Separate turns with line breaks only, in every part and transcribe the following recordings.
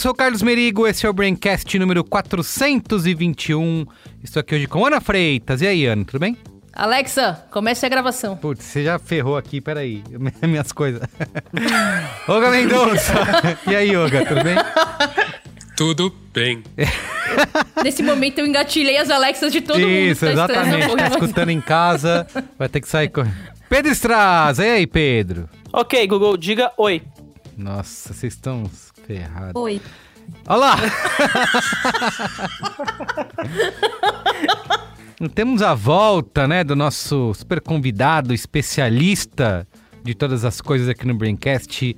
sou o Carlos Merigo, esse é o Braincast número 421. Estou aqui hoje com Ana Freitas. E aí, Ana, tudo bem?
Alexa, comece a gravação.
Putz, você já ferrou aqui, peraí, minhas coisas. Olga Mendonça. e aí, Olga, tudo bem?
Tudo bem.
Nesse momento eu engatilhei as Alexas de todo mundo.
Isso,
tá
exatamente. Tá
mas-
escutando em casa, vai ter que sair correndo. Pedro Estraza, e aí, Pedro?
Ok, Google, diga oi.
Nossa, vocês estão ferrados.
Oi.
Olha lá! Temos a volta, né, do nosso super convidado, especialista de todas as coisas aqui no Braincast,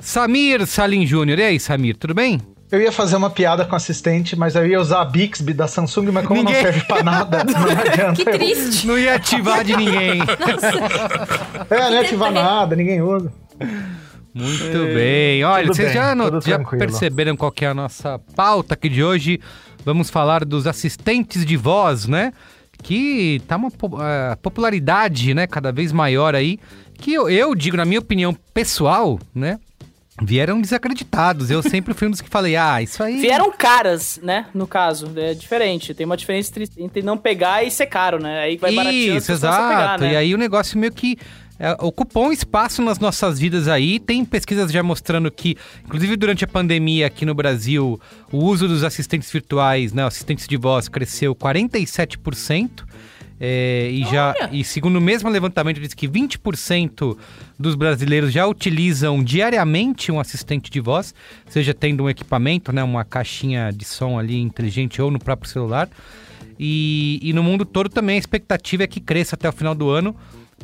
Samir Salim Júnior. E aí, Samir, tudo bem?
Eu ia fazer uma piada com o assistente, mas eu ia usar a Bixby da Samsung, mas como
Ninguém-
não serve pra nada, não adianta.
Que triste.
Não ia ativar de ninguém.
É, não ia ativar nada, ninguém usa.
Muito bem. Olha,
Tudo
vocês
bem,
já, no- já perceberam qual que é a nossa pauta aqui de hoje? Vamos falar dos assistentes de voz, né? Que tá uma po- eh, popularidade, né, cada vez maior aí. Que eu, eu digo, na minha opinião pessoal, né? Vieram desacreditados. Eu sempre fui um dos que falei, ah, isso aí.
Vieram caras, né? No caso, é diferente. Tem uma diferença entre- não pegar e ser caro, né? Aí vai barateando
Isso, exato.
pegar, né?
E aí o negócio meio que é, ocupou um espaço nas nossas vidas aí. Tem pesquisas já mostrando que, inclusive durante a pandemia aqui no Brasil, o uso dos assistentes virtuais, né, assistentes de voz, cresceu 47%. É, e já e segundo o mesmo levantamento diz que 20% dos brasileiros já utilizam diariamente um assistente de voz, seja tendo um equipamento, né, uma caixinha de som ali inteligente ou no próprio celular. E, e no mundo todo também a expectativa é que cresça até o final do ano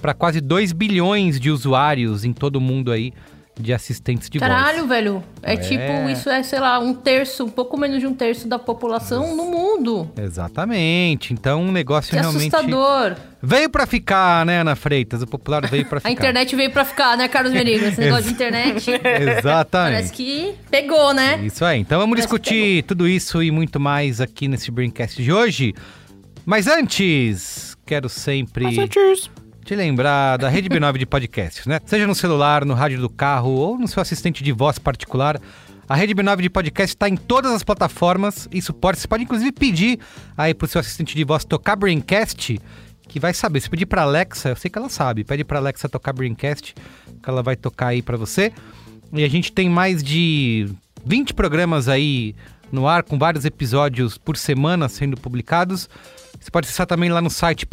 para quase 2 bilhões de usuários em todo o mundo aí de assistentes de
Caralho,
voz.
velho. É, tipo, isso é, sei lá, um terço, um pouco menos de um terço da população no mundo.
Exatamente. Então um negócio
Que
realmente
assustador.
veio para ficar, né, Ana Freitas? O popular veio para ficar.
A internet veio pra ficar, né, Carlos Merigo? Esse negócio de internet
Exatamente.
parece que pegou, né?
Isso aí. Então vamos
Parece
discutir tudo isso e muito mais aqui nesse Braincast de hoje. Mas antes, quero sempre te lembrar da Rede B9 de podcasts, né? Seja no celular, no rádio do carro ou no seu assistente de voz particular. A Rede B9 de podcast está em todas as plataformas e suporte. Você pode inclusive pedir aí pro seu assistente de voz tocar Braincast, que vai saber. Se pedir para Alexa, eu sei que ela sabe. Pede para Alexa tocar Braincast, que ela vai tocar aí para você. E a gente tem mais de 20 programas aí no ar, com vários episódios por semana sendo publicados. Você pode acessar também lá no site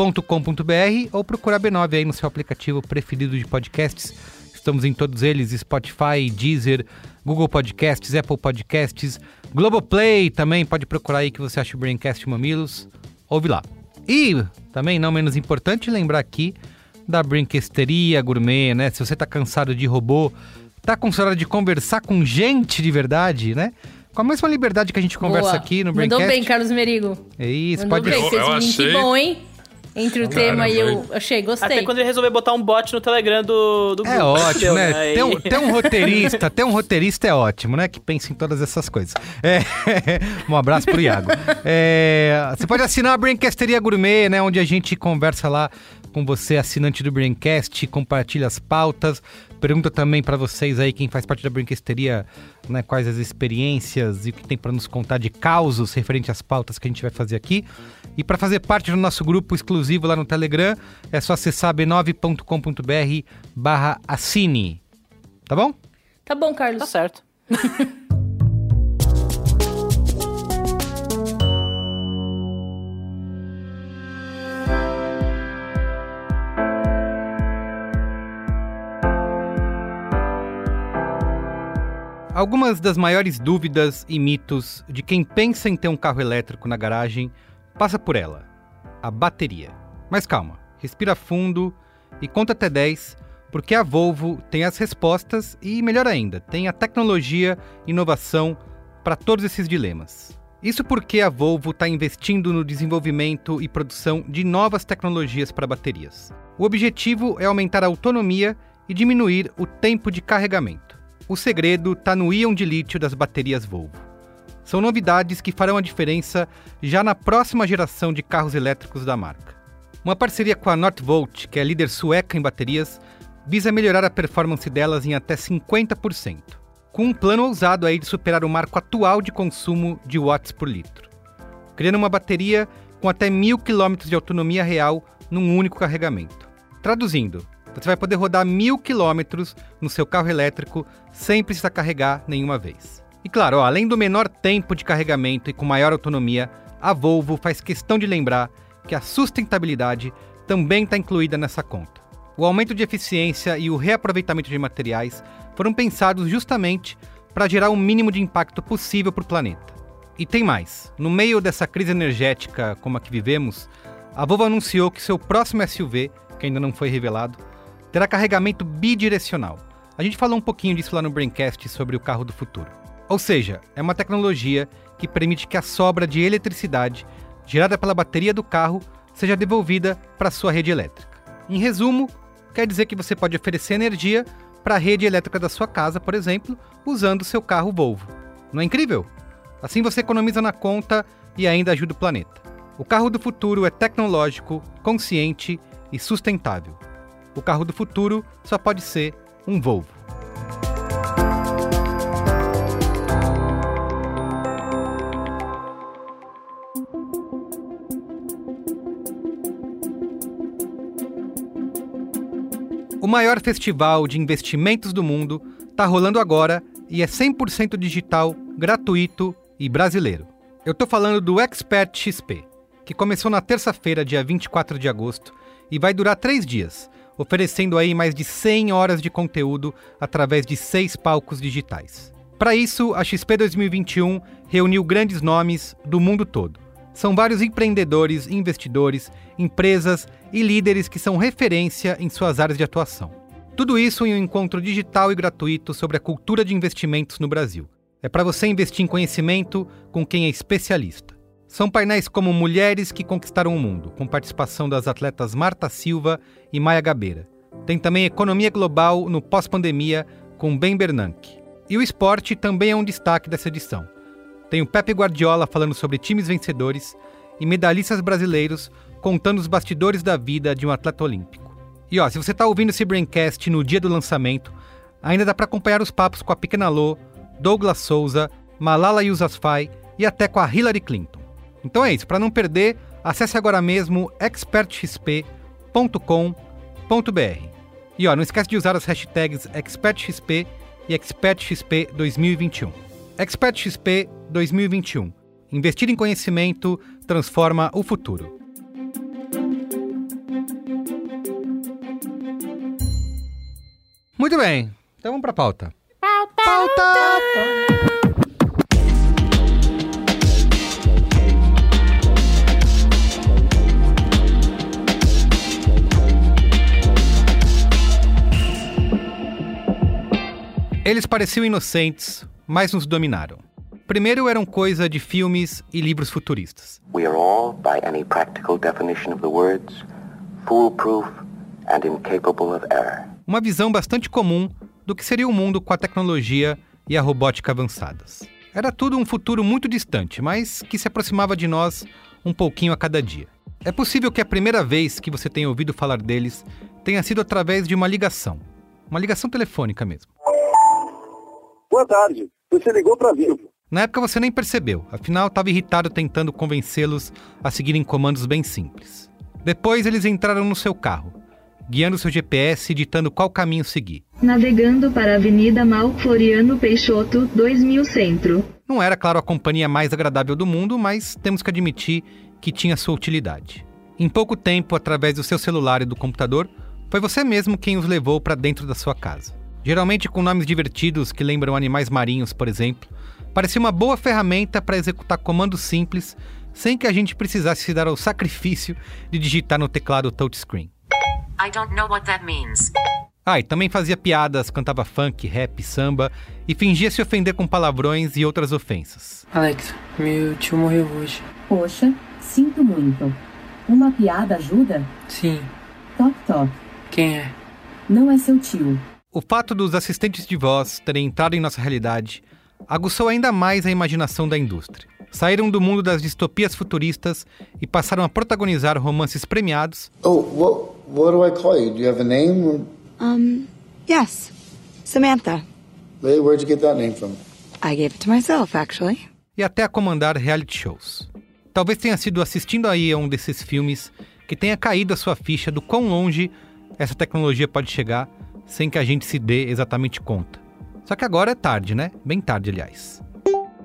podcasts.b9.com.br ou procurar B9 aí no seu aplicativo preferido de podcasts. Estamos em todos eles: Spotify, Deezer, Google Podcasts, Apple Podcasts, Globoplay também. Pode procurar aí que você acha o Braincast Mamilos. Ouve lá. E também, não menos importante, lembrar aqui da Brinquesteria Gourmet, né? Se você tá cansado de robô, tá com saudade de conversar com gente de verdade, né? Com a mesma liberdade que a gente conversa
Boa.
aqui no
Mandou
Braincast.
bem, Carlos Merigo.
É isso,
Mandou
pode...
bem,
Eu- eu achei-
bom, hein? Entre o tema e
Caramba,
eu achei, gostei.
Até quando ele resolver botar um bot no Telegram do, do
É
grupo,
ótimo, né?
Aí-
Ter um, ter um roteirista, ter um roteirista é ótimo, né? Que pensa em todas essas coisas. É, um abraço pro Iago. É, você pode assinar a Braincasteria Gourmet, né? Onde a gente conversa lá com você, assinante do Braincast, compartilha as pautas, pergunta também pra vocês aí, quem faz parte da Brinquesteria, né, quais as experiências e o que tem pra nos contar de causos referente às pautas que a gente vai fazer aqui. E para fazer parte do nosso grupo exclusivo lá no Telegram, é só acessar b9.com.br barra assine. Tá bom?
Tá bom, Carlos.
Tá certo.
Algumas das maiores dúvidas e mitos de quem pensa em ter um carro elétrico na garagem passa por ela, a bateria. Mas calma, respira fundo e conta até 10, porque a Volvo tem as respostas e, melhor ainda, tem a tecnologia inovação para todos esses dilemas. Isso porque a Volvo está investindo no desenvolvimento e produção de novas tecnologias para baterias. O objetivo é aumentar a autonomia e diminuir o tempo de carregamento. O segredo está no íon de lítio das baterias Volvo. São novidades que farão a diferença já na próxima geração de carros elétricos da marca. Uma parceria com a Northvolt, que é líder sueca em baterias, visa melhorar a performance delas em até 50% com um plano ousado aí de superar o marco atual de consumo de watts por litro, criando uma bateria com até mil quilômetros de autonomia real num único carregamento. Traduzindo, você vai poder rodar mil quilômetros no seu carro elétrico sem precisar carregar nenhuma vez. E claro, ó, além do menor tempo de carregamento e com maior autonomia, a Volvo faz questão de lembrar que a sustentabilidade também está incluída nessa conta. O aumento de eficiência e o reaproveitamento de materiais foram pensados justamente para gerar o mínimo de impacto possível para o planeta. E tem mais: no meio dessa crise energética como a que vivemos, a Volvo anunciou que seu próximo SUV, que ainda não foi revelado, terá carregamento bidirecional. A gente falou um pouquinho disso lá no Braincast sobre o carro do futuro. Ou seja, é uma tecnologia que permite que a sobra de eletricidade gerada pela bateria do carro seja devolvida para sua rede elétrica. Em resumo, quer dizer que você pode oferecer energia para a rede elétrica da sua casa, por exemplo, usando seu carro Volvo. Não é incrível? Assim você economiza na conta e ainda ajuda o planeta. O carro do futuro é tecnológico, consciente e sustentável. O carro do futuro só pode ser um Volvo. O maior festival de investimentos do mundo está rolando agora e é 100% digital, gratuito e brasileiro. Eu estou falando do Expert XP, que começou na terça-feira, dia 24 de agosto, e vai durar três dias, oferecendo aí mais de 100 horas de conteúdo através de seis palcos digitais. Para isso, a XP 2021 reuniu grandes nomes do mundo todo são vários empreendedores, investidores, empresas e líderes que são referência em suas áreas de atuação. Tudo isso em um encontro digital e gratuito sobre a cultura de investimentos no Brasil. É para você investir em conhecimento com quem é especialista. São painéis como Mulheres que Conquistaram o Mundo, com participação das atletas Marta Silva e Maia Gabeira. Tem também Economia Global no pós-pandemia, com Ben Bernanke. E o esporte também é um destaque dessa edição tem o Pepe Guardiola falando sobre times vencedores e medalhistas brasileiros contando os bastidores da vida de um atleta olímpico. E ó, se você está ouvindo esse Braincast no dia do lançamento, ainda dá para acompanhar os papos com a Pequena Lô, Douglas Souza, Malala Yousafzai e até com a Hillary Clinton. Então é isso, para não perder, acesse agora mesmo expertxp.com.br. E ó, não esquece de usar as hashtags ExpertXP e ExpertXP2021. Expert XP 2021. Investir em conhecimento transforma o futuro. Muito bem, então vamos para a pauta. Pauta! pauta. Eles pareciam inocentes, mas nos dominaram. Primeiro eram coisa de filmes e livros futuristas. We are all, by any practical definition of the words, foolproof and incapable of error. Uma visão bastante comum do que seria o mundo com a tecnologia e a robótica avançadas. Era tudo um futuro muito distante, mas que se aproximava de nós um pouquinho a cada dia. É possível que a primeira vez que você tenha ouvido falar deles tenha sido através de uma ligação. Uma ligação telefônica mesmo.
Boa tarde. Você ligou para Vivo.
Na época você nem percebeu, afinal estava irritado tentando convencê-los a seguirem comandos bem simples. Depois eles entraram no seu carro, guiando seu GPS e ditando qual caminho seguir.
Navegando para a Avenida Mal Floriano Peixoto, 2000 Centro.
Não era, claro, a companhia mais agradável do mundo, mas temos que admitir que tinha sua utilidade. Em pouco tempo, através do seu celular e do computador, foi você mesmo quem os levou para dentro da sua casa. geralmente com nomes divertidos que lembram animais marinhos, por exemplo, parecia uma boa ferramenta para executar comandos simples sem que a gente precisasse se dar ao sacrifício de digitar no teclado touchscreen.
I don't know what that means.
Ah, e também fazia piadas, cantava funk, rap, samba e fingia se ofender com palavrões e outras ofensas.
Alex, meu tio morreu hoje.
Poxa, sinto muito. Uma piada ajuda?
Sim.
Toc toc.
Quem é?
Não é seu tio.
O fato dos assistentes de voz terem entrado em nossa realidade aguçou ainda mais a imaginação da indústria. Saíram do mundo das distopias futuristas e passaram a protagonizar romances premiados.
Oh, what, what do I call you? Do you have a name?
Um, yes. Samantha.
Hey, where'd you get that name from?
I gave it to myself, actually.
E até a comandar reality shows. Talvez tenha sido assistindo aí a um desses filmes que tenha caído a sua ficha do quão longe essa tecnologia pode chegar sem que a gente se dê exatamente conta. Só que agora é tarde, né? Bem tarde, aliás.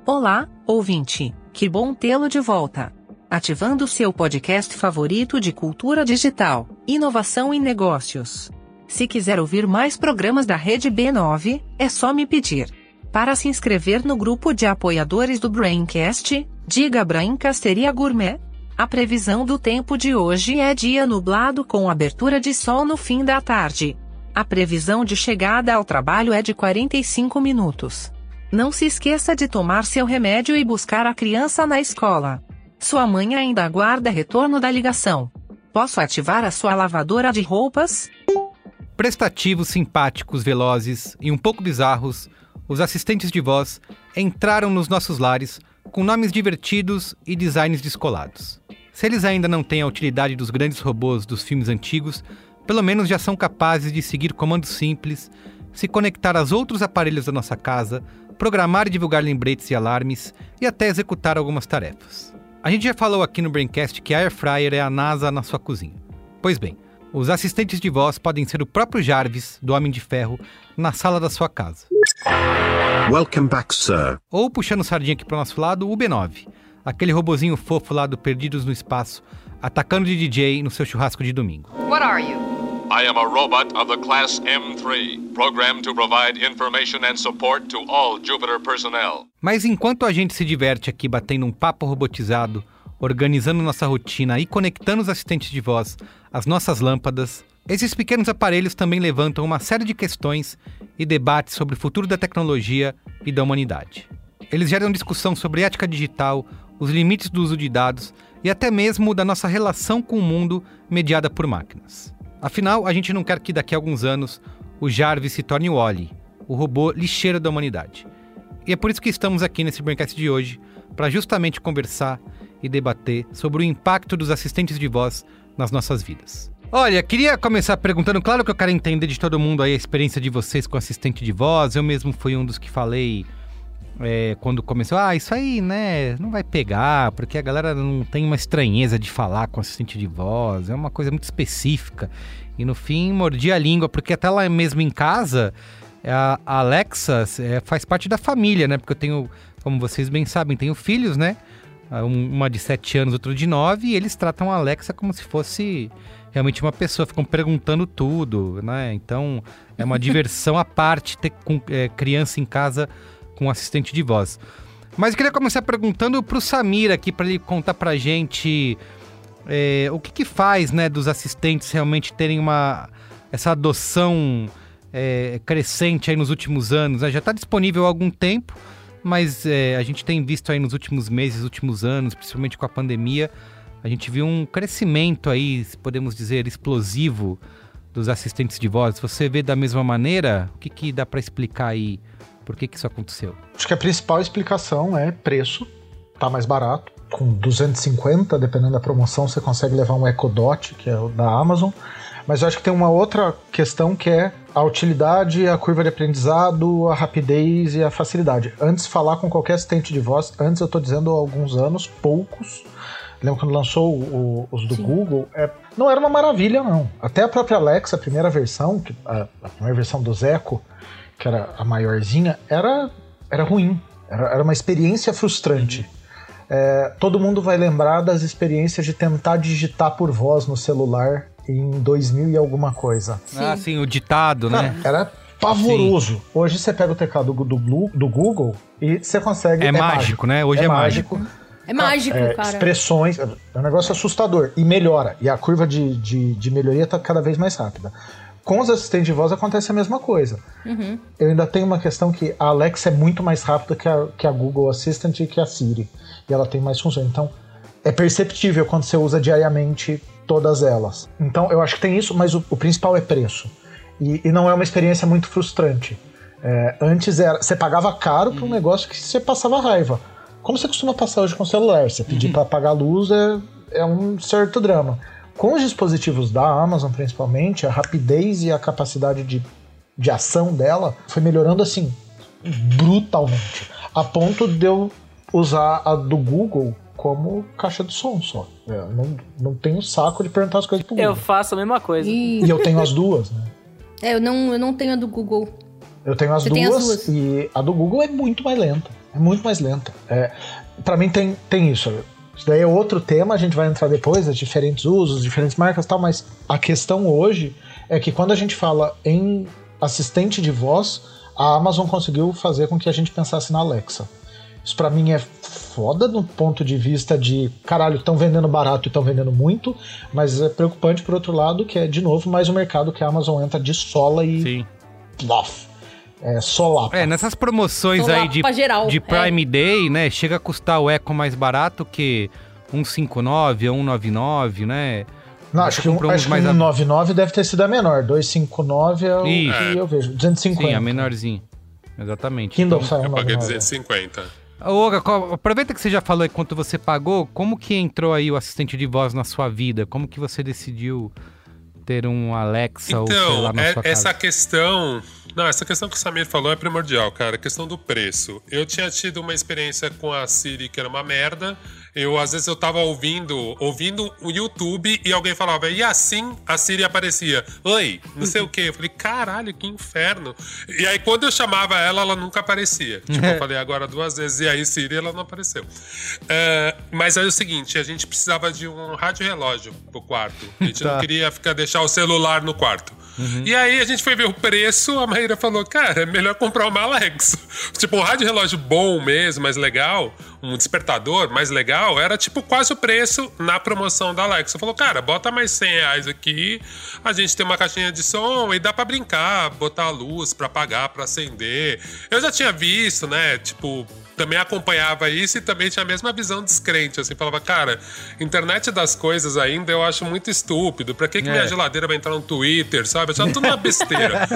Olá, ouvinte. Que bom tê-lo de volta. Ativando seu podcast favorito de cultura digital, inovação e negócios. Se quiser ouvir mais programas da Rede B9, é só me pedir. Para se inscrever no grupo de apoiadores do Braincast, diga Braincasteria Gourmet. A previsão do tempo de hoje é dia nublado com abertura de sol no fim da tarde. A previsão de chegada ao trabalho é de 45 minutos. Não se esqueça de tomar seu remédio e buscar a criança na escola. Sua mãe ainda aguarda retorno da ligação. Posso ativar a sua lavadora de roupas?
Prestativos, simpáticos, velozes e um pouco bizarros, os assistentes de voz entraram nos nossos lares com nomes divertidos e designs descolados. Se eles ainda não têm a utilidade dos grandes robôs dos filmes antigos, pelo menos já são capazes de seguir comandos simples, se conectar aos outros aparelhos da nossa casa, programar e divulgar lembretes e alarmes e até executar algumas tarefas. A gente já falou aqui no Braincast que a Air Fryer é a NASA na sua cozinha. Pois bem, os assistentes de voz podem ser o próprio Jarvis, do Homem de Ferro, na sala da sua casa.
Welcome back, sir.
Ou puxando sardinha aqui para o nosso lado, o B9, aquele robozinho fofo lá do Perdidos no Espaço, atacando de DJ no seu churrasco de domingo.
What are you?
I am a robot of the class M3, programmed to provide information and support to all Jupiter personnel.
Mas enquanto a gente se diverte aqui batendo um papo robotizado, organizando nossa rotina e conectando os assistentes de voz às nossas lâmpadas, esses pequenos aparelhos também levantam uma série de questões e debates sobre o futuro da tecnologia e da humanidade. Eles geram discussão sobre ética digital, os limites do uso de dados e até mesmo da nossa relação com o mundo mediada por máquinas. Afinal, a gente não quer que daqui a alguns anos o Jarvis se torne o Oli, o robô lixeiro da humanidade. E é por isso que estamos aqui nesse Braincast de hoje, para justamente conversar e debater sobre o impacto dos assistentes de voz nas nossas vidas. Olha, queria começar perguntando, claro que eu quero entender de todo mundo aí a experiência de vocês com assistente de voz. Eu mesmo fui um dos que falei é, quando começou, ah, isso aí, né, não vai pegar, porque a galera não tem uma estranheza de falar com assistente de voz, é uma coisa muito específica. E no fim, mordi a língua, porque até lá mesmo em casa, a Alexa é, faz parte da família, né? Porque eu tenho, como vocês bem sabem, tenho filhos, né? Uma de 7 anos, outra de 9, e eles tratam a Alexa como se fosse realmente uma pessoa, ficam perguntando tudo, né? Então, é uma diversão à parte ter com, é, criança em casa com assistente de voz. Mas eu queria começar perguntando pro Samir aqui, para ele contar pra gente é, o que, que faz, né, dos assistentes realmente terem uma essa adoção é, crescente aí nos últimos anos. Né? Já está disponível há algum tempo, mas é, a gente tem visto aí nos últimos meses, últimos anos, principalmente com a pandemia, a gente viu um crescimento aí, podemos dizer, explosivo dos assistentes de voz. Você vê da mesma maneira? O que, que dá para explicar aí? Por que, que isso aconteceu?
Acho que a principal explicação é preço, tá mais barato. Com 250, dependendo da promoção, você consegue levar um Echo Dot, que é o da Amazon. Mas eu acho que tem uma outra questão que é a utilidade, a curva de aprendizado, a rapidez e a facilidade. Antes, falar com qualquer assistente de voz, antes eu estou dizendo há alguns anos, poucos. Lembra quando lançou o, os do Sim. Google? É, não era uma maravilha, não. Até a própria Alexa, a primeira versão, a, a primeira versão do Echo, que era a maiorzinha, era, era ruim. Era, era uma experiência frustrante. É, todo mundo vai lembrar das experiências de tentar digitar por voz no celular em 2000 e alguma coisa.
Sim. Ah, sim, o ditado, né?
Era pavoroso. Hoje você pega o teclado do, do, do Google e você consegue.
É mágico, né? Hoje é mágico.
É mágico,
É,
cara.
Expressões, é um negócio assustador. E melhora. E a curva de, de, de melhoria tá cada vez mais rápida. Com os assistentes de voz acontece a mesma coisa.
Uhum.
Eu ainda tenho uma questão que a Alexa é muito mais rápida que a, que a Google Assistant e que a Siri. E ela tem mais funções. Então, é perceptível quando você usa diariamente todas elas. Então, eu acho que tem isso, mas o, o principal é preço. E, e não é uma experiência muito frustrante. É, antes era, você pagava caro por um negócio que você passava raiva. Como você costuma passar hoje com o celular? Você pedir para apagar a luz é, é um certo drama. Com os dispositivos da Amazon, principalmente, a rapidez e a capacidade de, de ação dela foi melhorando assim brutalmente. A ponto de eu usar a do Google como caixa de som só. Eu não, não tenho saco de perguntar as coisas pro Google.
Eu faço a mesma coisa.
E eu tenho as duas, né?
É, eu não, eu não tenho a do Google.
Eu tenho as,
Você
duas,
tem as duas?
e a do Google é muito mais lenta. É muito mais lenta. É, para mim tem, tem isso. Isso daí é outro tema, a gente vai entrar depois, as diferentes usos, diferentes marcas e tal, mas a questão hoje é que quando a gente fala em assistente de voz, a Amazon conseguiu fazer com que a gente pensasse na Alexa. Isso pra mim é foda no ponto de vista de caralho, estão vendendo barato e estão vendendo muito, mas é preocupante por outro lado que é de novo mais um mercado que a Amazon entra de sola e plof. É solapa.
É, nessas promoções
Solapa
aí de,
geral,
de
é.
Prime Day, né? Chega a custar o Eco mais barato que 159 ou 199, né?
Não,
Você
acho que, um, acho que
mais a-
199 deve ter sido a menor. 259 é o
Isso.
que eu vejo. 250.
Sim, a menorzinha. Exatamente.
Kindle
Então-
Eu paguei
199.
250.
Ô, Olga, aproveita que você já falou aí quanto você pagou, como que entrou aí o assistente de voz na sua vida? Como que você decidiu ter um Alexa ou sei
Então,
lá na
é- essa
casa?
questão. Não, essa questão que o Samir falou é primordial, cara. A questão do preço. Eu tinha tido uma experiência com a Siri que era uma merda. Eu, às vezes, eu tava ouvindo, ouvindo o YouTube e alguém falava, e assim a Siri aparecia. Oi, não sei o quê. Eu falei, caralho, que inferno. E aí, quando eu chamava ela, ela nunca aparecia. Tipo, eu falei agora duas vezes, e aí Siri ela não apareceu. É, mas aí é o seguinte, a gente precisava de um rádio relógio pro quarto. A gente
Tá.
não queria ficar deixar o celular no quarto.
Uhum.
E aí a gente foi ver o preço, a Maíra falou, cara, é melhor comprar uma Alexa. tipo, um rádio relógio bom mesmo, mais legal, um despertador mais legal, era tipo quase o preço na promoção da Alexa. Falou, cara, bota mais 100 reais aqui, a gente tem uma caixinha de som e dá pra brincar, botar a luz pra apagar, pra acender. Eu já tinha visto, né, tipo, também acompanhava isso e também tinha a mesma visão descrente, assim, falava, cara, internet das coisas ainda eu acho muito estúpido, pra que, que
É.
minha geladeira vai entrar no Twitter, sabe? Já tudo uma besteira.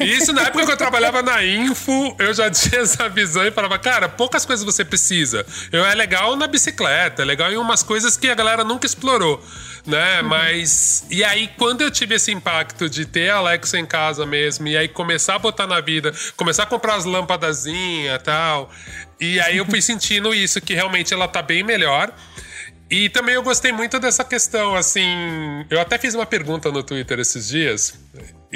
e isso na época que eu trabalhava na Info, eu já tinha essa visão e falava, cara, poucas coisas você precisa. Eu, é legal na bicicleta, é legal em umas coisas que a galera nunca explorou. Né, mas. E aí, quando eu tive esse impacto de ter a Alexa em casa mesmo, e aí começar a botar na vida, começar a comprar as lâmpadazinhas e tal, e aí eu fui sentindo isso, que realmente ela tá bem melhor. E também eu gostei muito dessa questão, assim. Eu até fiz uma pergunta no Twitter esses dias,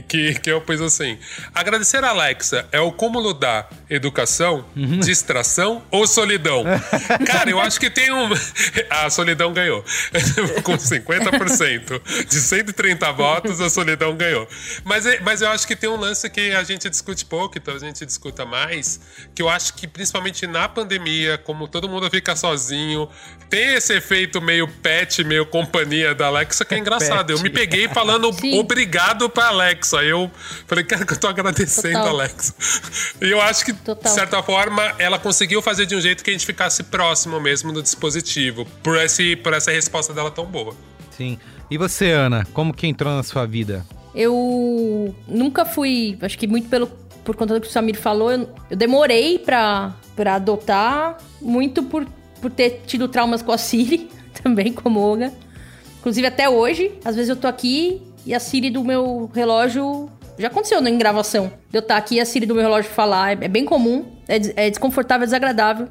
que, que eu pus assim: agradecer a Alexa é o cúmulo da educação, distração ou solidão? Cara, eu acho que tem um. A solidão ganhou. Com 50%. De 130 votos, a solidão ganhou. Mas, é- mas eu acho que tem um lance que a gente discute pouco, então a gente discuta mais, que eu acho que principalmente na pandemia, como todo mundo fica sozinho, tem esse efeito meio pet, meio companhia da Alexa, que é engraçado. Eu me peguei falando obrigado pra Alexa. Eu falei, cara, que eu tô agradecendo
Total.
Alexa. E eu acho que, de certa forma, ela conseguiu fazer de um jeito que a gente ficasse próximo mesmo do dispositivo, por, esse, por essa resposta dela tão boa.
Sim. E você, Ana, como que entrou na sua vida?
Eu nunca fui, acho que muito pelo por conta do que o Samir falou, eu, eu demorei pra, pra adotar, muito por, por ter tido traumas com a Siri, também como Olga. Inclusive até hoje, às vezes eu tô aqui e a Siri do meu relógio. Já aconteceu né, em gravação. Eu estar aqui e a Siri do meu relógio falar. É, é bem comum, é, é desconfortável, é desagradável.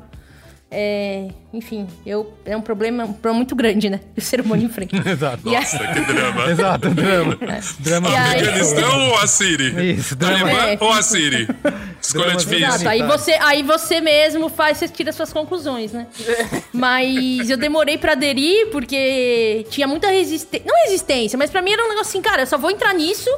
É, enfim, eu, é um problema, um problema muito grande, né? O ser humano enfrenta.
Exato.
E aí-
Nossa, que drama.
Exato, drama. drama
E aí-
Afeganistão ou a Siri?
Isso, drama.
Talibã
É.
ou a Siri? Escolha
Drama
difícil.
Exato, aí você, aí você mesmo faz, você tira suas conclusões, né? mas eu demorei pra aderir porque tinha muita resistência. Não resistência, mas pra mim era um negócio assim, cara, eu só vou entrar nisso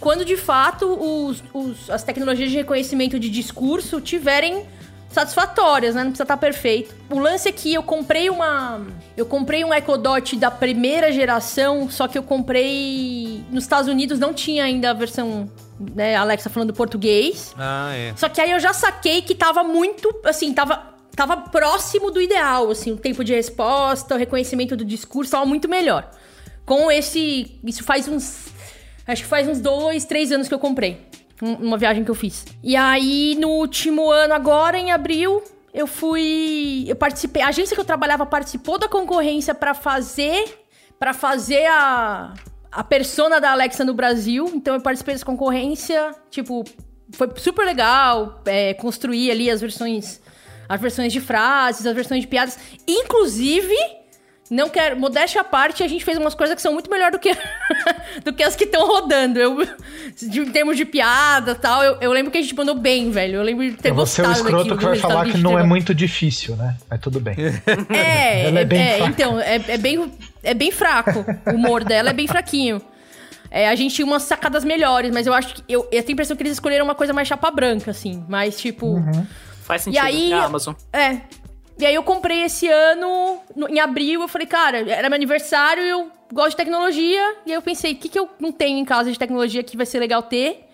quando de fato os, os- as tecnologias de reconhecimento de discurso tiverem satisfatórias, né? Não precisa estar perfeito. O lance é que eu comprei uma. Eu comprei um Echo Dot da primeira geração, só que eu comprei. Nos Estados Unidos não tinha ainda a versão, né? Alexa falando português.
Ah, é.
Só que aí eu já saquei que tava muito, assim, tava, tava próximo do ideal, assim, o tempo de resposta, o reconhecimento do discurso tava muito melhor. Com esse, isso faz uns, acho que faz uns dois, três anos que eu comprei, uma viagem que eu fiz. E aí, no último ano agora, em abril, eu fui, eu participei, a agência que eu trabalhava participou da concorrência pra fazer, para fazer a a persona da Alexa no Brasil, então eu participei dessa concorrência, tipo, foi super legal é, construir ali as versões as versões de frases, as versões de piadas. Inclusive, não quero. Modéstia à parte, a gente fez umas coisas que são muito melhor do que, do que as que estão rodando. Eu, de, em termos de piada e tal, eu, eu lembro que a gente mandou bem, velho. Eu lembro de ter
Eu vou ser o
gostado
escroto que vai falar que não é muito difícil, né? Mas tudo bem.
É,
é
é,
bem
é, então, é, é bem, é bem fraco. O humor dela é bem fraquinho. É, a gente tinha umas sacadas melhores, mas eu acho que. Eu, eu tenho a impressão que eles escolheram uma coisa mais chapa branca, assim. Mais tipo.
Uhum.
Faz
E
sentido.
aí,
é a Amazon.
É. E aí eu comprei esse ano, no- em abril, eu falei, cara, era meu aniversário, eu gosto de tecnologia. E aí eu pensei, o que, que eu não tenho em casa de tecnologia que vai ser legal ter?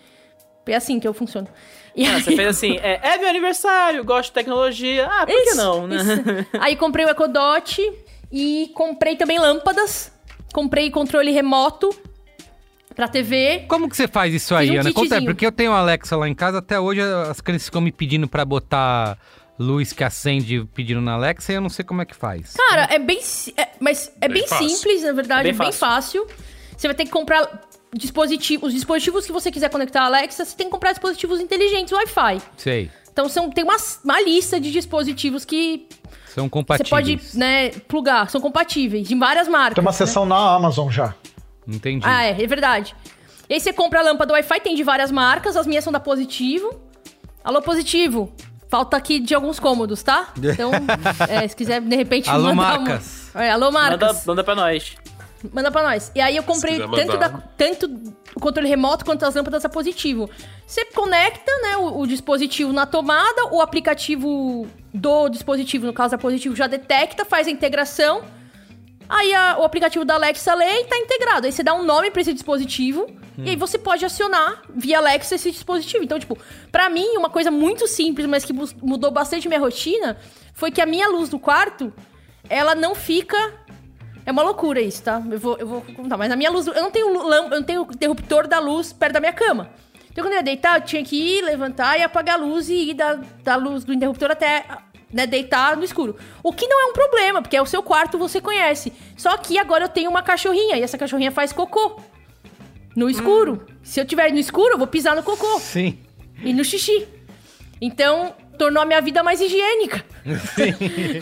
É assim que eu funciono. E
Ah,
aí-
você fez assim, é, é meu aniversário, gosto de tecnologia. Ah, por que
Isso,
não, né?
isso. Aí comprei o Echo Dot e comprei também lâmpadas. Comprei controle remoto pra TV.
Como que você faz isso aí,
um
Ana? Conta aí,
kitzinho.
porque eu tenho a Alexa lá em casa, até hoje as crianças ficam me pedindo pra botar luz que acende pedindo na Alexa e eu não sei como é que faz.
Cara, é bem. é- mas é bem,
Bem fácil.
simples, na verdade,
É
é
bem
bem, fácil. Você vai ter que comprar dispositivos. Os dispositivos que você quiser conectar a Alexa, você tem que comprar dispositivos inteligentes Wi-Fi.
Sei.
Então são, tem uma, uma lista de dispositivos que
São
você
compatíveis.
pode né, plugar. São compatíveis, de várias marcas.
Tem uma
né?
sessão na Amazon já.
Entendi.
Ah, é, é verdade. E aí você compra a lâmpada Wi-Fi, tem de várias marcas, as minhas são da Positivo. Alô, Positivo, falta aqui de alguns cômodos, tá? Então, é, se quiser, de repente,
Alô,
mandar
marcas.
Uma... É, alô,
Manda,
marcas.
manda pra nós.
Manda pra nós. E aí eu comprei tanto, da, tanto o controle remoto quanto as lâmpadas a positivo. Você conecta, né, o, o dispositivo na tomada, o aplicativo do dispositivo, no caso da positivo, já detecta, faz a integração. Aí a- o aplicativo da Alexa lê e tá integrado. Aí você dá um nome pra esse dispositivo e aí você pode acionar via Alexa esse dispositivo. Então, tipo, pra mim, uma coisa muito simples, mas que mudou bastante minha rotina, foi que a minha luz do quarto, ela não fica é uma loucura isso, tá? Eu vou, eu vou contar. Mas a minha luz. Eu não tenho lâmpada, eu não tenho interruptor da luz perto da minha cama. Então quando eu ia deitar, eu tinha que ir, levantar e apagar a luz e ir da, da luz do interruptor até né, deitar no escuro. O que não é um problema, porque é o seu quarto, você conhece. Só que agora eu tenho uma cachorrinha e essa cachorrinha faz cocô. No escuro. Se eu tiver no escuro, eu vou pisar no cocô.
Sim.
E no xixi. Então, tornou a minha vida mais higiênica.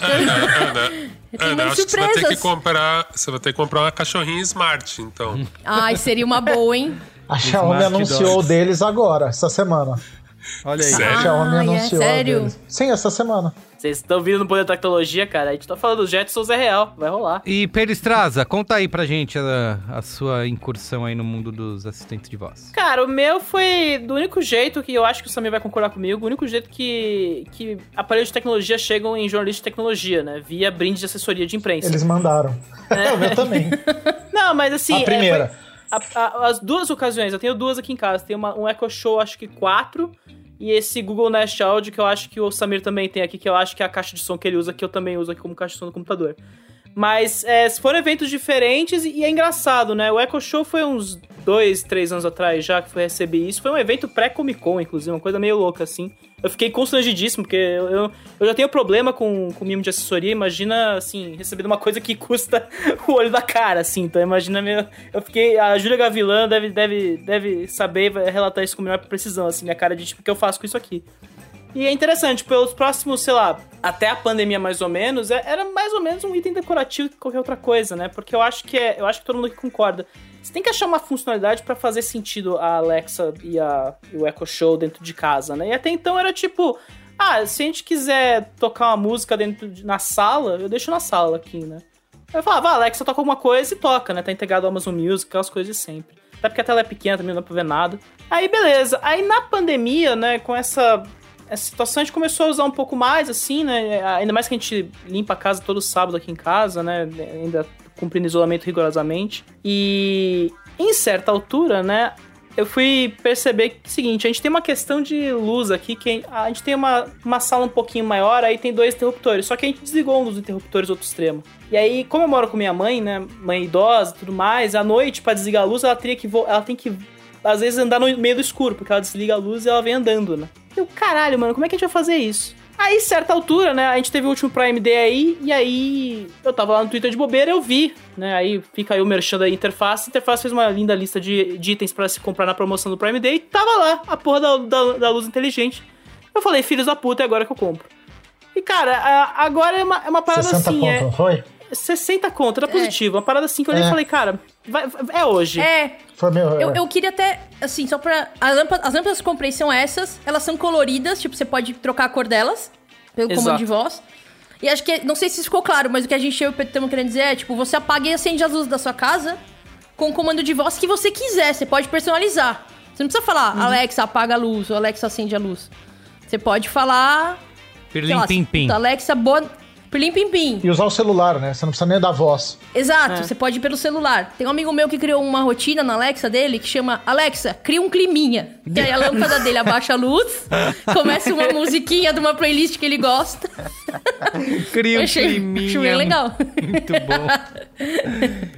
Ana, Ana, Ana,
umas
acho que você vai ter que comprar. Você vai ter que comprar uma cachorrinha smart, então.
Ai, seria uma boa, hein?
A Xiaomi
Smart
anunciou
Dogs.
deles agora, essa semana.
Olha
aí.
A
Sério?
Xiaomi
Ah, é
anunciou. a
sério?
deles. Sim, essa semana.
Vocês estão vindo no poder da tecnologia, cara. A gente tá falando dos Jetsons é real, vai rolar.
E Pedro Estraza, conta aí pra gente a, a sua incursão aí no mundo dos assistentes de voz.
Cara, o meu foi do único jeito que eu acho que o Samir vai concordar comigo, o único jeito que, que aparelhos de tecnologia chegam em jornalistas de tecnologia, né? Via brinde de assessoria de imprensa.
Eles mandaram.
É.
o meu também.
Não, mas assim.
A
é,
primeira.
foi- a- a- as duas ocasiões, eu tenho duas aqui em casa. Tem uma, um Echo Show, acho que 4, e esse Google Nest Audio, que eu acho que o Samir também tem aqui, que eu acho que é a caixa de som que ele usa, que eu também uso aqui como caixa de som no computador. Mas é, foram eventos diferentes e é engraçado, né? O Echo Show foi uns dois, três anos atrás já que foi receber isso. Foi um evento pré-Comic Con, inclusive, uma coisa meio louca, assim. Eu fiquei constrangidíssimo, porque eu, eu, eu já tenho problema com, com mimo de assessoria. Imagina, assim, recebendo uma coisa que custa o olho da cara, assim. Então, imagina meu. Eu fiquei. A Júlia Gavilã deve, deve, deve saber relatar isso com melhor precisão, assim, minha cara de tipo, o que eu faço com isso aqui. E é interessante, pelos próximos, sei lá, até a pandemia mais ou menos, é- era mais ou menos um item decorativo que qualquer outra coisa, né? Porque eu acho que é, eu acho que todo mundo concorda. Você tem que achar uma funcionalidade pra fazer sentido a Alexa e, a, e o Echo Show dentro de casa, né? E até então era tipo, ah, se a gente quiser tocar uma música dentro de, na sala, eu deixo na sala aqui, né? Eu falava, ah, Alexa toca alguma coisa e toca, né? Tá integrado ao Amazon Music, aquelas coisas de sempre. Até porque a tela é pequena também, não dá pra ver nada. Aí, beleza. Aí na pandemia, né, com essa, essa situação, a gente começou a usar um pouco mais, assim, né? Ainda mais que a gente limpa a casa todo sábado aqui em casa, né? Ainda cumprindo isolamento rigorosamente. E em certa altura, né? Eu fui perceber que o seguinte, a gente tem uma questão de luz aqui, que a gente tem uma, uma sala um pouquinho maior, aí tem dois interruptores, só que a gente desligou um dos interruptores outro extremo. E aí, como eu moro com minha mãe, né, mãe idosa e tudo mais, à noite, para desligar a luz, ela teria que ela tem que às vezes andar no meio do escuro, porque ela desliga a luz e ela vem andando, né? Eu, caralho, mano, como é que a gente vai fazer isso? Aí, certa altura, né, a gente teve o último Prime Day aí, e aí eu tava lá no Twitter de bobeira, eu vi, né, aí fica aí o merchan da Interface, a Interface fez uma linda lista de, de itens para se comprar na promoção do Prime Day, tava lá a porra da, da, da luz inteligente. Eu falei, filhos da puta, é agora que eu compro. E, cara, agora é uma, é uma parada 60 assim,
conto,
é...
foi?
60 conto, era positivo. É. Uma parada assim que eu olhei e
É.
falei, cara, vai- é hoje.
É.
Foi meu.
Eu, eu queria até, assim, só pra. a lâmpada- as lâmpadas que eu comprei são essas. Elas são coloridas, tipo, você pode trocar a cor delas pelo
Exato.
comando de voz. E acho que, não sei se ficou claro, mas o que a gente e eu e o Pedro estamos querendo dizer é, tipo, você apaga e acende as luzes da sua casa com o comando de voz que você quiser. Você pode personalizar. Você não precisa falar, Alexa, apaga a luz, ou Alexa, acende a luz. Você pode falar.
Pirlim
lá,
pim pim.
Alexa, boa. Pirlim pim pim.
E usar o celular, né? Você não precisa nem dar voz.
Exato,
É.
você pode ir pelo celular. Tem um amigo meu que criou uma rotina na Alexa dele que chama Alexa, cria um climinha. E aí a lâmpada dele abaixa a luz, começa uma musiquinha de uma playlist que ele gosta.
Cria um
achei,
climinha.
achei bem legal.
Muito bom.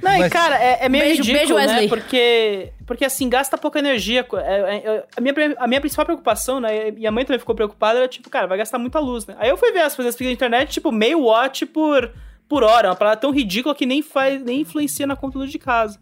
Não, e
Mas-
cara, é, é meio
Beijo-
ridículo,
beijo,
né?
Wesley.
Porque, porque assim, gasta pouca energia. É, é, a, minha, a minha principal preocupação, né? E a mãe também ficou preocupada, era tipo, cara, vai gastar muita luz, né? Aí eu fui ver as coisas na internet, tipo, meio watt por, por hora. Uma parada tão ridícula que nem, faz, nem influencia na conta de casa.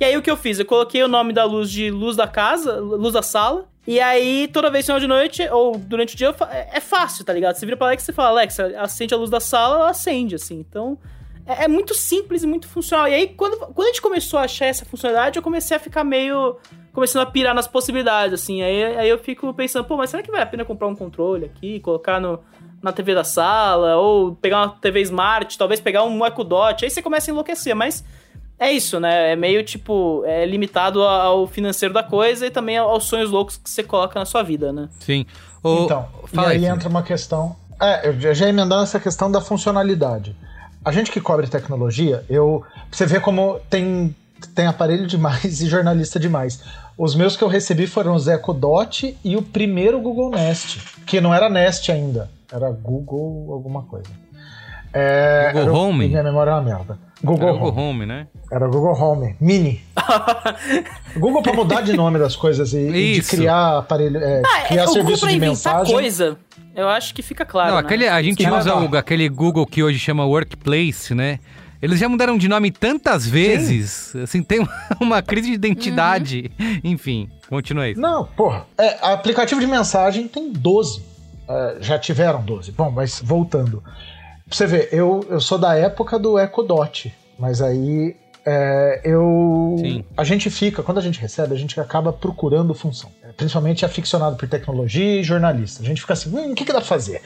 E aí o que eu fiz? Eu coloquei o nome da luz de luz da casa, luz da sala. E aí, toda vez final de noite, ou durante o dia, é é fácil, tá ligado? Você vira pra Alexa e fala, Alexa, acende a luz da sala, ela acende, assim. Então, é, é muito simples e muito funcional. E aí, quando, quando a gente começou a achar essa funcionalidade, eu comecei a ficar meio. Começando a pirar nas possibilidades, assim. Aí, aí eu fico pensando, pô, mas será que vale a pena comprar um controle aqui, colocar no, na TV da sala, ou pegar uma TV Smart, talvez pegar um Echo Dot? Aí você começa a enlouquecer, mas. É isso, né? É meio tipo. É limitado ao financeiro da coisa e também aos sonhos loucos que você coloca na sua vida, né?
Sim. O-
Então,
fala
e aí
Felipe.
entra uma questão. É, eu já- já ia emendando essa questão da funcionalidade. A gente que cobre tecnologia, eu. Você vê como tem, tem aparelho demais e jornalista demais. Os meus que eu recebi foram os Echo Dot e o primeiro Google Nest, que não era Nest ainda, era Google alguma coisa. É,
Google
o-
Home?
Minha memória é uma merda. Google,
Era o
Home.
Google Home, né?
Era Google Home Mini. Google pra mudar de nome das coisas e, e de criar aparelho, é, criar
o Google
serviço
pra
de
inventar
mensagem.
coisa, eu acho que fica claro.
Não,
né?
aquele, a gente
Cara,
usa o- aquele Google que hoje chama Workplace, né? Eles já mudaram de nome tantas vezes, assim, tem uma, uma crise de identidade. Enfim, continua aí.
Não, porra. É, aplicativo de mensagem tem 12. É, já tiveram 12. Bom, mas voltando. Pra você ver, eu, eu sou da época do Echo Dot. Mas aí é, eu.
Sim.
A gente fica, quando a gente recebe, a gente acaba procurando função. É, Principalmente aficionado por tecnologia e jornalista. A gente fica assim, hum, o que, que dá pra fazer?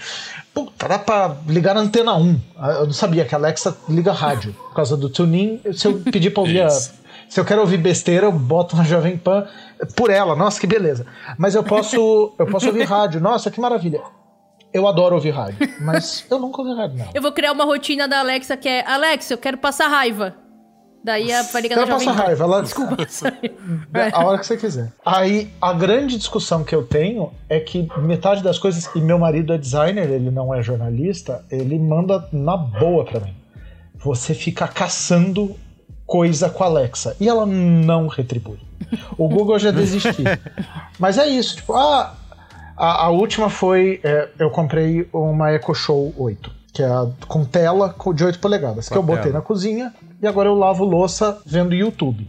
Puta, dá pra ligar na antena 1. Ah, Eu não sabia que a Alexa liga rádio. Por causa do tuning, se eu pedir pra ouvir a, se eu quero ouvir besteira, eu boto uma Jovem Pan por ela. Nossa, que beleza. Mas eu posso, eu posso ouvir rádio. Nossa, que maravilha. Eu adoro ouvir rádio, mas eu nunca ouvi rádio, não.
Eu vou criar uma rotina da Alexa que é Alexa, eu quero passar raiva. Daí a vai ligar na
Ela
Jovem
passa
Pan.
raiva, ela
Desculpa.
a hora que você quiser. Aí a grande discussão que eu tenho é que metade das coisas e meu marido é designer, ele não é jornalista, ele manda na boa pra mim. Você fica caçando coisa com a Alexa e ela não retribui. O Google já desisti. Mas é isso, tipo, ah, a, a última foi é, eu comprei uma Echo Show 8, que é a, com tela de 8 polegadas,
Com
que eu
a
botei
tela.
na cozinha e agora eu lavo louça vendo YouTube.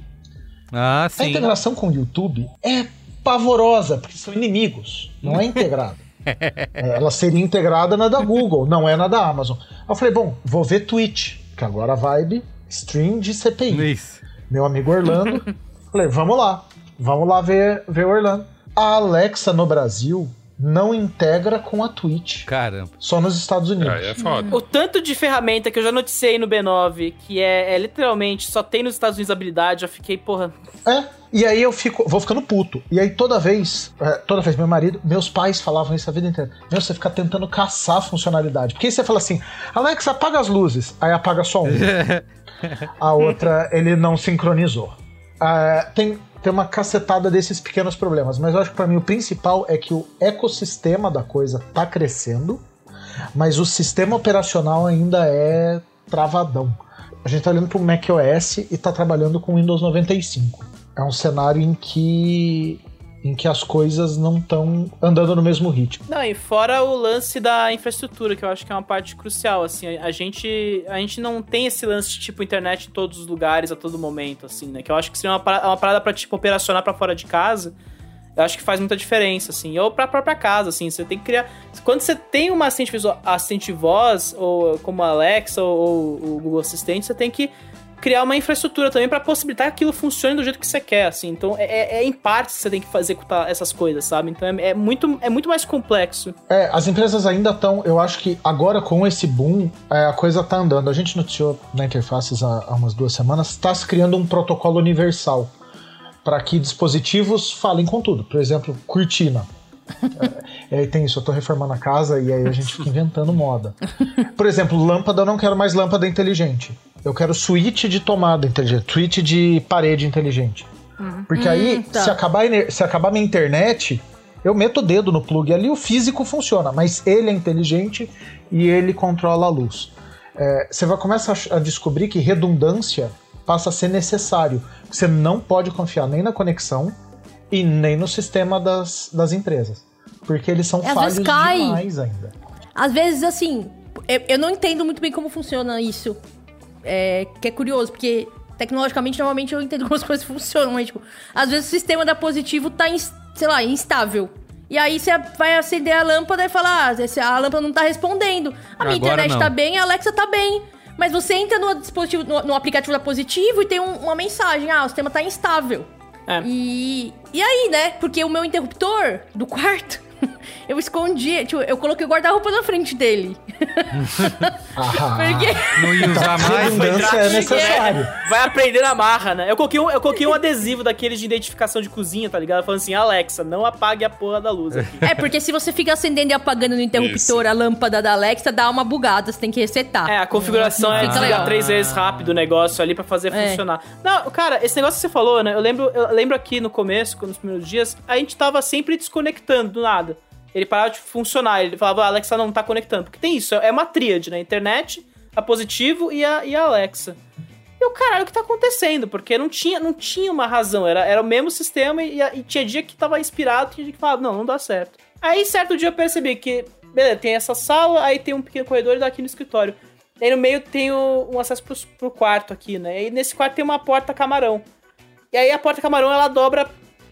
Ah,
A
sim.
integração com o YouTube é pavorosa, porque são inimigos, não é integrada. É, ela seria integrada na da Google, não é na da Amazon. Aí eu falei, bom, vou ver Twitch, que agora a vibe stream de CPI.
Isso.
Meu amigo Orlando, falei, vamos lá, vamos lá ver, ver o Orlando. A Alexa no Brasil não integra com a Twitch.
Caramba.
Só nos Estados Unidos.
Aí é foda.
O tanto de ferramenta que eu já noticiei no B9, que é, é literalmente só tem nos Estados Unidos habilidade, já fiquei, porra.
É. E aí eu fico, vou ficando puto. E aí toda vez, é, toda vez, meu marido, meus pais falavam isso a vida inteira. Meu, você fica tentando caçar funcionalidade. Porque aí você fala assim, Alexa, apaga as luzes. Aí apaga só uma. a outra, ele não sincronizou. Ah, tem, tem uma cacetada desses pequenos problemas, mas eu acho que para mim o principal é que o ecossistema da coisa tá crescendo, mas o sistema operacional ainda é travadão. A gente tá olhando pro macOS e tá trabalhando com Windows 95. É um cenário em que em que as coisas não estão andando no mesmo ritmo.
Não, e fora o lance da infraestrutura, que eu acho que é uma parte crucial, assim, a, a gente a gente não tem esse lance de, tipo, internet em todos os lugares, a todo momento, assim, né, que eu acho que seria uma parada, uma parada pra, tipo, operacionar pra fora de casa, eu acho que faz muita diferença, assim, ou pra própria casa, assim, você tem que criar... Quando você tem uma assistente, visual, assistente voz, ou como a Alexa, ou, ou o Google Assistente, você tem que criar uma infraestrutura também para possibilitar que aquilo funcione do jeito que você quer, assim. Então, é, é em parte que você tem que fazer executar essas coisas, sabe? Então, é, é, muito, é muito mais complexo.
É, as empresas ainda estão, eu acho que agora com esse boom, é, a coisa tá andando. A gente noticiou na Interfaces há, há umas duas semanas, está se criando um protocolo universal para que dispositivos falem com tudo. Por exemplo, cortina. É, aí tem isso, eu tô reformando a casa e aí a gente fica inventando moda. Por exemplo, lâmpada, eu não quero mais lâmpada inteligente. Eu quero switch de tomada inteligente, switch de parede inteligente. Porque aí,
Hum, tá.
se, acabar, se acabar minha internet, eu meto o dedo no plug ali, o físico funciona, mas ele é inteligente e ele controla a luz. É, você vai começar a descobrir que redundância passa a ser necessário. Você não pode confiar nem na conexão e nem no sistema das, das empresas. Porque eles são
às
falhos demais ainda.
Às vezes, assim, eu, eu não entendo muito bem como funciona isso. É, que é curioso, porque tecnologicamente, normalmente eu entendo como as coisas funcionam, mas, tipo, às vezes o sistema da positivo tá, sei lá, instável. E aí você vai acender a lâmpada e falar, ah, a lâmpada não tá respondendo. A minha
Agora
internet
não.
tá bem, a Alexa tá bem. Mas você entra no dispositivo, no, no aplicativo da positivo e tem um- uma mensagem, ah, o sistema tá instável.
É.
E, e aí, né? Porque o meu interruptor do quarto, eu escondi, tipo, eu coloquei o guarda-roupa na frente dele.
Ah,
Porque-
Não ia usar mais.
redundância é necessário.
Vai aprender na marra, né? Eu coloquei, um, eu coloquei um adesivo daqueles de identificação de cozinha, tá ligado? Falando assim, Alexa, não apague a porra da luz aqui.
É, porque se você fica acendendo e apagando no interruptor a lâmpada da Alexa, dá uma bugada, você tem que resetar.
É, a configuração é
Fica
desligar
legal.
três vezes rápido o negócio ali pra fazer
É.
funcionar. Não, cara, esse negócio que você falou, né? Eu lembro, eu lembro aqui no começo, nos primeiros dias, a gente tava sempre desconectando do nada. Ele parava de funcionar, ele falava, "Ah, Alexa não tá conectando. Porque tem isso, é uma tríade, né? Internet, a positivo e a, e a Alexa. E o caralho, o que tá acontecendo? Porque não tinha, não tinha uma razão, era, era o mesmo sistema e, e tinha dia que tava inspirado, tinha dia que falava, não, não dá certo. Aí, certo dia eu percebi que, beleza, tem essa sala, aí tem um pequeno corredor e daqui no escritório. Aí no meio tem um acesso pro, pro quarto aqui, né? E nesse quarto tem uma porta camarão. E aí a porta camarão, ela dobra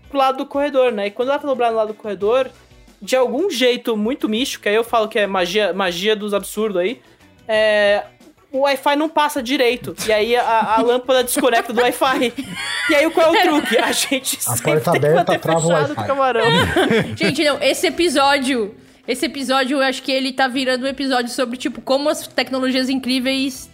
pro lado do corredor, né? E quando ela tá dobrada no lado do corredor, de algum jeito muito místico, que aí eu falo que é magia, magia dos absurdos aí, é, o Wi-Fi não passa direito. E aí a, a lâmpada desconecta do Wi-Fi. E aí qual é o truque? A gente
A
sempre
porta
tem que
aberta
manter
trava o Wi-Fi.
camarão.
Gente, não, esse episódio. Esse episódio, eu acho que ele tá virando um episódio sobre, tipo, como as tecnologias incríveis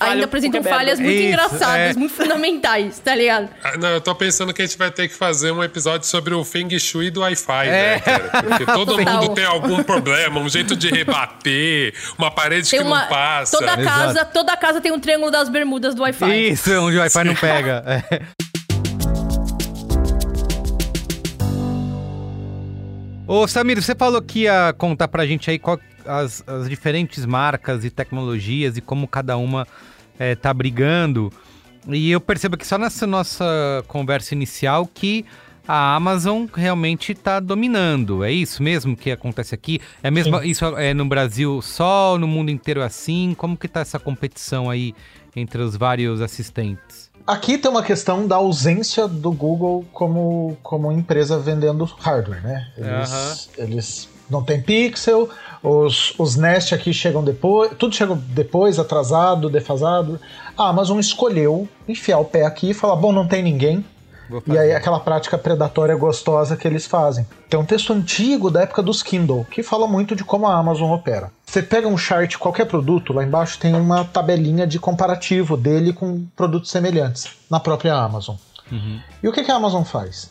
ainda apresentam falhas muito
Isso,
engraçadas,
é.
muito fundamentais, tá ligado?
Ah, Não, eu tô pensando que a gente vai ter que fazer um episódio sobre o Feng Shui do Wi-Fi,
É.
né, cara? Porque todo
Total.
mundo tem algum problema, um jeito de rebater, uma parede
Tem
que
uma.
não passa.
Toda casa, toda casa tem um triângulo das bermudas do Wi-Fi.
Isso, é onde o Wi-Fi não pega. É. Ô, Samir, você falou que ia contar pra gente aí qual- as, as diferentes marcas e tecnologias e como cada uma é, tá brigando. E eu percebo que só nessa nossa conversa inicial que a Amazon realmente tá dominando. É isso mesmo que acontece aqui? É mesmo isso é no Brasil só, no mundo inteiro é assim? Como que tá essa competição aí entre os vários assistentes?
Aqui tem uma questão da ausência do Google como, como empresa vendendo hardware, né? Eles, eles não têm pixel, os, os Nest aqui chegam depois, tudo chega depois, atrasado, defasado. A Amazon escolheu enfiar o pé aqui e falar: bom, não tem ninguém, E aí aquela prática predatória gostosa que eles fazem. Tem um texto antigo da época dos Kindle que fala muito de como a Amazon opera. Você pega um chart, qualquer produto, lá embaixo tem uma tabelinha de comparativo dele com produtos semelhantes na própria Amazon.
Uhum.
E o que, que a Amazon faz?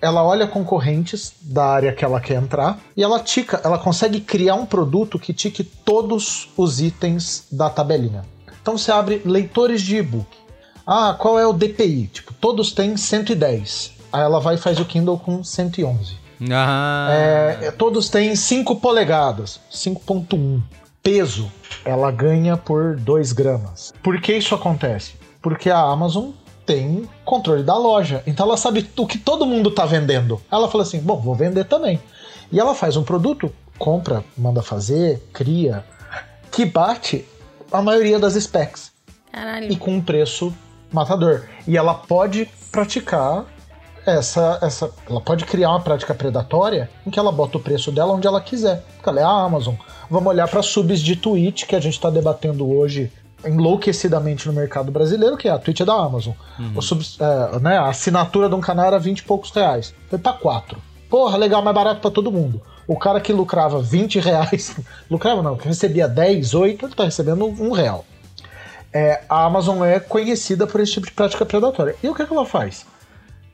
Ela olha concorrentes da área que ela quer entrar e ela tica, ela consegue criar um produto que tique todos os itens da tabelinha. Então você abre leitores de e-book. Ah, qual é o DPI? Tipo, todos têm 110. Aí ela vai e faz o Kindle com 111.
Ah,
É, todos têm 5 polegadas, 5.1. Peso, ela ganha por 2 gramas. Por que isso acontece? Porque a Amazon tem controle da loja. Então ela sabe o que todo mundo tá vendendo. Ela fala assim: bom, vou vender também. E ela faz um produto, compra, manda fazer, cria, que bate a maioria das specs.
Caralho.
E com um preço matador. E ela pode praticar essa, essa. Ela pode criar uma prática predatória em que ela bota o preço dela onde ela quiser. Porque ela é a Amazon. Vamos olhar para subs de Twitch que a gente está debatendo hoje enlouquecidamente no mercado brasileiro, que é a Twitch é da Amazon. O subs- é, né, a assinatura de um canal era 20 e poucos reais. Foi para 4. Porra, legal, mais barato para todo mundo. O cara que lucrava 20 reais, lucrava não, que recebia 10, 8, ele tá recebendo um real. É, a Amazon é conhecida por esse tipo de prática predatória. E o que, que ela faz?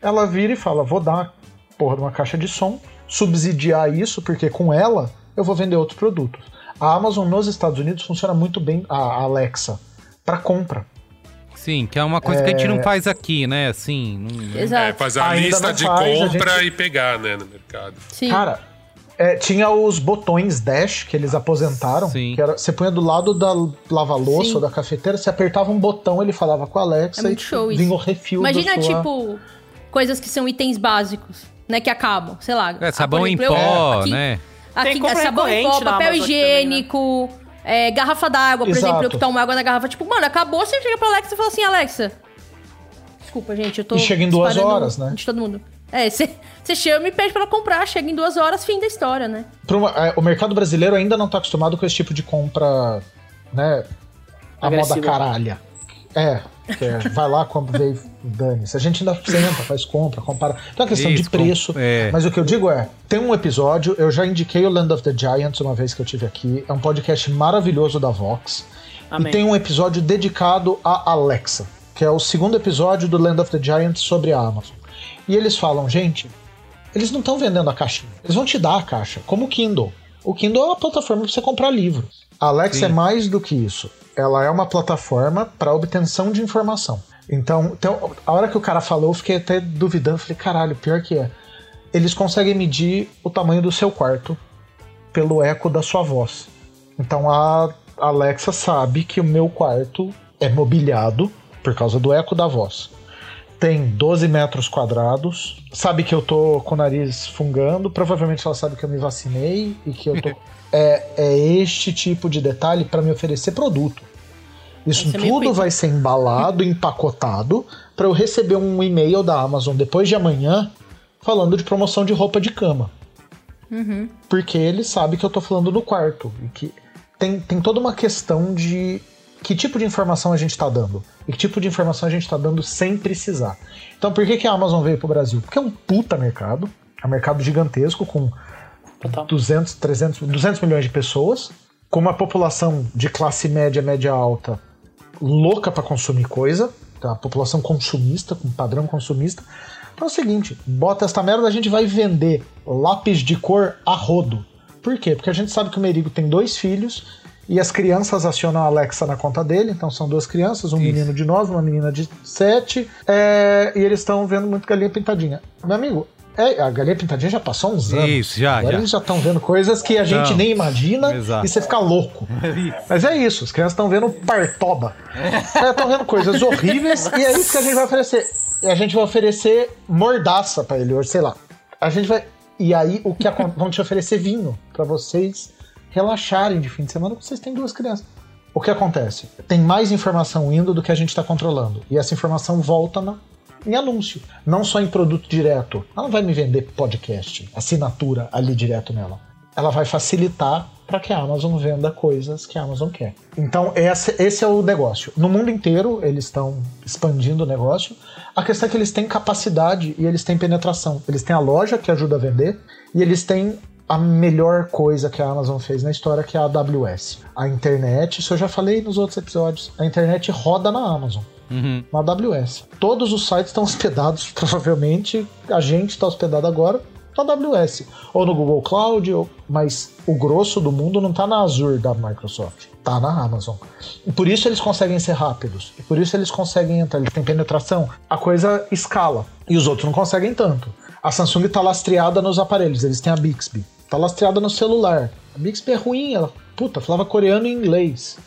Ela vira e fala: vou dar porra de uma caixa de som, subsidiar isso, porque com ela eu vou vender outros produtos. A Amazon nos Estados Unidos funciona muito bem, a Alexa, para compra.
sim, que é uma coisa que a gente
É.
não faz aqui, né? Assim. não-
É, fazer a
Ainda
lista de
faz,
compra
gente-
e pegar, né, no mercado.
Sim.
Cara, é, tinha os botões Dash que eles aposentaram. Que era, você punha do lado da lava-louça
Sim.
ou da cafeteira, você apertava um botão, ele falava com a Alexa
É muito
e
show isso.
vinha o refil
Imagina,
sua...
tipo, coisas que são itens básicos, né? Que acabam, sei lá.
É, sabão
por
em
exemplo, eu-
pó,
aqui-
né?
Aqui,
Tem compra
sabão em pó, papel higiênico, é, garrafa d'água, por
Exato.
exemplo, eu que tomo água na garrafa. Tipo, mano, acabou, você chega pra Alexa e fala assim, Alexa. Desculpa, gente, eu tô.
E chega em duas horas, né?
De todo mundo. É, você você chama e pede pra ela comprar, chega em duas horas, fim da história, né?
Uma- é, o mercado brasileiro ainda não tá acostumado com esse tipo de compra, né? A
Agressiva.
moda caralha. É, é, vai lá, compra, vê e dane-se. A gente ainda senta, faz compra, compara. Então é uma questão
Isso,
de preço.
com- é.
Mas o que eu digo é: tem um episódio, eu já indiquei o Land of the Giants uma vez que eu tive aqui. É um podcast maravilhoso da Vox.
Amém.
E tem um episódio dedicado a Alexa, que é o segundo episódio do Land of the Giants sobre a Amazon. E eles falam, gente, eles não estão vendendo a caixinha. Eles vão te dar a caixa, como o Kindle. O Kindle é uma plataforma para você comprar livros. A Alexa
Sim.
é mais do que isso. Ela é uma plataforma para obtenção de informação. Então, então, a hora que o cara falou, eu fiquei até duvidando. Falei, caralho, pior que é. Eles conseguem medir o tamanho do seu quarto pelo eco da sua voz. Então a Alexa sabe que o meu quarto é mobiliado por causa do eco da voz. Tem 12 metros quadrados, sabe que eu tô com o nariz fungando, provavelmente ela sabe que eu me vacinei e que eu tô. é, é este tipo de detalhe para me oferecer produto. Isso
Isso é
tudo
creepy.
vai ser embalado, empacotado, para eu receber um e-mail da Amazon depois de amanhã falando de promoção de roupa de cama
Uhum.
porque ele sabe que eu tô falando no quarto. E que tem, tem toda uma questão de que tipo de informação a gente tá dando. E que tipo de informação a gente tá dando sem precisar. Então por que, que a Amazon veio pro Brasil? Porque é um puta mercado. É um mercado gigantesco com 200, 300, 200 milhões de pessoas. Com uma população de classe média, média alta louca pra consumir coisa. Tá? População consumista, com padrão consumista. Então é o seguinte, bota esta merda, a gente vai vender lápis de cor a rodo. Por quê? Porque a gente sabe que o Merigo tem dois filhos e as crianças acionam a Alexa na conta dele, então são duas crianças, um menino de nove, uma menina de sete, é, e eles estão vendo muito galinha pintadinha. Meu amigo, é, a galinha pintadinha já passou uns anos.
Isso, já,
Agora
já.
eles já estão vendo coisas que a gente
Não.
nem imagina
Exato.
e você fica louco. Mas é isso, as crianças estão vendo partoba. Estão vendo coisas horríveis e é isso que a gente vai oferecer. E a gente vai oferecer mordaça pra ele hoje, sei lá. A gente vai. E aí, o que acon- vão te oferecer vinho pra vocês relaxarem de fim de semana, porque vocês têm duas crianças. O que acontece? Tem mais informação indo do que a gente está controlando. E essa informação volta na, em anúncio, não só em produto direto. Ela não vai me vender podcast, assinatura ali direto nela. ela vai facilitar para que a Amazon venda coisas que a Amazon quer. Então, esse, é o negócio. No mundo inteiro, eles estão expandindo o negócio. A questão é que eles têm capacidade e eles têm penetração. Eles têm a loja que ajuda a vender e eles têm a melhor coisa que a Amazon fez na história, que é a AWS. A internet, isso eu já falei nos outros episódios, a internet roda na Amazon.
Uhum.
Na AWS. Todos os sites estão hospedados, provavelmente, a gente está hospedado agora na AWS. Ou no Google Cloud, ou... mas o grosso do mundo não está na Azure da Microsoft, está na Amazon. E por isso eles conseguem ser rápidos. E por isso eles conseguem entrar, eles têm penetração. A coisa escala. E os outros não conseguem tanto. A Samsung está lastreada nos aparelhos, eles têm a Bixby. Está lastreada no celular. A Bixby é ruim, ela, puta, falava coreano e inglês.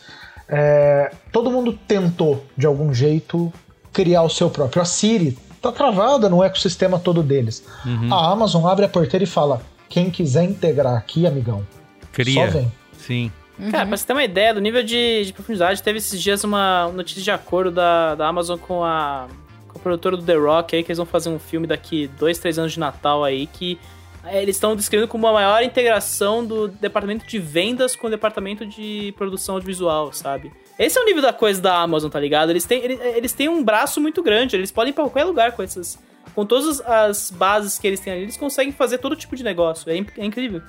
É, todo mundo tentou, de algum jeito, criar o seu próprio. A Siri tá travada no ecossistema todo deles.
Uhum.
A Amazon abre a porteira e fala: quem quiser integrar aqui, amigão,
Cria.
só vem.
Sim.
Cara, pra você ter uma ideia do nível de, de profundidade, teve esses dias uma notícia de acordo da, da Amazon com a, com a produtora do The Rock aí, que eles vão fazer um filme daqui dois, três anos de Natal aí, que eles estão descrevendo como a maior integração do departamento de vendas com o departamento de produção audiovisual, sabe? Esse é o nível da coisa da Amazon, tá ligado? Eles têm, eles, eles têm um braço muito grande, eles podem ir pra qualquer lugar com essas. Com todas as bases que eles têm ali, eles conseguem fazer todo tipo de negócio. É, é incrível.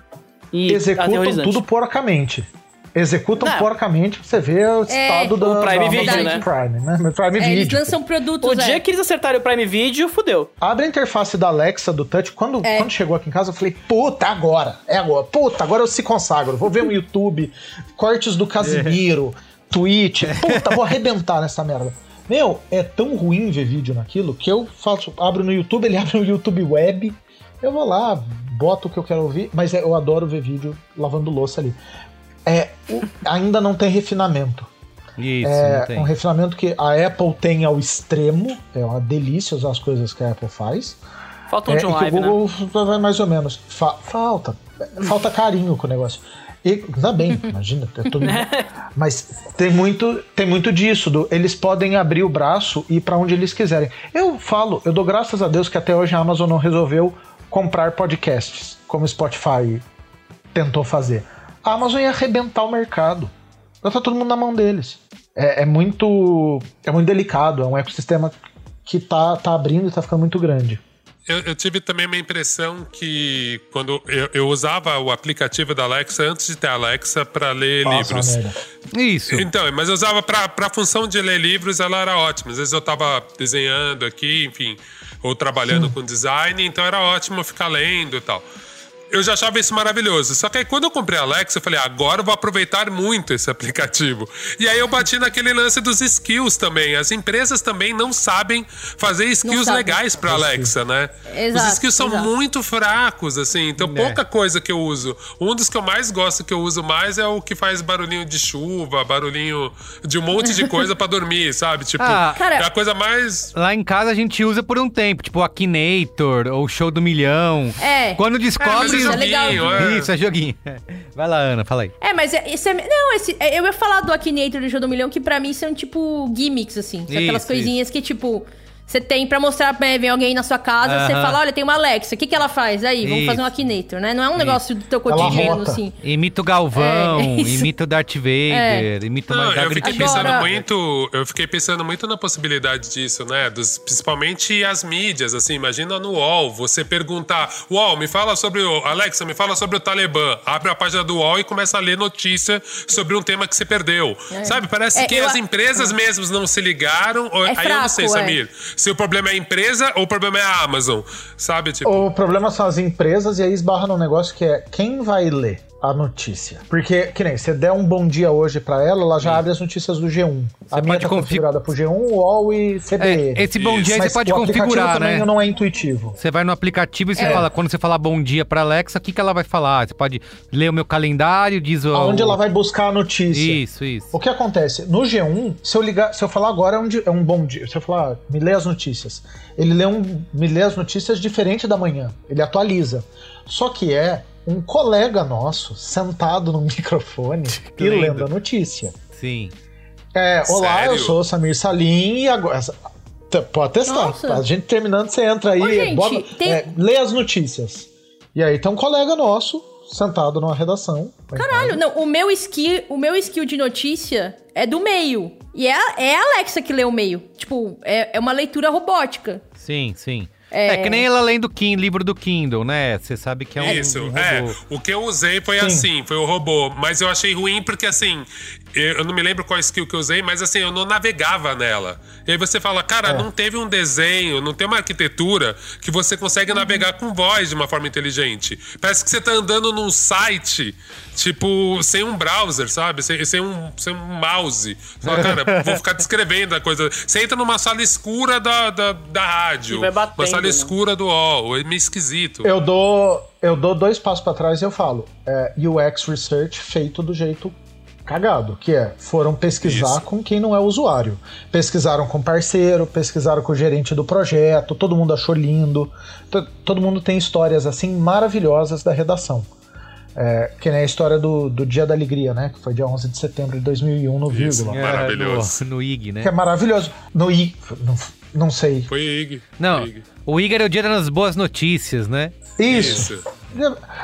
E
Executam tudo porcamente. Executam
Não.
porcamente pra você ver o estado da,
o Prime
da
Video, né?
Prime, né? Prime
É, eles
Video.
lançam produtos.
O
é.
dia que eles acertarem o Prime Video, fudeu.
Abre a interface da Alexa do Touch. Quando,
É.
quando chegou aqui em casa, eu falei, puta, agora. É agora. Puta, agora eu se consagro. Vou ver o YouTube, cortes do Casimiro, Twitch. Puta, vou arrebentar nessa merda. Meu, é tão ruim ver vídeo naquilo que eu faço, abro no YouTube, ele abre no YouTube Web. Eu vou lá, boto o que eu quero ouvir, mas é- eu adoro ver vídeo lavando louça ali. É, o- ainda não tem refinamento.
Isso,
É
não tem.
um refinamento que a Apple tem ao extremo. É uma delícia usar as coisas que a Apple faz.
Falta um
É,
John
o
né?
Google vai mais ou menos. Fa- falta. Falta carinho com o negócio. E, ainda bem, imagina, é tudo. Mas tem muito, tem muito disso. do- eles podem abrir o braço e ir pra onde eles quiserem. Eu falo, eu dou graças a Deus que até hoje a Amazon não resolveu comprar podcasts, como o Spotify tentou fazer. A Amazon ia arrebentar o mercado. Já tá todo mundo na mão deles. É, é muito. É muito delicado, é um ecossistema que tá, tá abrindo e tá ficando muito grande.
Eu, eu tive também uma impressão que quando eu, eu usava o aplicativo da Alexa antes de ter a Alexa para ler
Nossa,
livros.
merda.
Isso.
Então, mas eu usava pra, pra função de ler livros, ela era ótima. Às vezes eu tava desenhando aqui, enfim, ou trabalhando com design, então era ótimo ficar lendo e tal. Eu já achava isso maravilhoso. Só que aí quando eu comprei a Alexa, eu falei, agora eu vou aproveitar muito esse aplicativo. E aí eu bati naquele lance dos skills também. As empresas também não sabem fazer skills
sabem.
legais pra Alexa, né?
Exato,
Os skills são
exato.
muito fracos, assim. Então,
É.
pouca coisa que eu uso. Um dos que eu mais gosto, que eu uso mais, é o que faz barulhinho de chuva, barulhinho de um monte de coisa pra dormir, sabe? Tipo,
Ah,
Cara-
é a coisa mais.
Lá em casa a gente usa por um tempo, tipo o Akinator ou o Show do Milhão.
É.
Quando descobre.
é
é legal.
joguinho, é.
Isso, é joguinho. Vai lá, Ana, fala aí.
É, mas é- esse é. Não, esse, é, eu ia falar do Akinator do Jogo do Milhão, que pra mim são tipo gimmicks, assim. São aquelas
Isso,
coisinhas que, tipo. Você tem pra mostrar, né, vem alguém na sua casa, você
Aham.
fala, olha, tem uma Alexa, o que, que ela faz? Aí, vamos
Isso.
fazer um Akinator, né? Não é um negócio do teu cotidiano, assim.
Imita o Galvão,
É, isso.
imita o Darth Vader, imita o
Não, eu fiquei pensando
Agora-
muito, eu fiquei pensando muito na possibilidade disso, né? Dos, principalmente as mídias, assim, imagina no UOL, você perguntar, UOL, me fala sobre o Alexa, me fala sobre o Talibã. Abre a página do UOL e começa a ler notícia sobre um tema que você perdeu. Sabe? Parece
É,
que
eu
as
a-
empresas mesmas não se ligaram. ou-
É
aí eu não
fraco,
sei,
é.
Samir, se o problema é a empresa ou o problema é a Amazon, sabe? Tipo,
O problema são as empresas e aí esbarra num negócio que é quem vai ler a notícia. Porque, que nem, você der um bom dia hoje pra ela, ela já abre as notícias do G1. a minha tá
config-
configurada pro G1, UOL e CBN.
É, esse bom dia
Mas
você pode configurar,
também
né?
não é intuitivo.
Você vai no aplicativo e você
É.
fala, quando você falar bom dia pra Alexa, o que, que ela vai falar? Você pode ler o meu calendário, diz o.
Aonde ela vai buscar a notícia.
Isso, isso.
O que acontece? No G1, se eu ligar, se eu falar agora é um, di- é um bom dia, se eu falar, me lê as notícias, ele lê um, me lê as notícias diferente da manhã, ele atualiza. Só que é um colega nosso sentado no microfone e
Lendo.
lendo a notícia.
Sim.
É, olá,
Sério?
eu sou o Samir Salim e agora. Pode testar.
Nossa.
A gente terminando, você entra aí,
Ô, gente,
bota-
tem-
é, lê as notícias. E aí tem um colega nosso sentado numa redação.
Caralho, não, o meu skill, o meu skill de notícia é do meio. E é, a- é a Alexa que lê o meio. Tipo, é, é uma leitura robótica.
Sim, sim.
É.
É, que nem ela lendo o livro do Kindle, né? Você sabe que é um,
Isso,
um robô.
é. O que eu usei foi assim, foi o robô. Mas eu achei ruim porque, assim, eu não me lembro qual skill que eu usei, mas assim, eu não navegava nela. E aí você fala, cara,
É.
não teve um desenho, não tem uma arquitetura que você consegue navegar com voz de uma forma inteligente. Parece que você tá andando num site, tipo, sem um browser, sabe? Sem, sem um, sem um mouse. Você fala, cara, vou ficar descrevendo a coisa. Você entra numa sala escura da, da, da rádio,
batendo,
uma sala
né?
escura do UOL. É meio esquisito.
Eu dou, eu dou dois passos pra trás e eu falo: é, UX Research feito do jeito cagado, que é foram pesquisar
Isso.
com quem não é usuário. Pesquisaram com parceiro, pesquisaram com o gerente do projeto, todo mundo achou lindo. To- Todo mundo tem histórias assim maravilhosas da redação. É, que nem a história do, do Dia da Alegria, né? Que foi dia 11 de setembro de 2001 no
Isso.
Vírgula.
É,
Maravilhoso.
No, no IG, né?
Que é maravilhoso. No I. Não, não sei.
Foi Ig.
Não,
Ig.
o Igor é o dia das boas notícias, né?
Isso.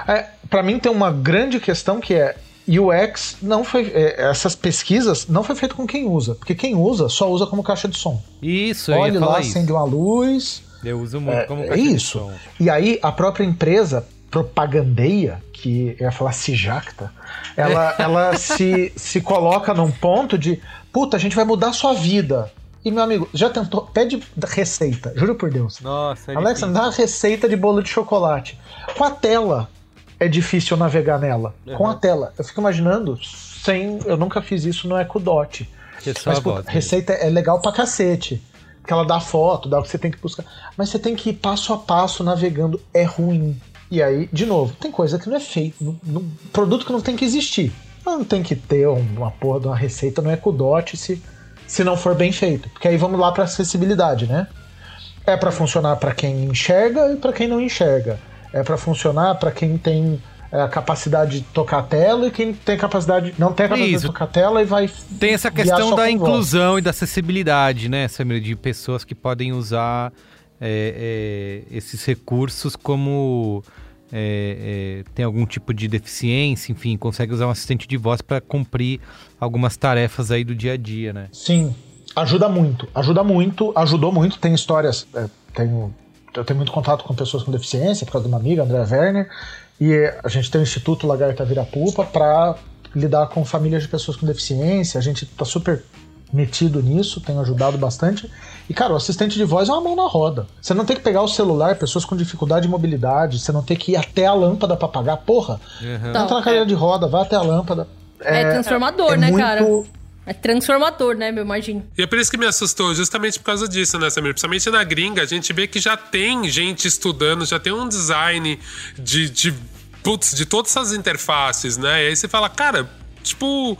É, para mim tem uma grande questão que é UX não foi é, essas pesquisas não foi feito com quem usa, porque quem usa só usa como caixa de som.
Isso,
Olha lá,
isso.
acende uma luz.
Eu uso muito
É,
como
é
caixa de
isso.
som.
E aí a própria empresa propagandeia, que eu ia falar se jacta, ela, ela se, se coloca num ponto de puta, a gente vai mudar a sua vida. E meu amigo, já tentou? Pede receita, juro por Deus.
Nossa, é
Alexa, dá uma receita de bolo de chocolate. Com a tela é difícil navegar nela. Com a tela. Eu fico imaginando, sem. Eu nunca fiz isso no Echo Dot.
Que é
Mas, pô,
né?
receita é legal pra cacete. Porque ela dá foto, dá o que você tem que buscar. Mas você tem que ir passo a passo navegando. É ruim. E aí, de novo, tem coisa que não é feito. não- não- produto que não tem que existir. Não tem que ter uma porra de uma receita no Echo Dot se, se não for bem feito. Porque aí vamos lá pra acessibilidade, né? É pra funcionar pra quem enxerga e pra quem não enxerga. É pra funcionar pra quem tem é, a capacidade de tocar a tela e quem tem capacidade não tem a capacidade
Isso.
de tocar a tela e vai
Tem essa questão da
com voz.
inclusão e da acessibilidade, né, Samir? De pessoas que podem usar é, é, esses recursos como é, é, tem algum tipo de deficiência, enfim, consegue usar um assistente de voz para cumprir algumas tarefas aí do dia a dia, né?
Sim, ajuda muito, ajuda muito, ajudou muito. Tem histórias, é, tenho, eu tenho muito contato com pessoas com deficiência, por causa de uma amiga, Andréa Werner, e a gente tem o Instituto Lagarta Virapupa para lidar com famílias de pessoas com deficiência. A gente tá super metido nisso, tem ajudado bastante. E, cara, o assistente de voz é uma mão na roda. Você não tem que pegar o celular, pessoas com dificuldade de mobilidade, você não tem que ir até a lâmpada para pagar. Porra,
Uhum.
Então,
entra na cadeira de roda, vai até a lâmpada.
É, transformador,
é
né,
muito-
cara? É transformador, né, meu imagino.
E é por isso que me assustou, justamente por causa disso, né, Samir? Principalmente na gringa, a gente vê que já tem gente estudando, já tem um design de, de, putz, de todas essas interfaces, né? E aí você fala, cara, tipo,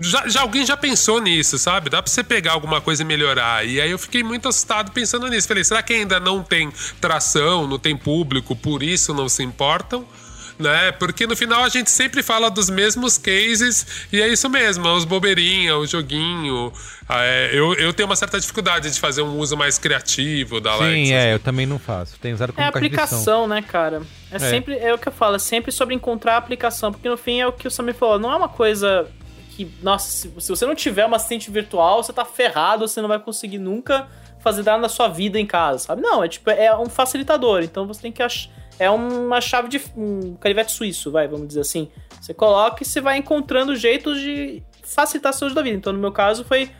já, já alguém já pensou nisso, sabe? Dá pra você pegar alguma coisa e melhorar. E aí eu fiquei muito assustado pensando nisso. Falei, será que ainda não tem tração, não tem público, por isso não se importam? Né? Porque no final a gente sempre fala dos mesmos cases e é isso mesmo, é os bobeirinhos, o joguinho. Ah, é, eu, eu tenho uma certa dificuldade de fazer um uso mais criativo da Alexa.
Sim, é, eu também não faço. Tenho usado como
É
de som.
aplicação, né, cara? É,
É.
sempre, é o que eu falo, é sempre sobre encontrar a aplicação, porque no fim é o que o Samir falou, não é uma coisa que, nossa, se, se você não tiver uma assistente virtual, você tá ferrado, você não vai conseguir nunca fazer nada na sua vida em casa, sabe? Não, é tipo, é um facilitador, então você tem que achar. É uma chave de. um canivete suíço, vai, vamos dizer assim. Você coloca e você vai encontrando jeitos de facilitar saúde da vida. Então, no meu caso, foi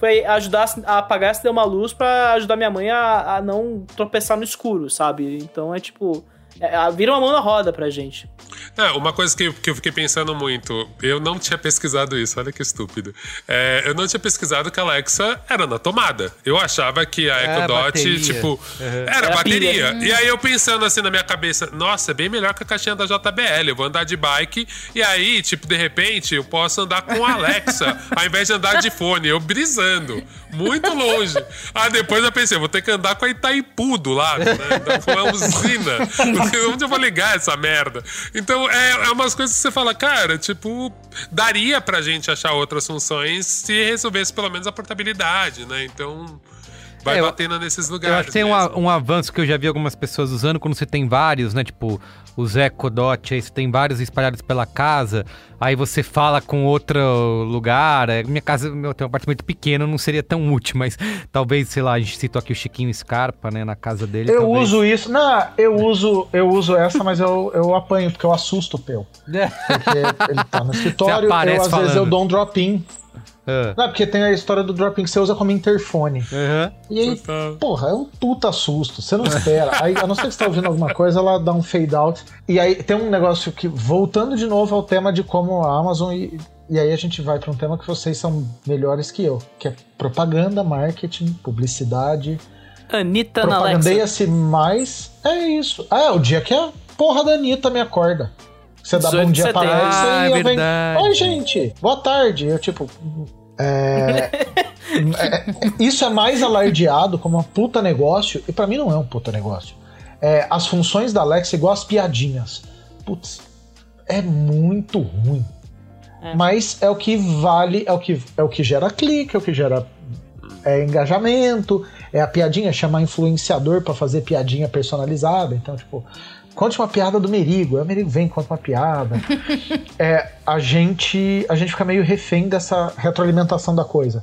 foi ajudar a apagar se deu uma luz pra ajudar minha mãe a, a não tropeçar no escuro, sabe? Então é tipo. É, a- vira uma mão na roda pra gente.
É, uma coisa que, que eu fiquei pensando muito, eu não tinha pesquisado isso, olha que estúpido. É, eu não tinha pesquisado que a Alexa era na tomada. Eu achava que a
É,
Echo Dot,
bateria.
tipo,
Uhum.
era,
Era
bateria.
pilha.
E aí eu pensando assim na minha cabeça, nossa, é bem melhor que a caixinha da JBL. Eu vou andar de bike e aí, tipo, de repente, eu posso andar com a Alexa, ao invés de andar de fone, eu brisando. Muito longe. Ah, depois eu pensei, vou ter que andar com a Itaipu do lado, né? Andar com a usina. Onde eu vou ligar essa merda? Então, é, é umas coisas que você fala, cara, tipo, daria pra gente achar outras funções se resolvesse pelo menos a portabilidade, né? Então, vai
É, eu-
batendo nesses
Eu
lugares.
acho que tem um, um avanço que eu já vi algumas pessoas usando quando você tem vários, né? Tipo, os Echo Dot, aí você tem vários espalhados pela casa, aí você fala com outro lugar. É, Minha casa, eu tenho um apartamento pequeno, não seria tão útil, mas talvez, sei lá, a gente citou aqui o Chiquinho Scarpa, né, na casa dele.
Eu
talvez.
uso isso. Não, eu uso, eu uso essa, mas eu, eu apanho, porque eu assusto o Peu. Porque ele tá no escritório, eu, às
aparece
vezes eu
falando.
dou um drop-in.
Ah.
Não, porque tem a história do drop-in que você usa como interfone.
Aham.
E aí, porra, é um puta susto. Você não espera. Aí, a não ser que você tá ouvindo alguma coisa, ela dá um fade out. E aí tem um negócio que, voltando de novo ao tema de como a Amazon. E, e aí a gente vai para um tema que vocês são melhores que eu, que é propaganda, marketing, publicidade.
Anitta na Alexa.
Propagandeia-se mais. É isso. Ah, é o dia que a porra da Anitta me acorda. Você dá
18
bom dia pra
setembro.
Alexa
Ah,
e
é
ela vem.
verdade.
Oi, gente. Boa tarde. Eu, tipo. É, é, isso é mais alardeado como um puta negócio, e pra mim não é um puta negócio. É, as funções da Alexa igual as piadinhas. Putz, é muito ruim. Mas é o que vale, é o que, é o que gera clique, é o que gera é, engajamento, é a piadinha, chamar influenciador pra fazer piadinha personalizada. Então, tipo, conte uma piada do Merigo, aí o Merigo vem e conta uma piada. é, a gente a gente fica meio refém dessa retroalimentação da coisa.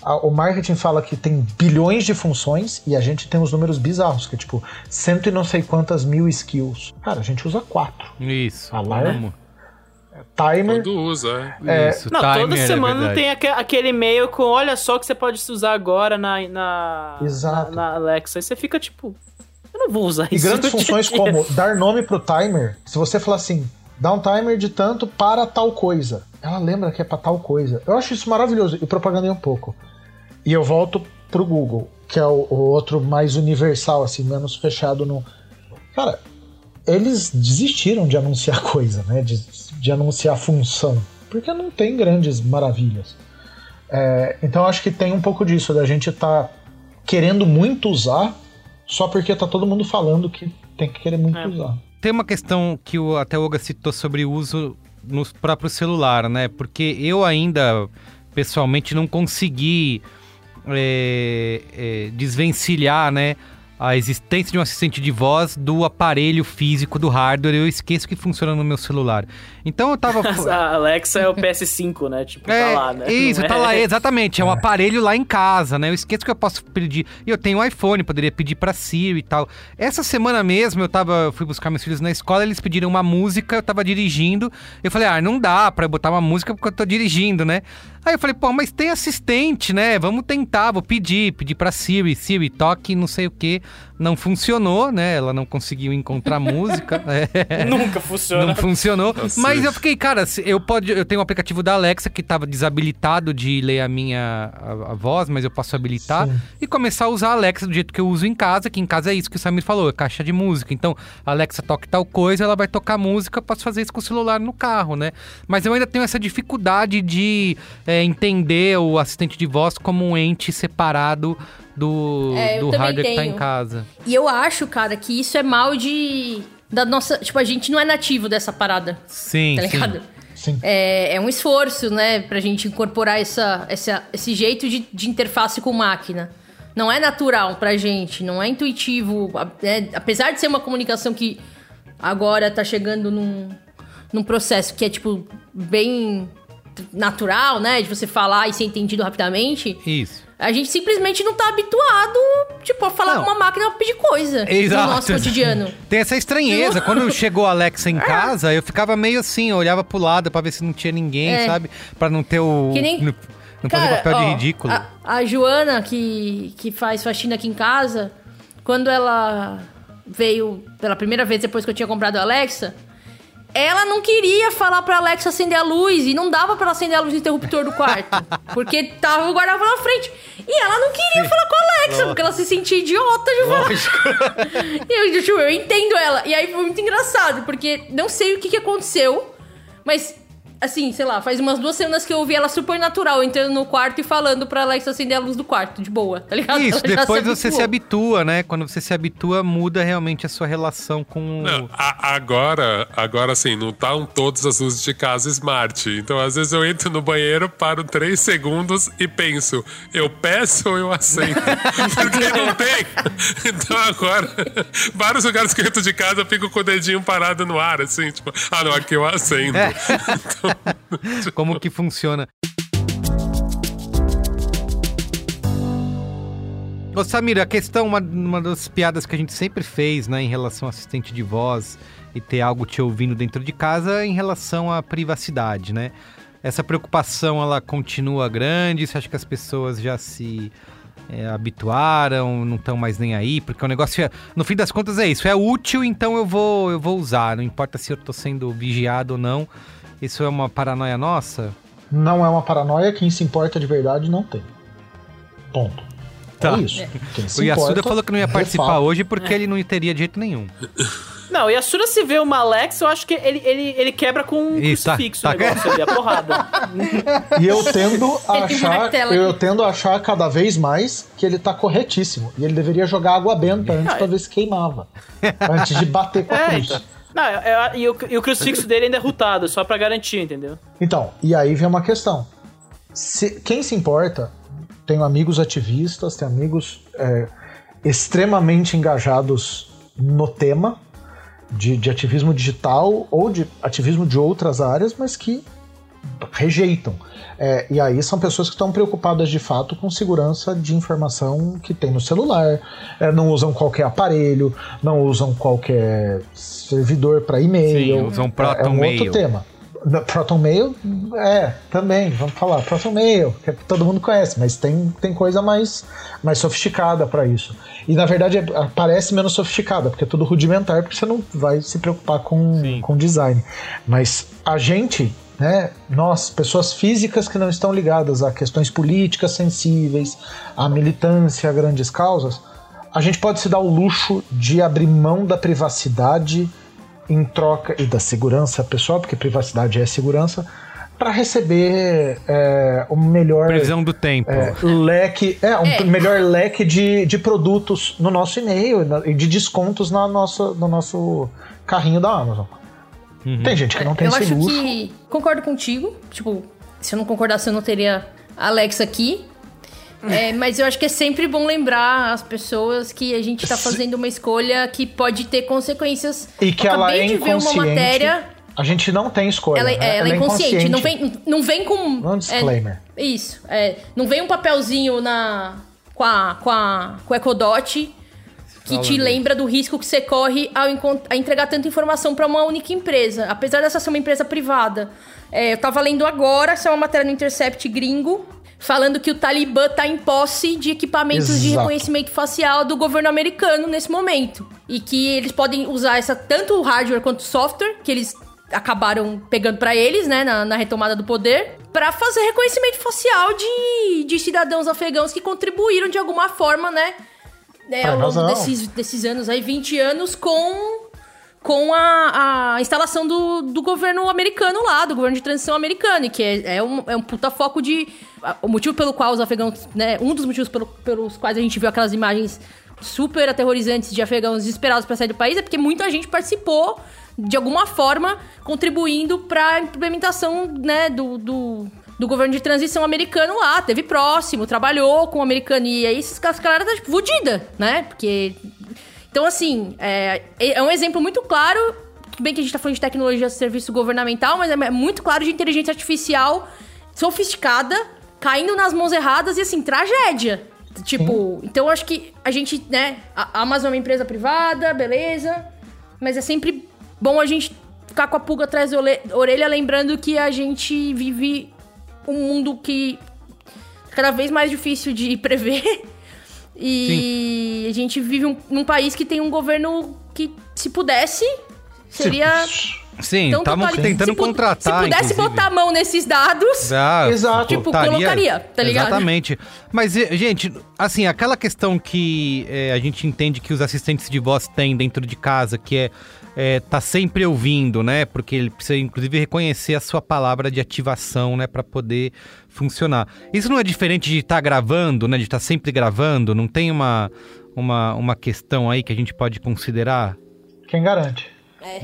A- o marketing fala que tem bilhões de funções e a gente tem os números bizarros, que é tipo, cento e não sei quantas mil skills. Cara, a gente usa quatro.
Isso.
Alarme.
vamos.
Timer.
Tudo usa,
É,
Isso,
Não,
timer,
toda
é
semana
verdade.
tem aque- aquele e-mail com olha só que você pode usar agora na, na,
Exato.
na, na Alexa. Aí você fica tipo, não vou usar
E
isso.
grandes
dia a
funções
dia.
como dar nome pro timer. Se você falar assim, dá um timer de tanto para tal coisa. Ela lembra que é para tal coisa. Eu acho isso maravilhoso e propagandei um pouco. E eu volto pro Google, que é o, o outro mais universal, assim, menos fechado no. Cara, eles desistiram de anunciar coisa, né? De, de anunciar função. Porque não tem grandes maravilhas. É, então eu acho que tem um pouco disso, da gente tá querendo muito usar, só porque tá todo mundo falando que tem que querer muito usar.
Tem uma questão que o, até o Olga citou sobre o uso no próprio celular, né? Porque eu ainda, pessoalmente, não consegui é, é, desvencilhar, né? A existência de um assistente de voz do aparelho físico, do hardware. Eu esqueço que funciona no meu celular. Então eu tava...
A Alexa é o PS5, né? Tipo,
É,
tá lá, né?
Isso,
Não
tá
é-
lá, exatamente. É um aparelho lá em casa, né? Eu esqueço que eu posso pedir. E eu tenho um iPhone, poderia pedir pra Siri e tal. Essa semana mesmo eu tava, eu fui buscar meus filhos na escola, eles pediram uma música, eu tava dirigindo. Eu falei, ah, não dá pra eu botar uma música porque eu tô dirigindo, né? Aí eu falei, pô, mas tem assistente, né? Vamos tentar, vou pedir, pedir pra Siri, Siri, toque, não sei o que. Não funcionou, né? Ela não conseguiu encontrar música. É.
Nunca funciona.
Não funcionou.
Nossa,
mas
isso.
eu fiquei, cara, se- eu, pode, eu tenho um aplicativo da Alexa que tava desabilitado de ler a minha a, a voz, mas eu posso habilitar
Sim.
e começar a usar a Alexa do jeito que eu uso em casa, que em casa é isso que o Samir falou, é caixa de música. Então, a Alexa toca tal coisa, ela vai tocar música, eu posso fazer isso com o celular no carro, né? Mas eu ainda tenho essa dificuldade de é, entender o assistente de voz como um ente separado do,
É,
do hardware que tá em casa.
E eu acho, cara, que isso é mal de. Da nossa. Tipo, a gente não é nativo dessa parada.
Sim,
Tá
sim.
ligado?
Sim.
É, é um esforço, né, pra gente incorporar essa, essa, esse jeito de, de interface com máquina. Não é natural pra gente, não é intuitivo. é- apesar de ser uma comunicação que agora tá chegando num, num processo que é, tipo, bem natural, né? De você falar e ser entendido rapidamente.
Isso.
A gente simplesmente não tá habituado, tipo, a falar
Não.
com uma máquina pra pedir coisa
Exato.
no nosso cotidiano.
Tem essa estranheza. Quando chegou a Alexa em casa, eu ficava meio assim, eu olhava pro lado pra ver se não tinha ninguém,
É.
sabe? Pra não ter o.
Que nem-
Não, não fazer
Cara,
papel
ó,
de ridículo.
A, a Joana, que, que faz faxina aqui em casa, quando ela veio pela primeira vez depois que eu tinha comprado a Alexa, ela não queria falar pra Alexa acender a luz e não dava pra ela acender a luz no interruptor do quarto, porque tava o guarda na frente. E ela não queria falar com a Alexa,
Lógico.
porque ela se sentia idiota de falar. E eu, tipo, eu entendo ela. E aí foi muito engraçado, porque não sei o que, que aconteceu, mas Assim, sei lá, faz umas duas semanas que eu ouvi ela super natural entrando no quarto e falando pra Alexa acender a luz do quarto, de boa, tá ligado?
Isso,
Ela
depois você se habitua, né? Quando você se habitua, muda realmente a sua relação com o...
Não, a- agora, agora assim, não estão todas as luzes de casa smart. Então, às vezes eu entro no banheiro, paro três segundos e penso, eu peço ou eu acendo? Porque não tem. Então agora, vários lugares que eu entro de casa, eu fico com o dedinho parado no ar, assim, tipo, ah, não, aqui eu acendo.
É. Como que funciona? Ô Samir, a questão, uma, uma das piadas que a gente sempre fez, né, em relação ao assistente de voz e ter algo te ouvindo dentro de casa em relação à privacidade, né? Essa preocupação, ela continua grande? Você acha que as pessoas já se é, habituaram, não estão mais nem aí? Porque o negócio, é, no fim das contas, é isso. É útil, então eu vou, eu vou usar. Não importa se eu tô sendo vigiado ou não. Isso é uma paranoia nossa?
Não é uma paranoia, quem se importa de verdade não tem. Ponto.
Tá.
É isso. Quem se
O Yasuda
importa,
falou que não ia participar
refala.
hoje porque ele não teria de jeito nenhum.
Não, e a Sura se vê uma Alexa, eu acho que ele, ele, ele quebra com um
Isso, tá-
crucifixo
tá-
o negócio ali, a porrada.
E eu tendo a achar, eu tendo a achar cada vez mais que ele tá corretíssimo. E ele deveria jogar água benta antes pra ver se queimava. Antes de bater com a
É,
cruz.
então. Não, é- é- e, o, e o crucifixo dele ainda é rutado, só pra garantir, entendeu?
Então, e aí vem uma questão. Se- quem se importa, tenho amigos ativistas, tenho amigos é, extremamente engajados no tema de, de ativismo digital ou de ativismo de outras áreas, mas que rejeitam. É, e aí são pessoas que estão preocupadas de fato com segurança de informação que tem no celular, é, não usam qualquer aparelho, não usam qualquer servidor para e-mail.
Sim, usam
É-
Proton
é um
Mail.
outro tema. Proton Mail, é, também, vamos falar. Proton Mail, que todo mundo conhece, mas tem, tem coisa mais, mais sofisticada para isso. E na verdade é- parece menos sofisticada, porque é tudo rudimentar, porque você não vai se preocupar com, com design. Mas a gente, né, nós, pessoas físicas que não estão ligadas a questões políticas sensíveis, a militância, a grandes causas, a gente pode se dar o luxo de abrir mão da privacidade em troca e da segurança pessoal, porque privacidade é segurança, para receber é, o melhor
Previsão do tempo.
é, leque, é, um
É.
melhor leque de, de produtos no nosso e-mail e e de descontos na nossa, no nosso carrinho da Amazon. Tem gente que não tem
eu
esse
acho
luxo.
que concordo contigo. Tipo, se eu não concordasse, eu não teria a Alexa aqui. É, mas eu acho que é sempre bom lembrar as pessoas que a gente tá fazendo uma escolha que pode ter consequências.
E que
eu
ela é
de ver uma
inconsciente.
matéria.
A gente não tem escolha.
Ela,
né?
é, ela é inconsciente. Não vem, não vem com.
Não é um disclaimer.
é, isso. é, não vem um papelzinho na, com, a, com, a, com o Ecodot que te lembra do risco que você corre ao entregar tanta informação para uma única empresa. Apesar dessa ser uma empresa privada. É, eu tava lendo agora, essa é uma matéria no Intercept gringo, falando que o Talibã tá em posse de equipamentos de
Exato.
reconhecimento facial do governo americano nesse momento. E que eles podem usar essa tanto o hardware quanto o software, que eles acabaram pegando pra eles, né, na, na retomada do poder, pra fazer reconhecimento facial de, de cidadãos afegãos que contribuíram de alguma forma, né, né, ao longo desses, desses anos aí, 20 anos, com, com a, a instalação do, do governo americano lá, do governo de transição americano, que é, é, um, é um puta foco de. a- O motivo pelo qual os afegãos. Né, um dos motivos pelo- pelos quais a gente viu aquelas imagens super aterrorizantes de afegãos desesperados pra sair do país é porque muita gente participou de alguma forma contribuindo pra implementação né, do, do, do governo de transição americano lá. Teve próximo, trabalhou com o americano e aí esses caras galera tá tipo, fudida, né? Porque. Então, assim, é, é um exemplo muito claro. Tudo bem que a gente tá falando de tecnologia de serviço governamental, mas é muito claro de inteligência artificial sofisticada, caindo nas mãos erradas e assim, tragédia. Tipo, então eu acho que a gente, né, a Amazon é uma empresa privada, beleza, mas é sempre bom a gente ficar com a pulga atrás da orelha, lembrando que a gente vive um mundo que é cada vez mais difícil de prever. E a gente vive um- num país que tem um governo que, se pudesse, seria.
Sim,
tão
estavam tentando
se
contratar,
Se pudesse
inclusive.
botar a mão nesses dados.
Ah,
Exato.
Tipo, colocaria, tá ligado?
Exatamente. Mas, gente, assim, aquela questão que é, a gente entende que os assistentes de voz têm dentro de casa, que é é, tá sempre ouvindo, né? Porque ele precisa, inclusive, reconhecer a sua palavra de ativação, né? Para poder funcionar. Isso não é diferente de estar tá gravando, né? De estar tá sempre gravando? Não tem uma, uma, uma questão aí que a gente pode considerar?
Quem garante? É.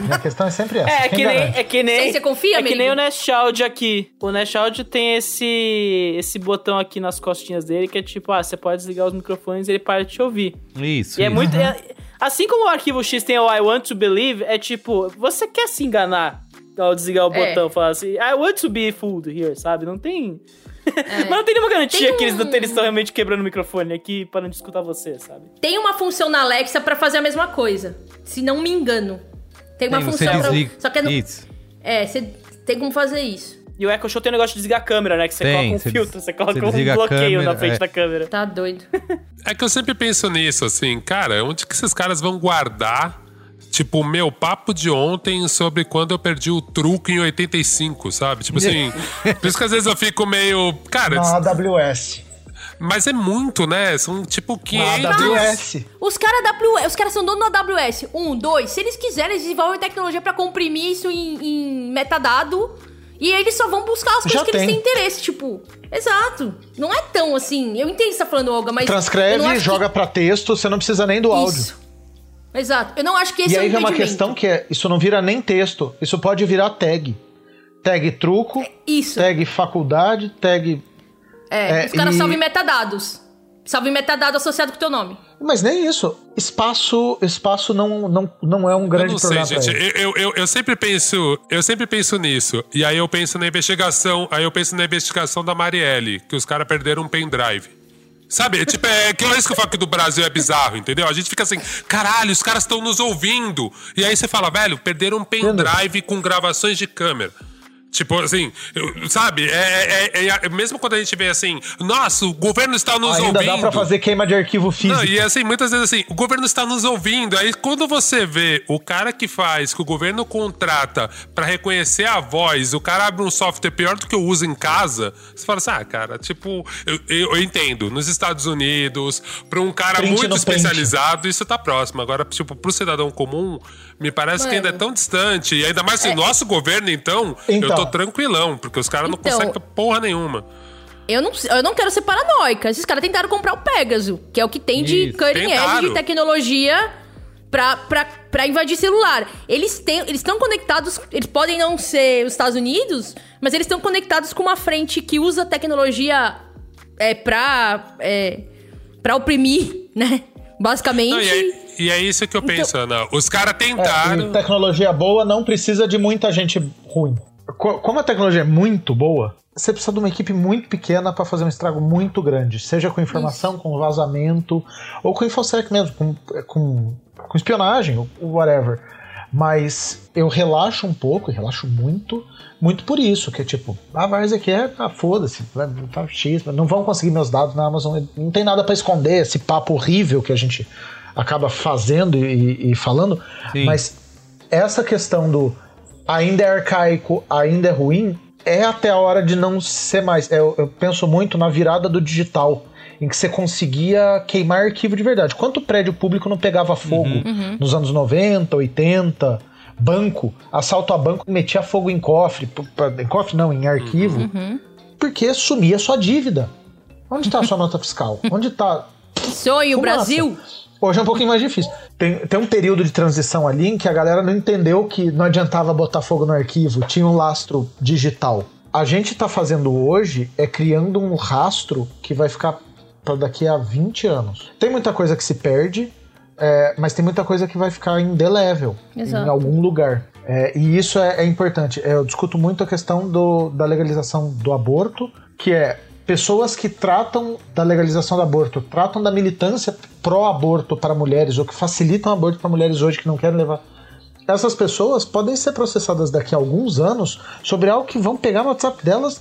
Minha questão é sempre essa.
É, é que, nem, é que nem.
Você confia,
É
amigo?
que nem o Nest Audio aqui. O Nest Audio tem esse, esse botão aqui nas costinhas dele que é tipo, ah, você pode desligar os microfones e ele para de te ouvir.
Isso.
E é
isso.
muito. é- assim como o arquivo X tem o I want to believe, é tipo, você quer se enganar ao desligar o
É.
botão, falar assim, I want to be fooled here, sabe? Não tem. Mas não tem nenhuma garantia
Tem
que eles
um-
eles estão realmente quebrando o microfone aqui para não escutar você, sabe?
Tem uma função na Alexa pra fazer a mesma coisa. Se não me engano. Tem uma
Tem, você
função pra. Só que é no-
Isso.
É, você tem como fazer isso.
E o Echo Show tem um negócio de desligar a câmera, né? Que você
Tem,
coloca um
você
filtro, você coloca
você
um bloqueio
câmera,
na frente
é.
da câmera.
Tá doido.
É que eu sempre penso nisso, assim, cara, onde que esses caras vão guardar, tipo, o meu papo de ontem sobre quando eu perdi o truco em 85, sabe? Tipo assim, por isso que às vezes eu fico meio. Cara,
Na AWS.
mas é muito, né? São tipo 500.
Na AWS.
Os caras AWS, os caras são donos da AWS. Um, dois. Se eles quiserem, eles desenvolvem tecnologia pra comprimir isso em, em metadado. E eles só vão buscar as coisas
Já
que eles
tem.
têm interesse, tipo. Exato. Não é tão assim. Eu entendo o que você tá falando, Olga, mas.
Transcreve,
acho que-
joga pra texto, você não precisa nem do áudio.
Isso. Exato. Eu não acho que esse
E
é o
aí vem uma questão que é, isso não vira nem texto, isso pode virar tag. Tag truco,
Isso.
tag faculdade, tag...
É,
É,
os caras
e-
salvam em metadados. Salva em metadado associado com o teu nome.
Mas nem isso. Espaço, espaço não, não, não é um
Eu
grande
não sei,
problema
gente. Eu, eu, eu sempre penso, eu sempre penso nisso. E aí eu penso na investigação, aí eu penso na investigação da Marielle, que os caras perderam um pendrive. Sabe, é tipo, é que é isso que eu falo que do Brasil é bizarro, entendeu? A gente fica assim, caralho, os caras estão nos ouvindo. E aí você fala, velho, perderam um pendrive com gravações de câmera. Tipo assim, eu- sabe? É, é- é- é- mesmo quando a gente vê assim, nossa, o governo está nos
Ainda
ouvindo.
dá pra fazer queima de arquivo físico.
Não, e assim, muitas vezes assim, o governo está nos ouvindo. Aí quando você vê o cara que faz, que o governo contrata pra reconhecer a voz, o cara abre um software pior do que eu uso em casa, você fala assim, ah, cara, tipo, eu, eu- eu entendo, nos Estados Unidos, pra um cara
Print
muito especializado, isso tá próximo. Agora, tipo, pro cidadão comum, me parece que ainda é
Mano.
tão distante. E ainda mais assim, nosso governo, então, eu
Então.
tô tranquilão, porque os caras não
Então.
conseguem porra nenhuma.
Eu não, eu não quero ser paranoica. Esses caras tentaram comprar o Pegasus, que é o que tem de
Isso,
cutting edge de tecnologia pra, pra, pra invadir celular. Eles têm, eles estão conectados, eles podem não ser os Estados Unidos, mas eles estão conectados com uma frente que usa tecnologia é, pra, é, pra oprimir, né? Basicamente.
Não, e, é, e é isso que eu
Então-
penso, Ana. Os caras
É,
tentaram.
e tecnologia boa não precisa de muita gente ruim. Co- Como a tecnologia é muito boa, você precisa de uma equipe muito pequena para fazer um estrago muito grande, seja com informação, com vazamento, ou com infosec mesmo, com, com, com espionagem, ou ou whatever. Mas eu relaxo um pouco, e relaxo muito, muito por isso, que é tipo, ah, vai isso aqui é, ah, foda-se, vai- tá X, não vão conseguir meus dados na Amazon, não tem nada para esconder, esse papo horrível que a gente acaba fazendo e, e falando,
Sim.
mas essa questão do ainda é arcaico, ainda é ruim, é até a hora de não ser mais. Eu, eu penso muito na virada do digital, em que você conseguia queimar arquivo de verdade. Quanto prédio público não pegava fogo
Uhum.
nos anos 90, 80? Banco, assalto a banco, metia fogo em cofre, em cofre não, em arquivo,
Uhum.
porque sumia sua dívida. Onde está a sua nota fiscal? Onde está
sonho,
Fumaça.
Brasil!
Hoje é um pouquinho mais difícil. Tem, tem um período de transição ali em que a galera não entendeu que não adiantava botar fogo no arquivo, tinha um lastro digital. A gente tá fazendo hoje é criando um rastro que vai ficar para daqui a 20 anos. Tem muita coisa que se perde, é, mas tem muita coisa que vai ficar indelével
Exato.
em algum lugar. É, e isso é, é importante. É, Eu discuto muito a questão do- da legalização do aborto, que é pessoas que tratam da legalização do aborto, tratam da militância pró-aborto para mulheres, ou que facilitam o aborto para mulheres hoje que não querem levar. Essas pessoas podem ser processadas daqui a alguns anos sobre algo que vão pegar no WhatsApp delas.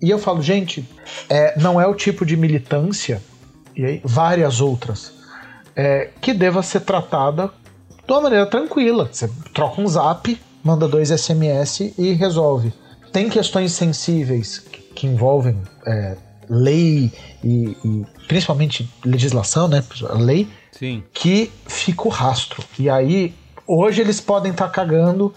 E eu falo, gente, é, não é o tipo de militância, e aí várias outras, é, que deva ser tratada de uma maneira tranquila. Você troca um zap, manda dois SMS e resolve. Tem questões sensíveis que, que envolvem é, lei e, e principalmente legislação, né? Lei
Sim.
que fica o rastro. E aí, hoje eles podem estar cagando,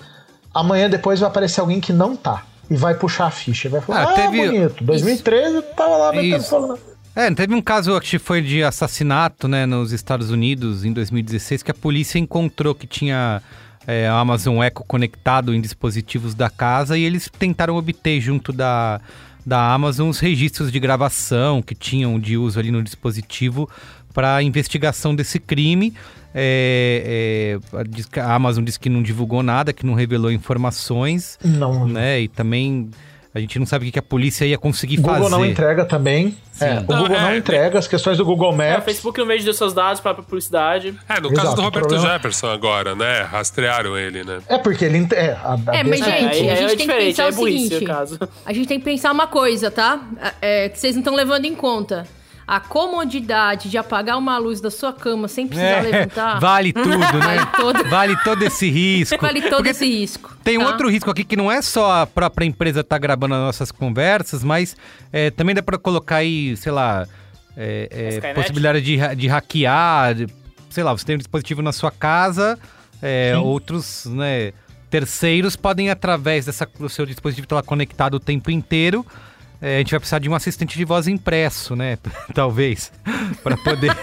amanhã depois vai aparecer alguém que não tá. E vai puxar a ficha. Vai falar,
Ah,
ah,
teve-
bonito. 2013 eu tava lá metendo
Isso.
na...
É, teve um caso que foi de assassinato, né, nos Estados Unidos em 2016, que a polícia encontrou que tinha é, a Amazon Echo conectado em dispositivos da casa e eles tentaram obter junto da, da Amazon os registros de gravação que tinham de uso ali no dispositivo para a investigação desse crime. É, é, a a Amazon disse que não divulgou nada, que não revelou informações,
Não.
né? E também a gente não sabe o que a polícia ia conseguir
Google
fazer.
não entrega também. É, o Google
Não,
não
é,
entrega as questões do Google
É, o
Maps.
Facebook não vende seus dados pra pra publicidade.
É, no
Exato,
caso do
o
Roberto
problema-
Jefferson agora, né? Rastrearam ele, né?
É porque ele. É, a, a
É, mas,
É,
gente, a
aí
gente
é
tem que
diferente,
pensar
é
o seguinte. A gente tem que pensar uma coisa, tá? É, que vocês não estão levando em conta. A comodidade de apagar uma luz da sua cama sem precisar
É,
levantar.
vale tudo, né?
Vale todo-
Vale todo esse risco.
Vale todo
Porque
esse risco.
Tem
tá?
outro risco aqui que não é só a própria empresa estar gravando as nossas conversas, mas é, também dá para colocar aí, sei lá, é, é, possibilidade de, de hackear, de- sei lá, você tem um dispositivo na sua casa, é, outros, né, terceiros podem através dessa, do seu dispositivo estar lá conectado o tempo inteiro. É, a gente vai precisar de um assistente de voz impresso, né? Talvez. para poder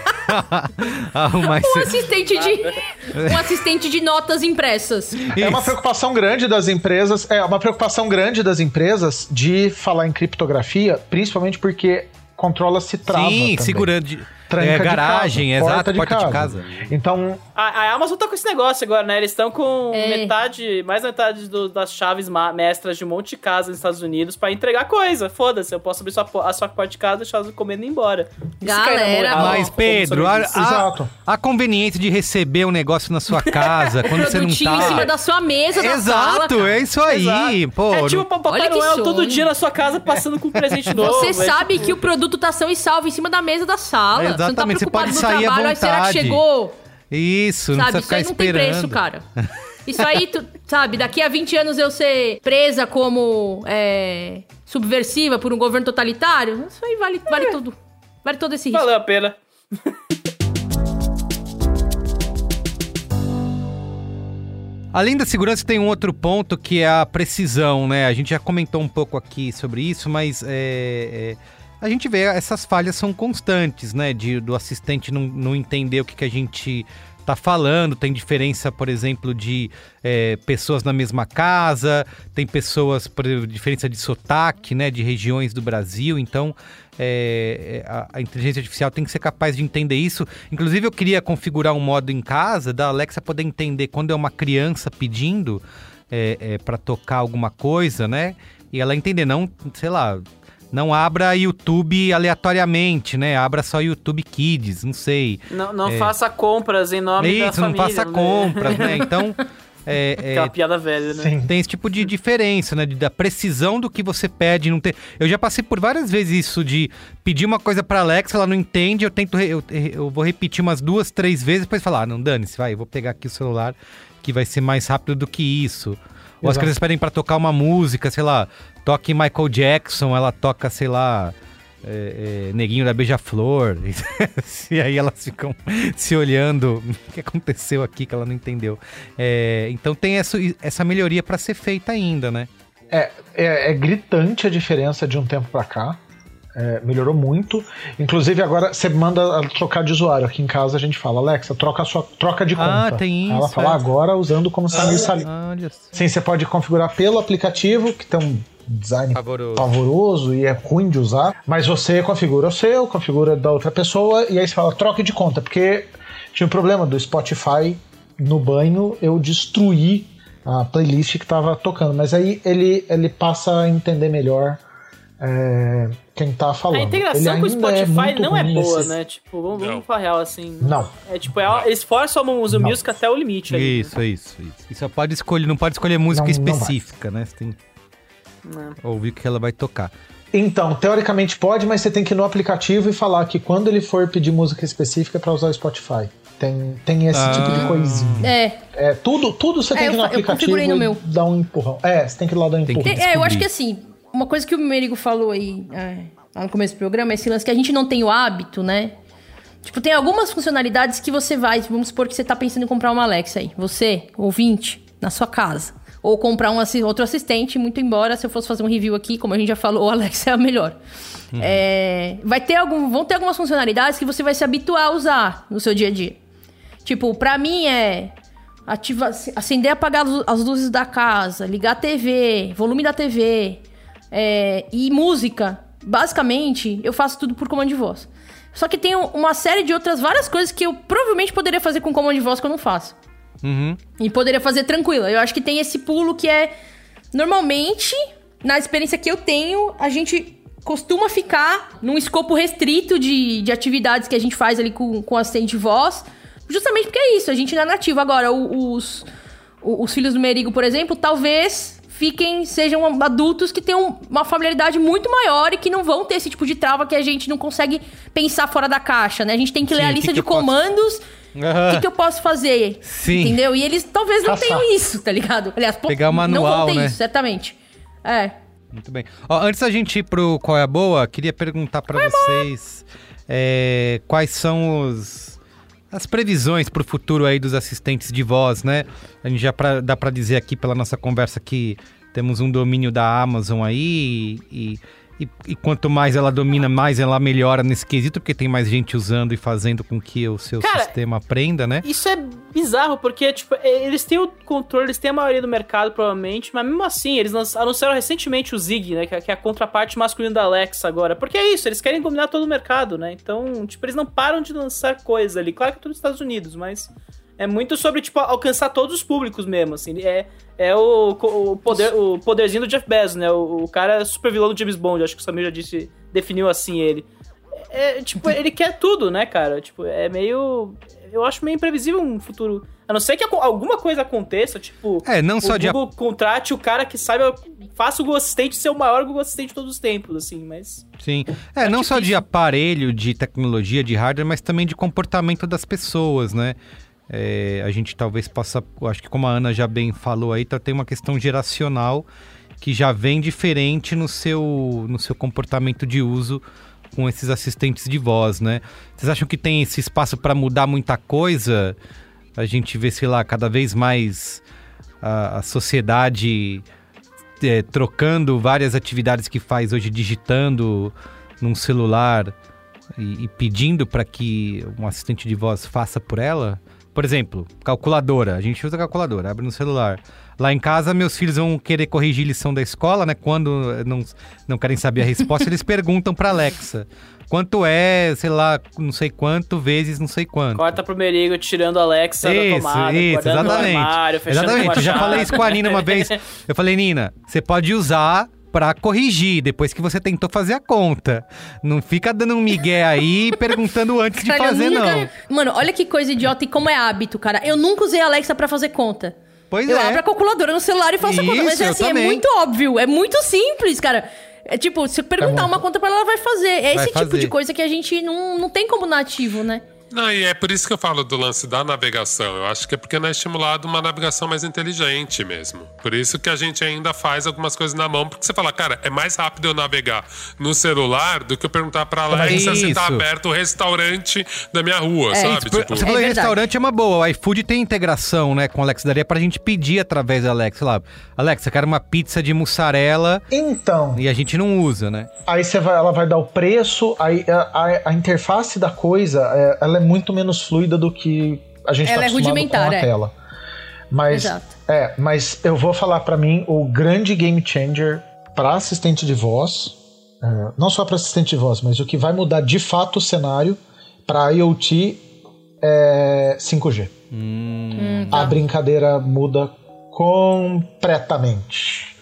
arrumar
Um
esse.
assistente de. um assistente de notas impressas.
É uma preocupação grande das empresas, é uma preocupação grande das empresas de falar em criptografia, principalmente porque controla-se trava
Sim,
também.
segurando. De,
Tranca
é,
de
garagem,
casa,
exato, porta de casa.
Então,
A, a Amazon tá com esse negócio agora, né? Eles estão com
É.
metade, mais metade do- das chaves mestras de um monte de casa nos Estados Unidos pra entregar coisa. Foda-se, eu posso abrir sua, a sua porta de casa e deixar elas comendo e ir embora. Na
Galera.
moral,
Mas, Pedro, a, a, a conveniência de receber um negócio na sua casa quando você não tá.
em cima da sua mesa, da sala.
Exato,
cara.
é isso aí,
Exato.
pô.
É tipo
não-
o Papai Noel todo dia na sua casa passando com um presente novo.
Você
é
sabe
tipo-
que o produto tá são e salvo em cima da mesa da sala.
Exatamente,
Você não tá
você
preocupado
pode
no
sair à
trabalho. Aí será que
vontade.
chegou?
Isso, não
sabe?
precisa
Isso
ficar
aí não tem
esperando.
preço, cara. Isso aí, tu, sabe, daqui a 20 anos eu ser presa como é, subversiva por um governo totalitário, isso aí vale, vale tudo. Vale todo esse risco.
Valeu a pena.
Além da segurança, tem um outro ponto que é a precisão, né? A gente já comentou um pouco aqui sobre isso, mas é, é, a gente vê essas falhas são constantes, né? De, do assistente não, não entender o que, que a gente tá falando. Tem diferença, por exemplo, de é, pessoas na mesma casa, tem pessoas, por diferença de sotaque, né? De regiões do Brasil. Então, é, a, a inteligência artificial tem que ser capaz de entender isso. Inclusive, eu queria configurar um modo em casa da Alexa poder entender quando é uma criança pedindo é, para tocar alguma coisa, né? E ela entender, não, sei lá, não abra YouTube aleatoriamente, né? Abra só YouTube Kids, não sei.
Não, não
É.
faça compras em nome da
Isso, não
família.
faça
né?
compras, né? Então, é, é,
Aquela piada velha, né?
sim.
tem esse tipo de diferença, né? de- Da precisão do que você pede. Não ter... Eu já passei por várias vezes isso de pedir uma coisa pra Alexa, ela não entende, eu tento. re- Eu, eu vou repetir umas duas, três vezes, depois falar, ah, não dane-se, vai, eu vou pegar aqui o celular, que vai ser mais rápido do que isso. Ou as
Exato.
crianças pedem pra tocar uma música, sei lá, toque Michael Jackson, ela toca, sei lá. é, é, Neguinho da Beija-Flor. e aí elas ficam se olhando. O que aconteceu aqui que ela não entendeu? É, então tem essa, essa melhoria para ser feita ainda, né?
É, é, é gritante a diferença de um tempo pra cá. É, melhorou muito. Inclusive, agora você manda trocar de usuário. Aqui em casa a gente fala, Alexa, troca a sua troca de conta.
Ah, tem
Aí Ela
isso,
fala
é.
agora usando como Samir Salim. Sim, você pode configurar pelo aplicativo, que tem um design
Pavoroso.
pavoroso e é ruim de usar, mas você configura o seu, configura da outra pessoa e aí você fala troca de conta, porque tinha um problema do Spotify no banho, eu destruí a playlist que estava tocando, mas aí ele, ele passa a entender melhor é, quem tá falando.
A integração
Ele
com o
ainda
Spotify
muito
não é boa,
esses-
né? Tipo, vamos, vamos
Não.
falar real assim.
Não.
É tipo, é, eles forçam o uso
Não.
music até o limite ali.
Isso, isso, isso. E só pode escolher, não pode escolher música
Não- não
específica, né? Você tem
Né?
ouvir o que ela vai tocar.
Então, teoricamente pode, mas você tem que ir no aplicativo e falar que quando ele for pedir música específica é pra usar o Spotify. Tem, tem esse
Ah.
tipo de coisinha.
É.
É, tudo, tudo você
É,
tem
eu
que ir no
eu
aplicativo
configurei no
e
meu.
dar um empurrão. É, você tem que ir lá dar um
Tem que-
empurrão.
É, eu acho que assim, uma coisa que o Merigo falou aí é, lá no começo do programa é esse lance que a gente não tem o hábito, né? Tipo, tem algumas funcionalidades que você vai, vamos supor que você tá pensando em comprar uma Alexa aí, você, ouvinte, na sua casa. Ou comprar um assi- outro assistente, muito embora se eu fosse fazer um review aqui, como a gente já falou, o Alexa é a melhor. É, vai ter algum, vão ter algumas funcionalidades que você vai se habituar a usar no seu dia a dia. Tipo, pra mim é ativar, acender e apagar as lu- as luzes da casa, ligar a TV, volume da TV é, e música. Basicamente, eu faço tudo por comando de voz. Só que tem um- uma série de outras várias coisas que eu provavelmente poderia fazer com comando de voz que eu não faço.
Uhum.
E poderia fazer tranquila. Eu acho que tem esse pulo que é. Normalmente, na experiência que eu tenho, a gente costuma ficar num escopo restrito de, de atividades que a gente faz ali com, com assistente de voz. Justamente porque é isso, a gente não é nativo. Agora, os, o- os filhos do Merigo, por exemplo, talvez fiquem, sejam adultos que tenham uma familiaridade muito maior e que não vão ter esse tipo de trava que a gente não consegue pensar fora da caixa, né? A gente tem que ler
Sim,
a
o que
lista
que
de
eu posso-
comandos o que, que eu posso fazer?
Sim.
Entendeu? E eles talvez não
Caçar.
tenham isso, tá ligado? Aliás,
Pegar o
não
manual,
vão ter
né?
isso, certamente. É.
Muito bem. Ó, antes da gente ir pro Qual é a Boa, queria perguntar pra vocês é, quais são os, as previsões pro futuro aí dos assistentes de voz, né? A gente já pra- dá pra dizer aqui pela nossa conversa que temos um domínio da Amazon aí e, e, e quanto mais ela domina, mais ela melhora nesse quesito, porque tem mais gente usando e fazendo com que o seu
Cara,
sistema aprenda, né?
Isso é bizarro, porque, tipo, eles têm o controle, eles têm a maioria do mercado, provavelmente, mas mesmo assim, eles anunciaram recentemente o Zig, né? Que é, que é a contraparte masculina da Alexa agora. Porque é isso, eles querem dominar todo o mercado, né? Então, tipo, eles não param de lançar coisas ali. Claro que é tudo nos Estados Unidos, mas é muito sobre, tipo, alcançar todos os públicos mesmo, assim. É, é o, o, poder, o poderzinho do Jeff Bezos, né? O, o cara é super vilão do James Bond, acho que o Samir já disse, definiu assim ele. É, tipo, ele quer tudo, né, cara? Tipo, é meio. Eu acho meio imprevisível um futuro. A não ser que alguma coisa aconteça, tipo.
É, não só
o
de-
Google contrate o cara que saiba. Faça o Google Assistente ser o maior Google Assistente de todos os tempos, assim, mas.
Sim. É, não só de aparelho, de tecnologia, de hardware, mas também de comportamento das pessoas, né? É, a gente talvez possa, eu acho que como a Ana já bem falou aí, tá, tem uma questão geracional que já vem diferente no seu, no seu comportamento de uso com esses assistentes de voz, né? Vocês acham que tem esse espaço para mudar muita coisa? A gente vê, sei lá, cada vez mais a, a sociedade é, trocando várias atividades que faz hoje, digitando num celular e, e pedindo para que um assistente de voz faça por ela. Por exemplo, calculadora. A gente usa calculadora, abre no celular. Lá em casa, meus filhos vão querer corrigir lição da escola, né? Quando não, não querem saber a resposta, eles perguntam para Alexa. Quanto é, sei lá, não sei quanto vezes não sei quanto.
Corta pro Merigo tirando a Alexa da
Isso,
tomada,
isso, exatamente.
armário, fechando
exatamente. Eu já falei isso com a Nina uma vez. Eu falei, Nina, você pode usar pra corrigir depois que você tentou fazer a conta. Não fica dando um migué aí perguntando antes de
Cara, eu
fazer,
nunca-
não.
Mano, olha que coisa idiota e como é hábito, cara. Eu nunca usei a Alexa pra fazer conta.
Pois
eu
é.
abro a calculadora no celular e faço a conta. Mas
Isso,
é
eu
assim, é
também.
muito óbvio, é muito simples, cara. É tipo, se eu perguntar uma conta pra ela, ela vai fazer. É
Vai
esse tipo
fazer.
de coisa que a gente não, não tem como nativo, né?
Não, e é por isso que eu falo do lance da navegação. Eu acho que é porque não é estimulado uma navegação mais inteligente mesmo. Por isso que a gente ainda faz algumas coisas na mão, porque você fala, cara, é mais rápido eu navegar no celular do que eu perguntar pra Alexa se tá aberto o restaurante da minha rua,
É,
sabe?
isso, por-
Tipo,
você falou em restaurante é uma boa. O iFood tem integração, né, com o Alexa. Daria pra gente pedir através da Alexa. Sei lá, Alexa, eu quero uma pizza de mussarela.
Então.
E a gente não usa, né?
Aí você vai, ela vai dar o preço, aí a, a- a interface da coisa, é, ela é muito menos fluida do que a gente está
é
acostumado
rudimentar,
com a
é.
tela. Mas,
Exato.
é, mas eu vou falar pra mim o grande game changer para assistente de voz, é, não só para assistente de voz, mas o que vai mudar de fato o cenário para IoT é 5G.
Hum,
A brincadeira muda completamente.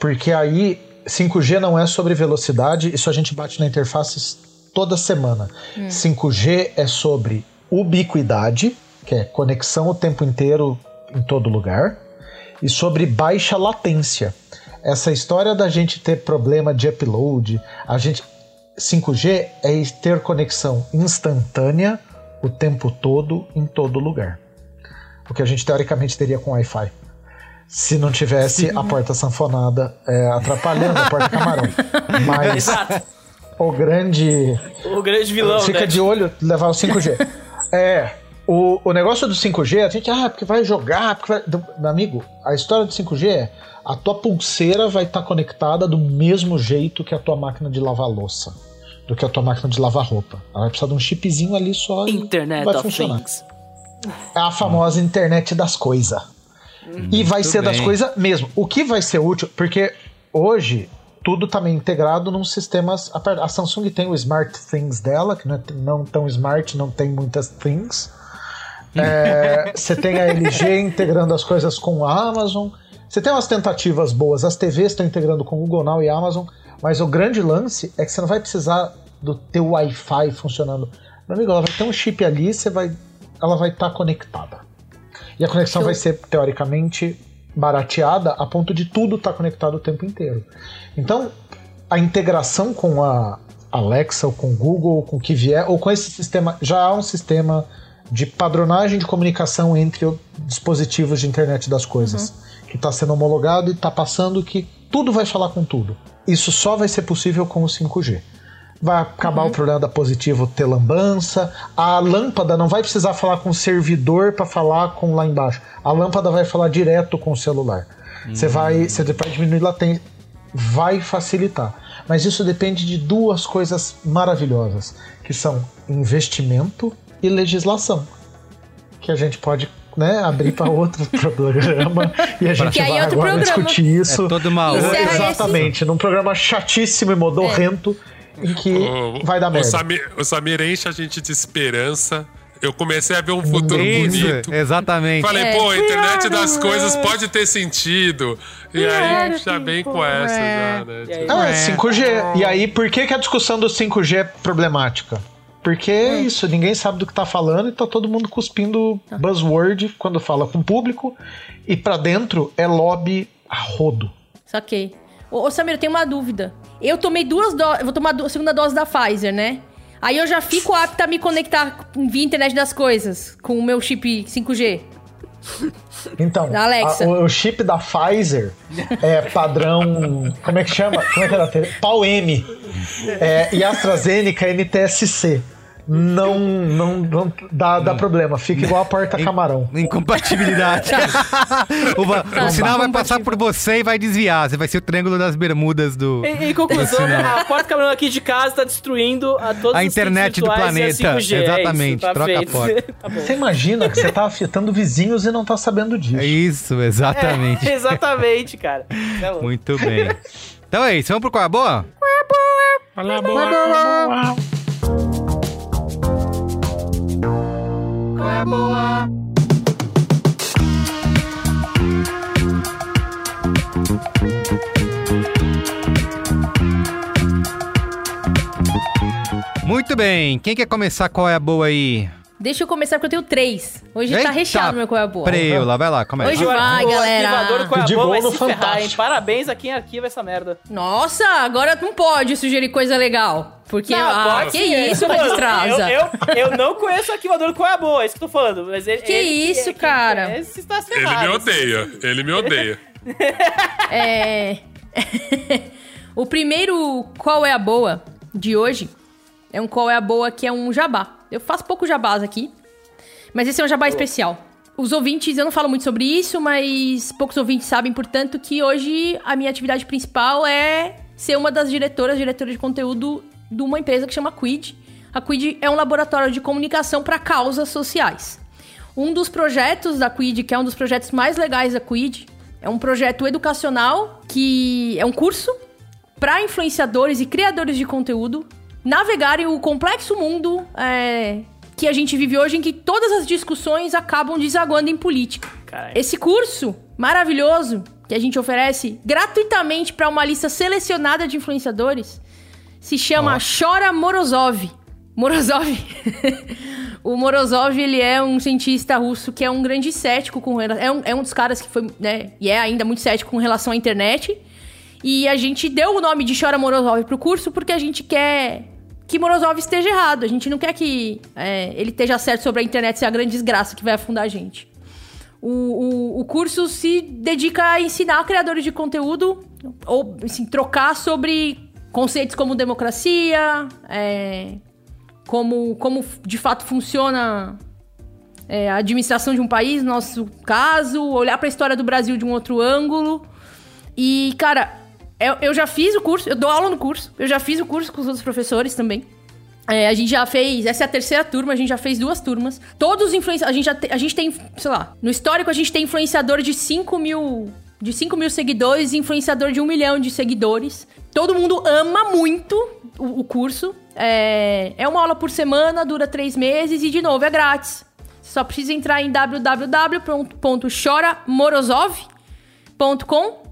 Porque aí 5G não é sobre velocidade, isso a gente bate na interface toda semana.
Hum.
5G é sobre ubiquidade, que é conexão o tempo inteiro em todo lugar, e sobre baixa latência. Essa história da gente ter problema de upload, a gente 5G é ter conexão instantânea o tempo todo em todo lugar. O que a gente teoricamente teria com Wi-Fi. Se não tivesse a porta sanfonada é, atrapalhando a porta camarão. Mas,
Exato.
O grande.
O grande vilão,
Fica
né?
de olho levar o 5G. é. O, o negócio do 5G, a gente, ah, porque vai jogar, porque vai... Meu amigo, a história do 5G é a tua pulseira vai estar conectada do mesmo jeito que a tua máquina de lavar louça, do que a tua máquina de lavar roupa. Ela vai precisar de um chipzinho ali só
Internet
vai
of
funcionar.
Things.
É a famosa internet das coisas. E vai
Muito
ser das
bem.
coisas mesmo. O que vai ser útil, porque hoje tudo tá meio integrado num sistemas. A a Samsung tem o Smart Things dela, que não é não tão smart, não tem muitas things. É, Você tem a LG integrando as coisas com a Amazon. Você tem umas tentativas boas. As TVs estão integrando com o Google Now e Amazon. Mas o grande lance é que você não vai precisar do teu Wi-Fi funcionando. Meu amigo, ela vai ter um chip ali, você vai, ela vai estar conectada. E a conexão vai ser, teoricamente, barateada a ponto de tudo estar conectado o tempo inteiro. Então, a integração com a Alexa, ou com o Google, ou com o que vier, ou com esse sistema, já há um sistema de padronagem de comunicação entre dispositivos de internet das coisas, que está sendo homologado e está passando que tudo vai falar com tudo. Isso só vai ser possível com o 5G. Vai acabar o problema da positivo ter lambança. A lâmpada não vai precisar falar com o servidor para falar com lá embaixo. A lâmpada vai falar direto com o celular. Você vai, você vai diminuir latência, vai facilitar. Mas isso depende de duas coisas maravilhosas, que são investimento e legislação, que a gente pode né, abrir para outro programa e a gente vai
é
agora
programa.
discutir isso.
É toda uma
Encerra
outra.
esse-
Exatamente, num programa chatíssimo e modorrento em que
O-
vai dar
o
merda.
Samir, o Samir enche a gente de esperança. Eu comecei a ver um futuro
Isso,
bonito.
exatamente.
Falei,
É.
pô, a internet
are
das coisas
world.
pode ter sentido. E
We
aí já vem com essa,
É.
já, né?
E aí?
Ah, 5G. E aí, por que, que a discussão do 5G é problemática? Porque é isso, ninguém sabe do que tá falando e tá todo mundo cuspindo buzzword quando fala com o público. E pra dentro é lobby a rodo.
Saquei. Ô, ô Samir, eu tenho uma dúvida. Eu tomei duas doses. Vou tomar a segunda dose da Pfizer, né? Aí eu já fico apta a me conectar via internet das coisas com o meu chip 5G.
Então, a- o, o chip da Pfizer é padrão. Como é que chama? Como é que era? Pau M. É, e AstraZeneca NTSC. Não, não, não dá, dá problema, fica igual a porta camarão.
Incompatibilidade. o, va-
Tá,
o sinal vai passar por você e vai desviar. Você vai ser o triângulo das bermudas do.
Em, em conclusão, a porta caminhão aqui de casa tá destruindo a todos
A
os
internet do
virtuais e a
planeta.
5G, é isso,
Exatamente,
tá
troca a
feito.
porta.
tá bom.
Você imagina que você tá afetando vizinhos e não tá sabendo disso.
É isso, exatamente.
É, exatamente, cara. É louco.
Muito bem. Então é isso, vamos pro qual é a boa?
Fala, boa.
Qual boa? Muito bem, quem quer começar qual é a boa aí?
Deixa eu começar porque eu tenho três. Hoje tá
Eita,
recheado meu qual é a boa.
Preula, vai lá, começa.
Hoje
O
vai,
arquivador
galera.
do Qual é a Boa vai
no
se ferrar, hein?
Fantástico.
Parabéns a quem arquiva essa merda.
Nossa, agora não pode sugerir coisa legal. Porque,
Não,
ah,
pode
que
sim, é.
isso, destrasa.
Eu, eu, eu não conheço o arquivador do Qual é a Boa, é isso que eu tô falando. Mas ele,
Que
ele-
isso,
ele-
cara?
Esse está
Ele me odeia, ele me odeia.
É. o primeiro Qual é a Boa de hoje é um Qual é a Boa que é um jabá. Eu faço pouco jabás aqui, mas esse é um jabá especial. Os ouvintes, eu não falo muito sobre isso, mas poucos ouvintes sabem, portanto, que hoje a minha atividade principal é ser uma das diretoras, diretora de conteúdo de uma empresa que chama Quid. A Quid é um laboratório de comunicação para causas sociais. Um dos projetos da Quid, que é um dos projetos mais legais da Quid, é um projeto educacional que é um curso para influenciadores e criadores de conteúdo navegarem o complexo mundo é, que a gente vive hoje, em que todas as discussões acabam desaguando em política.
Caralho.
Esse curso maravilhoso que a gente oferece gratuitamente para uma lista selecionada de influenciadores se chama Chora Morozov. Morozov. o Morozov, ele é um cientista russo que é um grande cético com é um, é um dos caras que foi, né, e é ainda muito cético com relação à internet. E a gente deu o nome de Chora Morozov pro curso porque a gente quer que Morozov esteja errado. A gente não quer que é, ele esteja certo sobre a internet ser a grande desgraça que vai afundar a gente. O, o, o curso se dedica a ensinar criadores de conteúdo ou assim, trocar sobre conceitos como democracia, é, como, como de fato funciona é, a administração de um país, no nosso caso, olhar para a história do Brasil de um outro ângulo. E, cara, eu, eu já fiz o curso, eu dou aula no curso, eu já fiz o curso com os outros professores também. É, a gente já fez, essa é a terceira turma, a gente já fez duas turmas. Todos os influenciadores, a gente já a gente tem, sei lá, no histórico a gente tem influenciador de 5 mil, de 5 mil seguidores e influenciador de 1 milhão de seguidores. Todo mundo ama muito o, o curso. É, é uma aula por semana, dura três meses e, de novo, é grátis. Você só precisa entrar em www.choramorozov.com.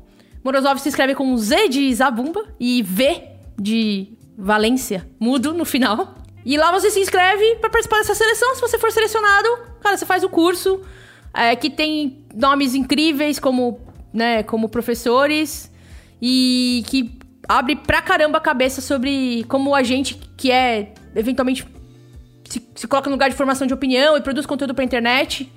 Morozov se escreve com Z de Zabumba e V de Valência, mudo no final. E lá você se inscreve para participar dessa seleção. Se você for selecionado, cara, você faz o curso é, que tem nomes incríveis como, né, como professores e que abre pra caramba a cabeça sobre como a gente que é eventualmente se, se coloca no lugar de formação de opinião e produz conteúdo pra internet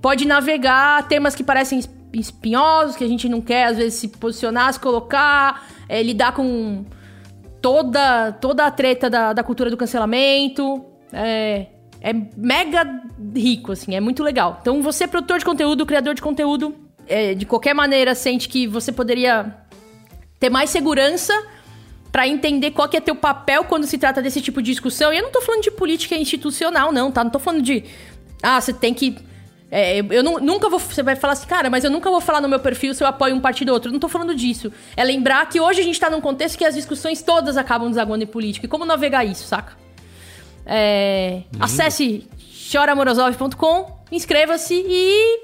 pode navegar temas que parecem espinhosos, que a gente não quer às vezes se posicionar, se colocar, é, lidar com toda, toda a treta da, da cultura do cancelamento. É, é mega rico, assim, é muito legal. Então, você, produtor de conteúdo, criador de conteúdo, é, de qualquer maneira, sente que você poderia ter mais segurança para entender qual que é teu papel quando se trata desse tipo de discussão. E eu não tô falando de política institucional, não, tá? Não tô falando de. Ah, você tem que é, eu não, nunca vou. Você vai falar assim, cara, mas eu nunca vou falar no meu perfil se eu apoio um partido ou outro. Eu não tô falando disso. É lembrar que hoje a gente tá num contexto que as discussões todas acabam desaguando em política. E como navegar isso, saca? É, acesse choramorozov.com, inscreva-se e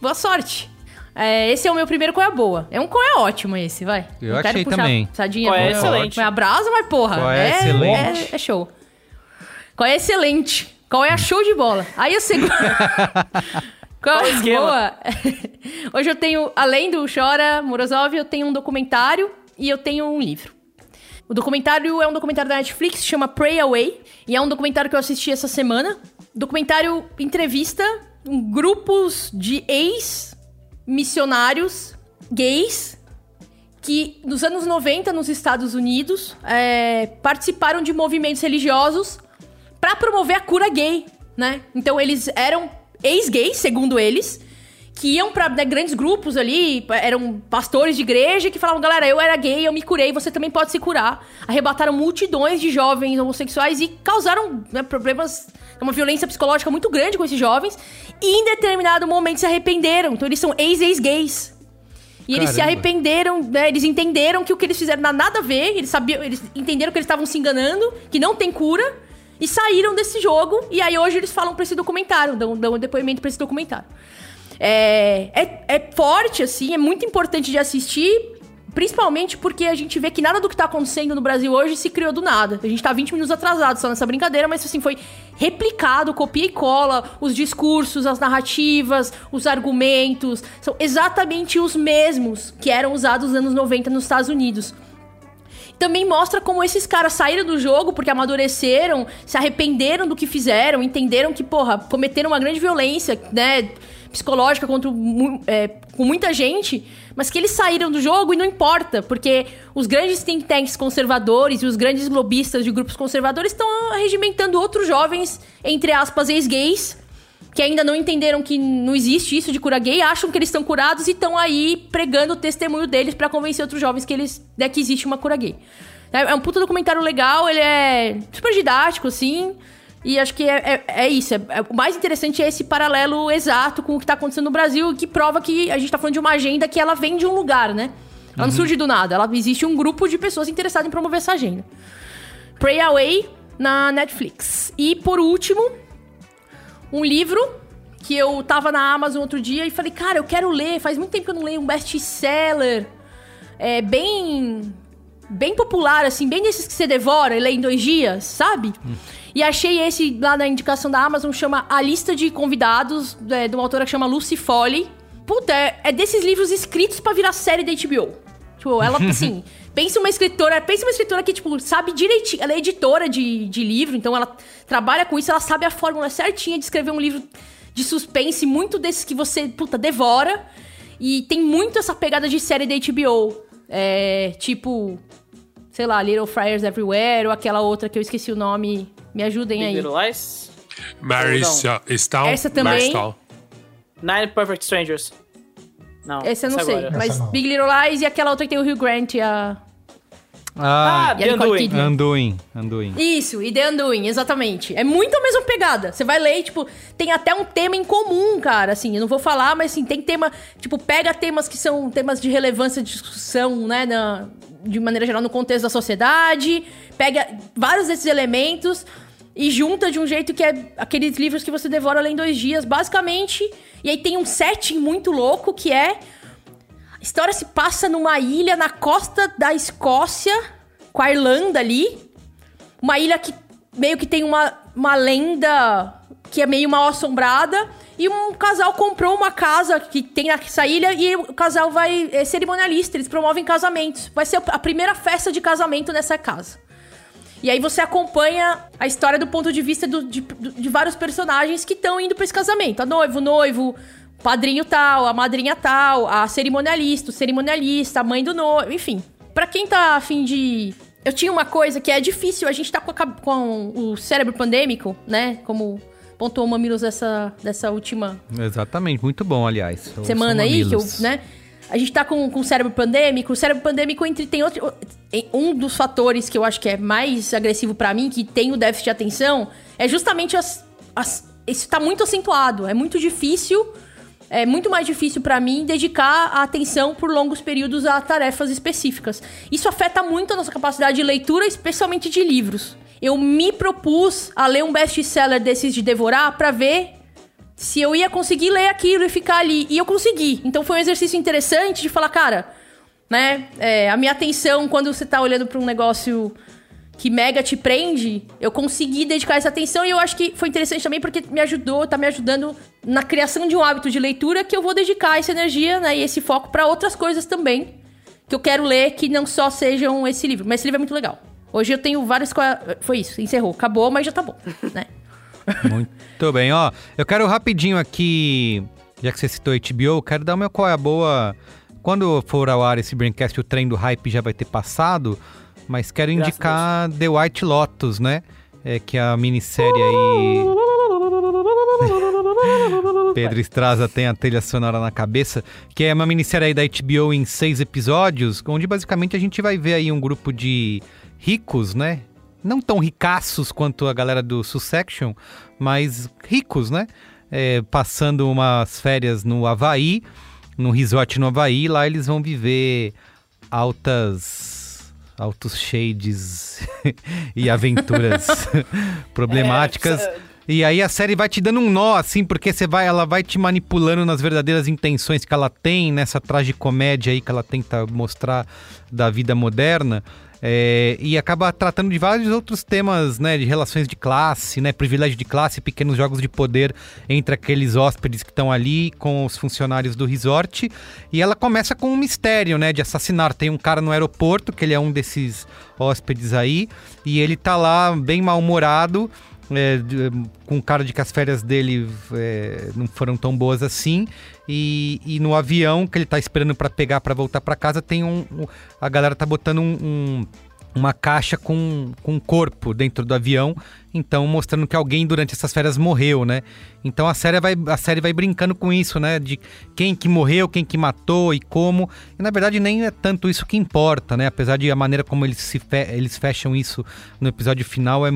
boa sorte. É, esse é o meu primeiro Qual é Boa. É um Qual é ótimo esse, vai.
Eu achei também.
Sadinha
Qual é excelente.
Foi abraço, mas porra.
Qual é
é,
excelente.
É, é show. Qual é excelente. Qual é a show de bola? Aí a segunda. Qual é boa? Hoje eu tenho, além do Chora Morozov, eu tenho um documentário e eu tenho um livro. O documentário é um documentário da Netflix, se chama Pray Away, e é um documentário que eu assisti essa semana. Documentário entrevista um grupos de ex-missionários gays que nos anos 90 nos Estados Unidos é, participaram de movimentos religiosos para promover a cura gay, né? Então eles eram ex-gays, segundo eles, que iam pra né, grandes grupos ali, eram pastores de igreja que falavam, galera, eu era gay, eu me curei, você também pode se curar. Arrebataram multidões de jovens homossexuais e causaram né, problemas, uma violência psicológica muito grande com esses jovens. E em determinado momento se arrependeram. Então eles são ex-ex-gays. E eles se
Caramba.
arrependeram, né? Eles entenderam que o que eles fizeram não nada a ver, eles sabiam, eles entenderam que eles estavam se enganando, que não tem cura, e saíram desse jogo. E aí hoje eles falam pra esse documentário, dão, dão um depoimento pra esse documentário. É, é, é forte, assim, é muito importante de assistir. Principalmente porque a gente vê que nada do que tá acontecendo no Brasil hoje se criou do nada. A gente tá 20 minutos atrasado só nessa brincadeira, mas assim, foi replicado, copia e cola, os discursos, as narrativas, os argumentos, são exatamente os mesmos que eram usados nos anos 90 nos Estados Unidos. Também mostra como esses caras saíram do jogo porque amadureceram, se arrependeram do que fizeram, entenderam que, porra, cometeram uma grande violência, né, psicológica contra é, com muita gente, mas que eles saíram do jogo e não importa, porque os grandes think tanks conservadores e os grandes lobistas de grupos conservadores estão arregimentando outros jovens, entre aspas, ex-gays, que ainda não entenderam que não existe isso de cura gay, acham que eles estão curados e estão aí pregando o testemunho deles pra convencer outros jovens que eles né, que existe uma cura gay. É é um puta documentário legal, ele é super didático, assim. E acho que é, é, é isso. é- é- o mais interessante é esse paralelo exato com o que tá acontecendo no Brasil, que prova que a gente tá falando de uma agenda que ela vem de um lugar, né? Ela não surge do nada. Ela existe um grupo de pessoas interessadas em promover essa agenda. Pray Away na Netflix. E por último, um livro que eu tava na Amazon outro dia e falei, cara, eu quero ler. Faz muito tempo que eu não leio um best-seller. É bem. Bem popular, assim, bem desses que você devora e lê em dois dias, sabe? E achei esse lá na indicação da Amazon, chama A Lista de Convidados, é, de uma autora que chama Lucy Foley. Puta, é, é desses livros escritos pra virar série da HBO. Tipo, ela, assim, pensa uma escritora, pensa uma escritora que, tipo, sabe direitinho. Ela é editora de, de livro, então ela trabalha com isso, ela sabe a fórmula certinha de escrever um livro de suspense, muito desses que você, puta, devora. E tem muito essa pegada de série da HBO. É, tipo, sei lá, Little Friars Everywhere, ou aquela outra que eu esqueci o nome. Me ajudem
Big
aí.
Little Lies?
Maristal.
Essa também.
Nine Perfect Strangers. Não.
Essa eu não
essa
sei.
agora.
Mas Big Little Lies e aquela outra que tem o Hugh Grant e a.
Ah,
Ah, Anduin.
Anduin, Anduin.
Isso, e The Undoing, exatamente. É muito a mesma pegada. Você vai ler, e, tipo, tem até um tema em comum, cara, assim, eu não vou falar, mas assim, tem tema, tipo, pega temas que são temas de relevância de discussão, né, na, de maneira geral no contexto da sociedade, pega vários desses elementos e junta de um jeito que é aqueles livros que você devora além dois dias, basicamente. E aí tem um setting muito louco que é história se passa numa ilha na costa da Escócia, com a Irlanda ali. Uma ilha que meio que tem uma, uma lenda que é meio mal assombrada. E um casal comprou uma casa que tem nessa ilha e o casal vai é cerimonialista, eles promovem casamentos. Vai ser a primeira festa de casamento nessa casa. E aí você acompanha a história do ponto de vista do- de, de vários personagens que estão indo pra esse casamento. A noivo, o noivo, padrinho tal, a madrinha tal, a cerimonialista, o cerimonialista, a mãe do noivo, enfim. Pra quem tá afim de... Eu tinha uma coisa que é difícil, a gente tá com, a com o cérebro pandêmico, né? Como pontuou o Mamilos dessa, dessa última
Exatamente, muito bom, aliás.
Semana aí, que eu, né? A gente tá com, com o cérebro pandêmico. O cérebro pandêmico entre, tem outro. Um dos fatores que eu acho que é mais agressivo pra mim, que tem o déficit de atenção, é justamente as. as isso tá muito acentuado. É muito difícil. É muito mais difícil pra mim dedicar a atenção por longos períodos a tarefas específicas. Isso afeta muito a nossa capacidade de leitura, especialmente de livros. Eu me propus a ler um best-seller desses de devorar pra ver se eu ia conseguir ler aquilo e ficar ali. E eu consegui. Então foi um exercício interessante de falar, cara, né? é, a minha atenção, quando você tá olhando pra um negócio que mega te prende, eu consegui dedicar essa atenção e eu acho que foi interessante também porque me ajudou, tá me ajudando na criação de um hábito de leitura que eu vou dedicar essa energia, né, e esse foco pra outras coisas também que eu quero ler que não só sejam esse livro, mas esse livro é muito legal. Hoje eu tenho vários foi isso, encerrou, acabou, mas já tá bom, né?
Muito bem, ó. Eu quero rapidinho aqui, já que você citou HBO, eu quero dar meu qual é a boa. Quando for ao ar esse Braincast, o trem do hype já vai ter passado, mas quero
Graças
indicar The White Lotus, né? É, que é a minissérie aí. Pedro Estraza tem a trilha sonora na cabeça, que é uma minissérie aí da HBO em seis episódios, onde basicamente a gente vai ver aí um grupo de ricos, né? Não tão ricaços quanto a galera do Sussection, mas ricos, né? É, passando umas férias no Havaí, num resort no Havaí, lá eles vão viver altas altos shades e aventuras problemáticas.
É,
E aí a série vai te dando um nó, assim, porque você vai, ela vai te manipulando nas verdadeiras intenções que ela tem, nessa tragicomédia aí que ela tenta mostrar da vida moderna. É, e acaba tratando de vários outros temas, né? De relações de classe, né? Privilégio de classe, pequenos jogos de poder entre aqueles hóspedes que estão ali com os funcionários do resort. E ela começa com um mistério, né? De assassinar. Tem um cara no aeroporto, que ele é um desses hóspedes aí, e ele tá lá bem mal-humorado é, com cara de que as férias dele é, não foram tão boas assim. E, e no avião que ele tá esperando para pegar para voltar para casa, tem um, um- A galera tá botando um- um- uma caixa com, com um corpo dentro do avião, então mostrando que alguém durante essas férias morreu, né? Então a série vai, a série vai brincando com isso, né? De quem que morreu, quem que matou e como. E na verdade nem é tanto isso que importa, né? Apesar de a maneira como eles, se fe- eles fecham isso no episódio final é,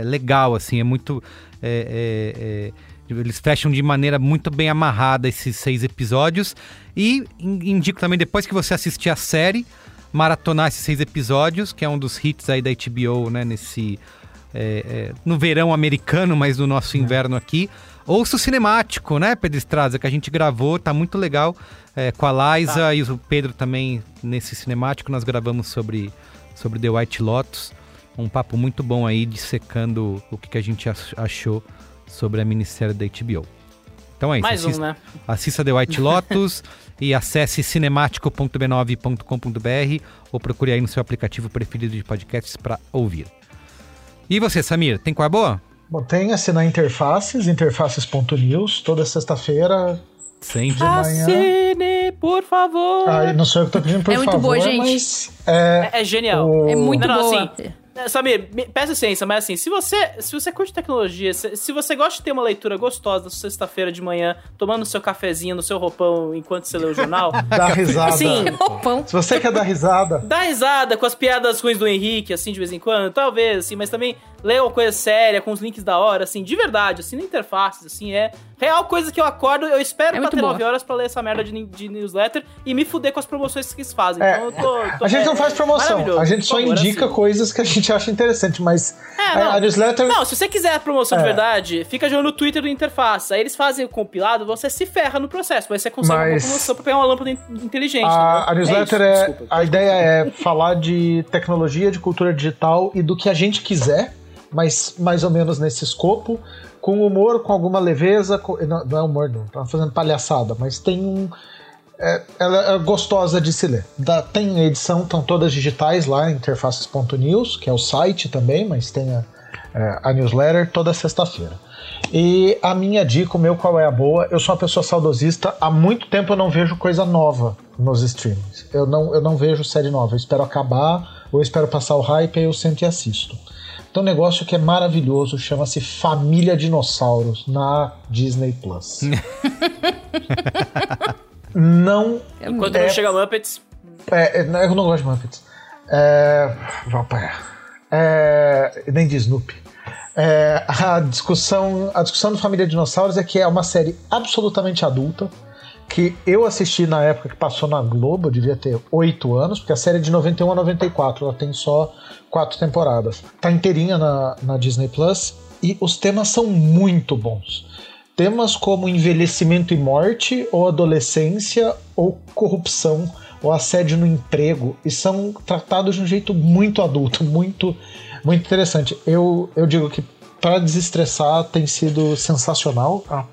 é legal, assim, é muito. é- é- é- eles fecham de maneira muito bem amarrada esses seis episódios. E in- indico também, depois que você assistir a série, maratonar esses seis episódios, que é um dos hits aí da HBO, né? Nesse. é, é, no verão americano, mas no nosso inverno aqui. Ouça o cinemático, né, Pedro Estraza, que a gente gravou, tá muito legal. é, com a Liza e o Pedro também nesse cinemático. Nós gravamos sobre, sobre The White Lotus. Um papo muito bom aí, dissecando o que, que a gente ach- achou sobre a minissérie da HBO. Então é isso.
Mais um,
assista,
né?
assista The White Lotus e acesse cinemático.b9.com.br ou procure aí no seu aplicativo preferido de podcasts para ouvir. E você, Samir, tem qual é boa?
Bom, tem assinar interfaces, interfaces.news, toda sexta-feira.
Sempre.
De manhã.
Assine Por favor.
Ah, não sou eu que tô pedindo por
É muito
favor,
boa, gente.
mas... É,
É, é genial.
o-
É muito
Não, não,
boa.
assim, Samir, me- peça ciência, mas assim, se você, se você curte tecnologia, se, se você gosta de ter uma leitura gostosa na sexta-feira de manhã, tomando seu cafezinho no seu roupão enquanto você lê o jornal,
Dá risada.
Assim,
Se você quer dar risada,
dá risada com as piadas ruins do Henrique, assim, de vez em quando, talvez, assim, mas também lê uma coisa séria, com os links da hora, assim, de verdade, assim, na interface, assim, é real coisa que eu acordo, eu espero
É boa.
9 horas pra ler essa merda de, de newsletter e me fuder com as promoções que eles fazem.
É,
então eu tô, tô-
a gente
é-
não faz promoção, a gente só
favor,
indica
assim.
coisas que a gente acha interessante, mas
É,
a,
não.
a newsletter...
Não, se você quiser a promoção
É.
de verdade, fica jogando no Twitter do Interface. Aí eles fazem o compilado, você se ferra no processo, mas você consegue uma
Mas-
promoção pra pegar uma lâmpada in- inteligente.
A, a newsletter
isso,
é,
desculpa.
a ideia é falar de tecnologia, de cultura digital e do que a gente quiser, mas mais ou menos nesse escopo, com humor, com alguma leveza, com- não, não é humor não, tá fazendo palhaçada, mas tem um é, ela é gostosa de se ler. Da- tem a edição, estão todas digitais lá, interfaces.news, que é o site também, mas tem a, é, a newsletter toda sexta-feira. E a minha dica, o meu qual é a boa, eu sou uma pessoa saudosista, há muito tempo eu não vejo coisa nova nos streamings. Eu não, eu não vejo série nova, eu espero acabar, ou espero passar o hype, aí eu sento e assisto. Tem um negócio que é maravilhoso, chama-se Família Dinossauros, na Disney Plus. não
Enquanto
é
não chega Muppets.
é, é, não, eu não gosto de Muppets. É. É, nem de Snoopy. É, a discussão a discussão do Família Dinossauros é que é uma série absolutamente adulta que eu assisti na época que passou na Globo, eu devia ter 8 anos, porque a série é de 91 a 94, ela tem só quatro temporadas. Tá inteirinha na, na Disney Plus e os temas são muito bons. Temas como envelhecimento e morte, ou adolescência, ou corrupção, ou assédio no emprego, e são tratados de um jeito muito adulto, muito, muito interessante. Eu, eu digo que para desestressar tem sido sensacional. A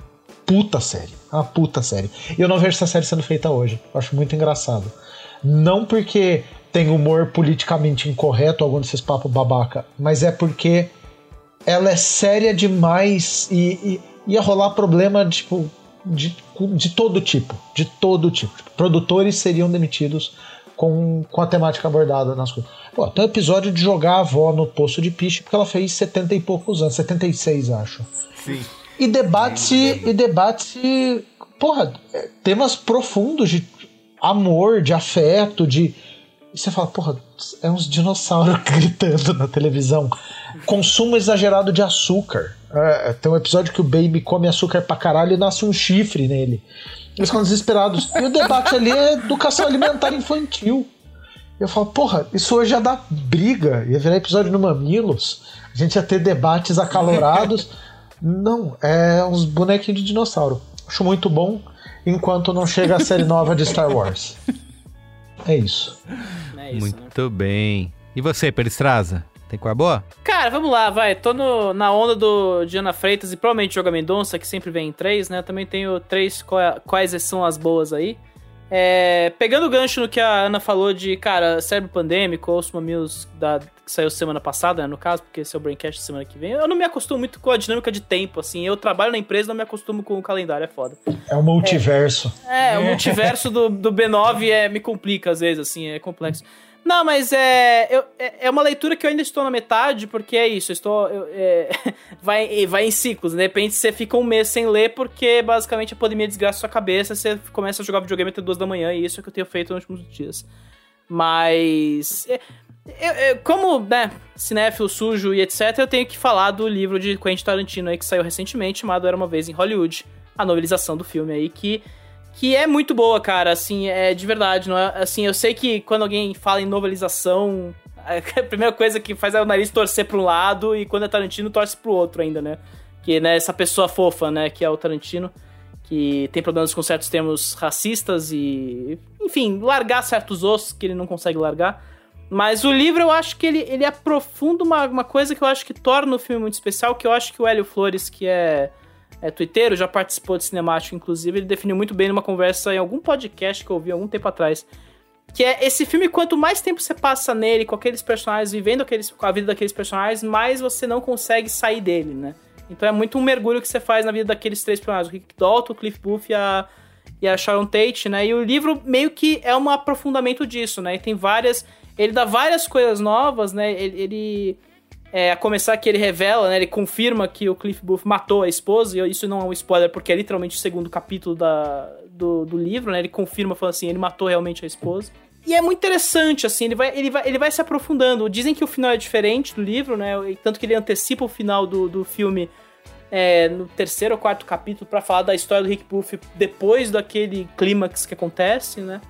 puta série. A puta série. E eu não vejo essa série sendo feita hoje. Eu acho muito engraçado. Não porque tem humor politicamente incorreto, algum desses papos babaca, mas é porque ela é séria demais e, e ia rolar problema tipo, de, de todo tipo. De todo tipo. Tipo, Produtores seriam demitidos com, com a temática abordada nas coisas. Pô, tem um episódio de jogar a avó no poço de piche porque ela fez 70 e poucos anos, 76, acho.
Sim.
E debate-se, e debate porra, é, temas profundos de amor, de afeto, de. E você fala, porra, é uns dinossauros gritando na televisão. Consumo exagerado de açúcar. É, tem um episódio que o Baby come açúcar pra caralho e nasce um chifre nele. Eles ficam desesperados. E o debate ali é educação alimentar infantil. Eu falo, porra, isso hoje ia dar briga, ia virar episódio no Mamilos, a gente ia ter debates acalorados. Não, é uns bonequinhos de dinossauro. Acho muito bom, enquanto não chega a série nova de Star Wars. É isso.
É isso, né?
Muito bem. E você, Peristraza? Tem cor boa?
Cara, vamos lá, vai. Tô no- na onda do Diana Freitas e provavelmente Joga Mendonça, que sempre vem em três, né? Também tenho três qua- quais são as boas aí. É, pegando o gancho no que a Ana falou de, cara, cérebro pandêmico, ouço mamilos da, que saiu semana passada, né, no caso, porque esse é o Braincast semana que vem. Eu não me acostumo muito com a dinâmica de tempo, assim. Eu trabalho na empresa, não me acostumo com o calendário, é foda.
É o multiverso.
É, o multiverso do, do B9 é, me complica às vezes, assim, é complexo. Não, mas é, eu- é, é uma leitura que eu ainda estou na metade, porque é isso, eu estou. eu- é, vai, vai em ciclos, de repente você fica um mês sem ler, porque basicamente a pandemia desgraça sua cabeça, você começa a jogar videogame até duas da manhã, e isso é o que eu tenho feito nos últimos dias. Mas. é, eu- eu- como, né, cinéfilo sujo e etc., eu tenho que falar do livro de Quentin Tarantino aí que saiu recentemente, chamado Era uma Vez em Hollywood, a novelização do filme aí, que que é muito boa, cara, assim, é de verdade, não é, assim, eu sei que quando alguém fala em novelização, a primeira coisa que faz é o nariz torcer pra um lado e quando é Tarantino torce pro outro ainda, né? Que, né, essa pessoa fofa, né, que é o Tarantino, que tem problemas com certos termos racistas e, enfim, largar certos ossos que ele não consegue largar. Mas o livro, eu acho que ele, ele aprofunda uma, uma coisa que eu acho que torna o filme muito especial, que eu acho que o Hélio Flores, que é é twitteiro, já participou de cinemático, inclusive, ele definiu muito bem numa conversa em algum podcast que eu ouvi algum tempo atrás. Que é esse filme, quanto mais tempo você passa nele, com aqueles personagens, vivendo aqueles, a vida daqueles personagens, mais você não consegue sair dele, né? Então é muito um mergulho que você faz na vida daqueles três personagens, o Rick Dalton, o Cliff Booth e a, e a Sharon Tate, né? E o livro meio que é um aprofundamento disso, né? E tem várias. Ele dá várias coisas novas, né? Ele. ele é, a começar que ele revela, né? Ele confirma que o Cliff Booth matou a esposa, e isso não é um spoiler, porque é literalmente o segundo capítulo da, do, do livro, né? Ele confirma, falando assim, ele matou realmente a esposa. E é muito interessante, assim, ele vai, ele vai, ele vai se aprofundando. Dizem que o final é diferente do livro, né? Tanto que ele antecipa o final do, do filme é, no terceiro ou quarto capítulo para falar da história do Rick Booth depois daquele clímax que acontece, né?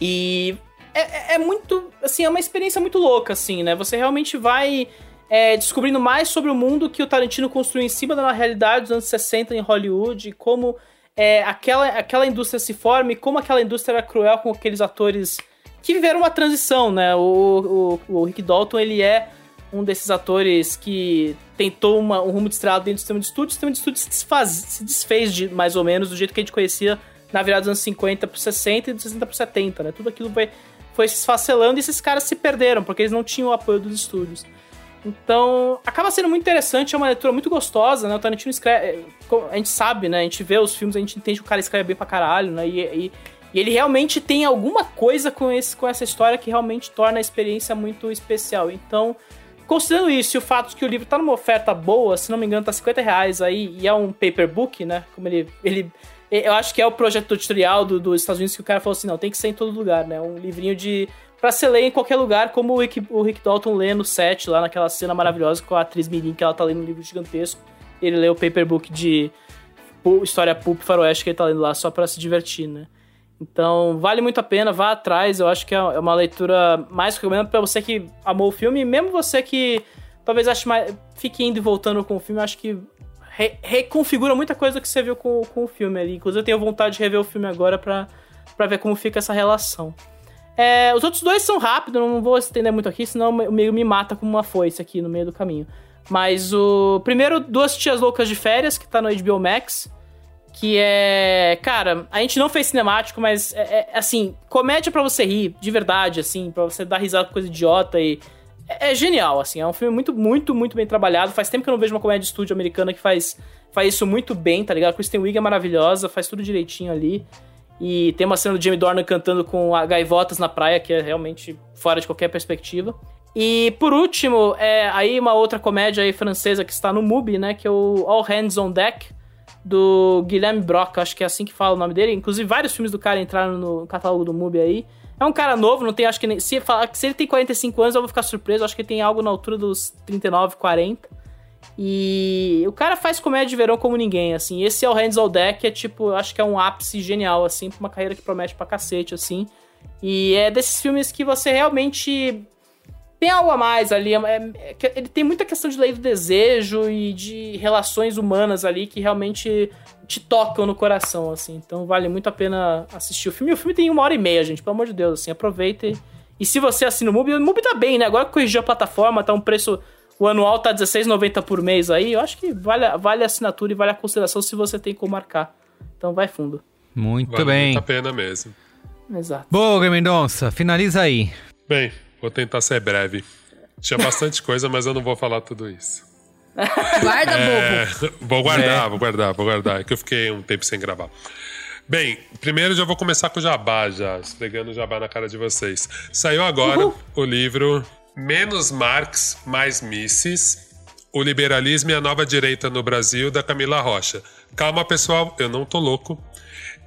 E é, é, é, muito, assim, é uma experiência muito louca, assim, né? Você realmente vai é, descobrindo mais sobre o mundo que o Tarantino construiu em cima da realidade dos anos 60 em Hollywood, como é, aquela, aquela indústria se forma e como aquela indústria era cruel com aqueles atores que viveram uma transição, né? O, o, o Rick Dalton, ele é um desses atores que tentou uma, um rumo de estrada dentro do sistema de estúdio, o sistema de estúdio se, desfaz, se desfez de, mais ou menos do jeito que a gente conhecia na virada dos anos 50 pro 60 e dos 60 pro 70, né? Tudo aquilo foi, foi se esfacelando e esses caras se perderam, porque eles não tinham o apoio dos estúdios. Então, acaba sendo muito interessante, é uma leitura muito gostosa, né? O Tarantino escreve. É, a gente sabe, né? A gente vê os filmes, a gente entende que o cara escreve bem pra caralho, né? E, e, e, ele realmente tem alguma coisa com, esse, com essa história que realmente torna a experiência muito especial. Então, considerando isso e o fato de que o livro tá numa oferta boa, se não me engano, tá 50 reais aí, e é um paper book, né? Como ele. ele eu acho que é o projeto editorial do, dos Estados Unidos que o cara falou assim: não, tem que ser em todo lugar, né? Um livrinho de pra ser ler em qualquer lugar, como o Rick, o Rick Dalton lê no set, lá naquela cena maravilhosa com a atriz Mirim, que ela tá lendo um livro gigantesco. Ele lê o paperbook de história pulp faroeste que ele tá lendo lá só para se divertir, né? Então, vale muito a pena, vá atrás. Eu acho que é, é uma leitura mais recomendo para você que amou o filme, mesmo você que talvez ache mais, fique indo e voltando com o filme, acho que re, reconfigura muita coisa que você viu com, com o filme ali. Inclusive, eu tenho vontade de rever o filme agora para ver como fica essa relação. É, os outros dois são rápidos, não vou estender muito aqui, senão o meio me mata como uma foice aqui no meio do caminho. Mas o primeiro, Duas Tias Loucas de Férias, que tá no HBO Max, que é... Cara, a gente não fez cinemático, mas é, é assim, comédia para você rir, de verdade, assim, para você dar risada com coisa idiota e... É, é, genial, assim, é um filme muito, muito, muito bem trabalhado. Faz tempo que eu não vejo uma comédia de estúdio americana que faz, faz isso muito bem, tá ligado? Kristen Wiig é maravilhosa, faz tudo direitinho ali. E tem uma cena do Jamie Dornan cantando com gaivotas na praia, que é realmente fora de qualquer perspectiva. E por último, é aí uma outra comédia aí francesa que está no MUBI, né? Que é o All Hands on Deck, do Guilherme Brock, acho que é assim que fala o nome dele. Inclusive, vários filmes do cara entraram no catálogo do MUBI aí. É um cara novo, não tem, acho que nem. Se, se ele tem 45 anos, eu vou ficar surpreso. Acho que ele tem algo na altura dos 39, 40. E o cara faz comédia de verão como ninguém, assim. Esse é o Hands All Deck, é tipo, acho que é um ápice genial, assim, pra uma carreira que promete pra cacete, assim. E é desses filmes que você realmente tem algo a mais ali. É, é, ele tem muita questão de lei do desejo e de relações humanas ali que realmente te tocam no coração, assim. Então vale muito a pena assistir o filme. E o filme tem uma hora e meia, gente, pelo amor de Deus, assim. Aproveita e, e se você assina o MUBI, o MUBI tá bem, né? Agora que corrigiu a plataforma, tá um preço o anual tá R$16,90 por mês aí. Eu acho que vale, vale a assinatura e vale a consideração se você tem como marcar. Então vai fundo.
Muito
vale
bem.
Muito a pena mesmo.
Exato.
Boa, Mendonça, finaliza aí.
Bem, vou tentar ser breve. Tinha bastante coisa, mas eu não vou falar tudo isso.
Guarda, é,
bobo. Vou guardar, é. vou guardar, vou guardar. É que eu fiquei um tempo sem gravar. Bem, primeiro já vou começar com o jabá, já, esfregando o jabá na cara de vocês. Saiu agora Uhul. o livro Menos Marx, Mais Misses, O Liberalismo e a Nova Direita no Brasil, da Camila Rocha. Calma, pessoal, eu não tô louco.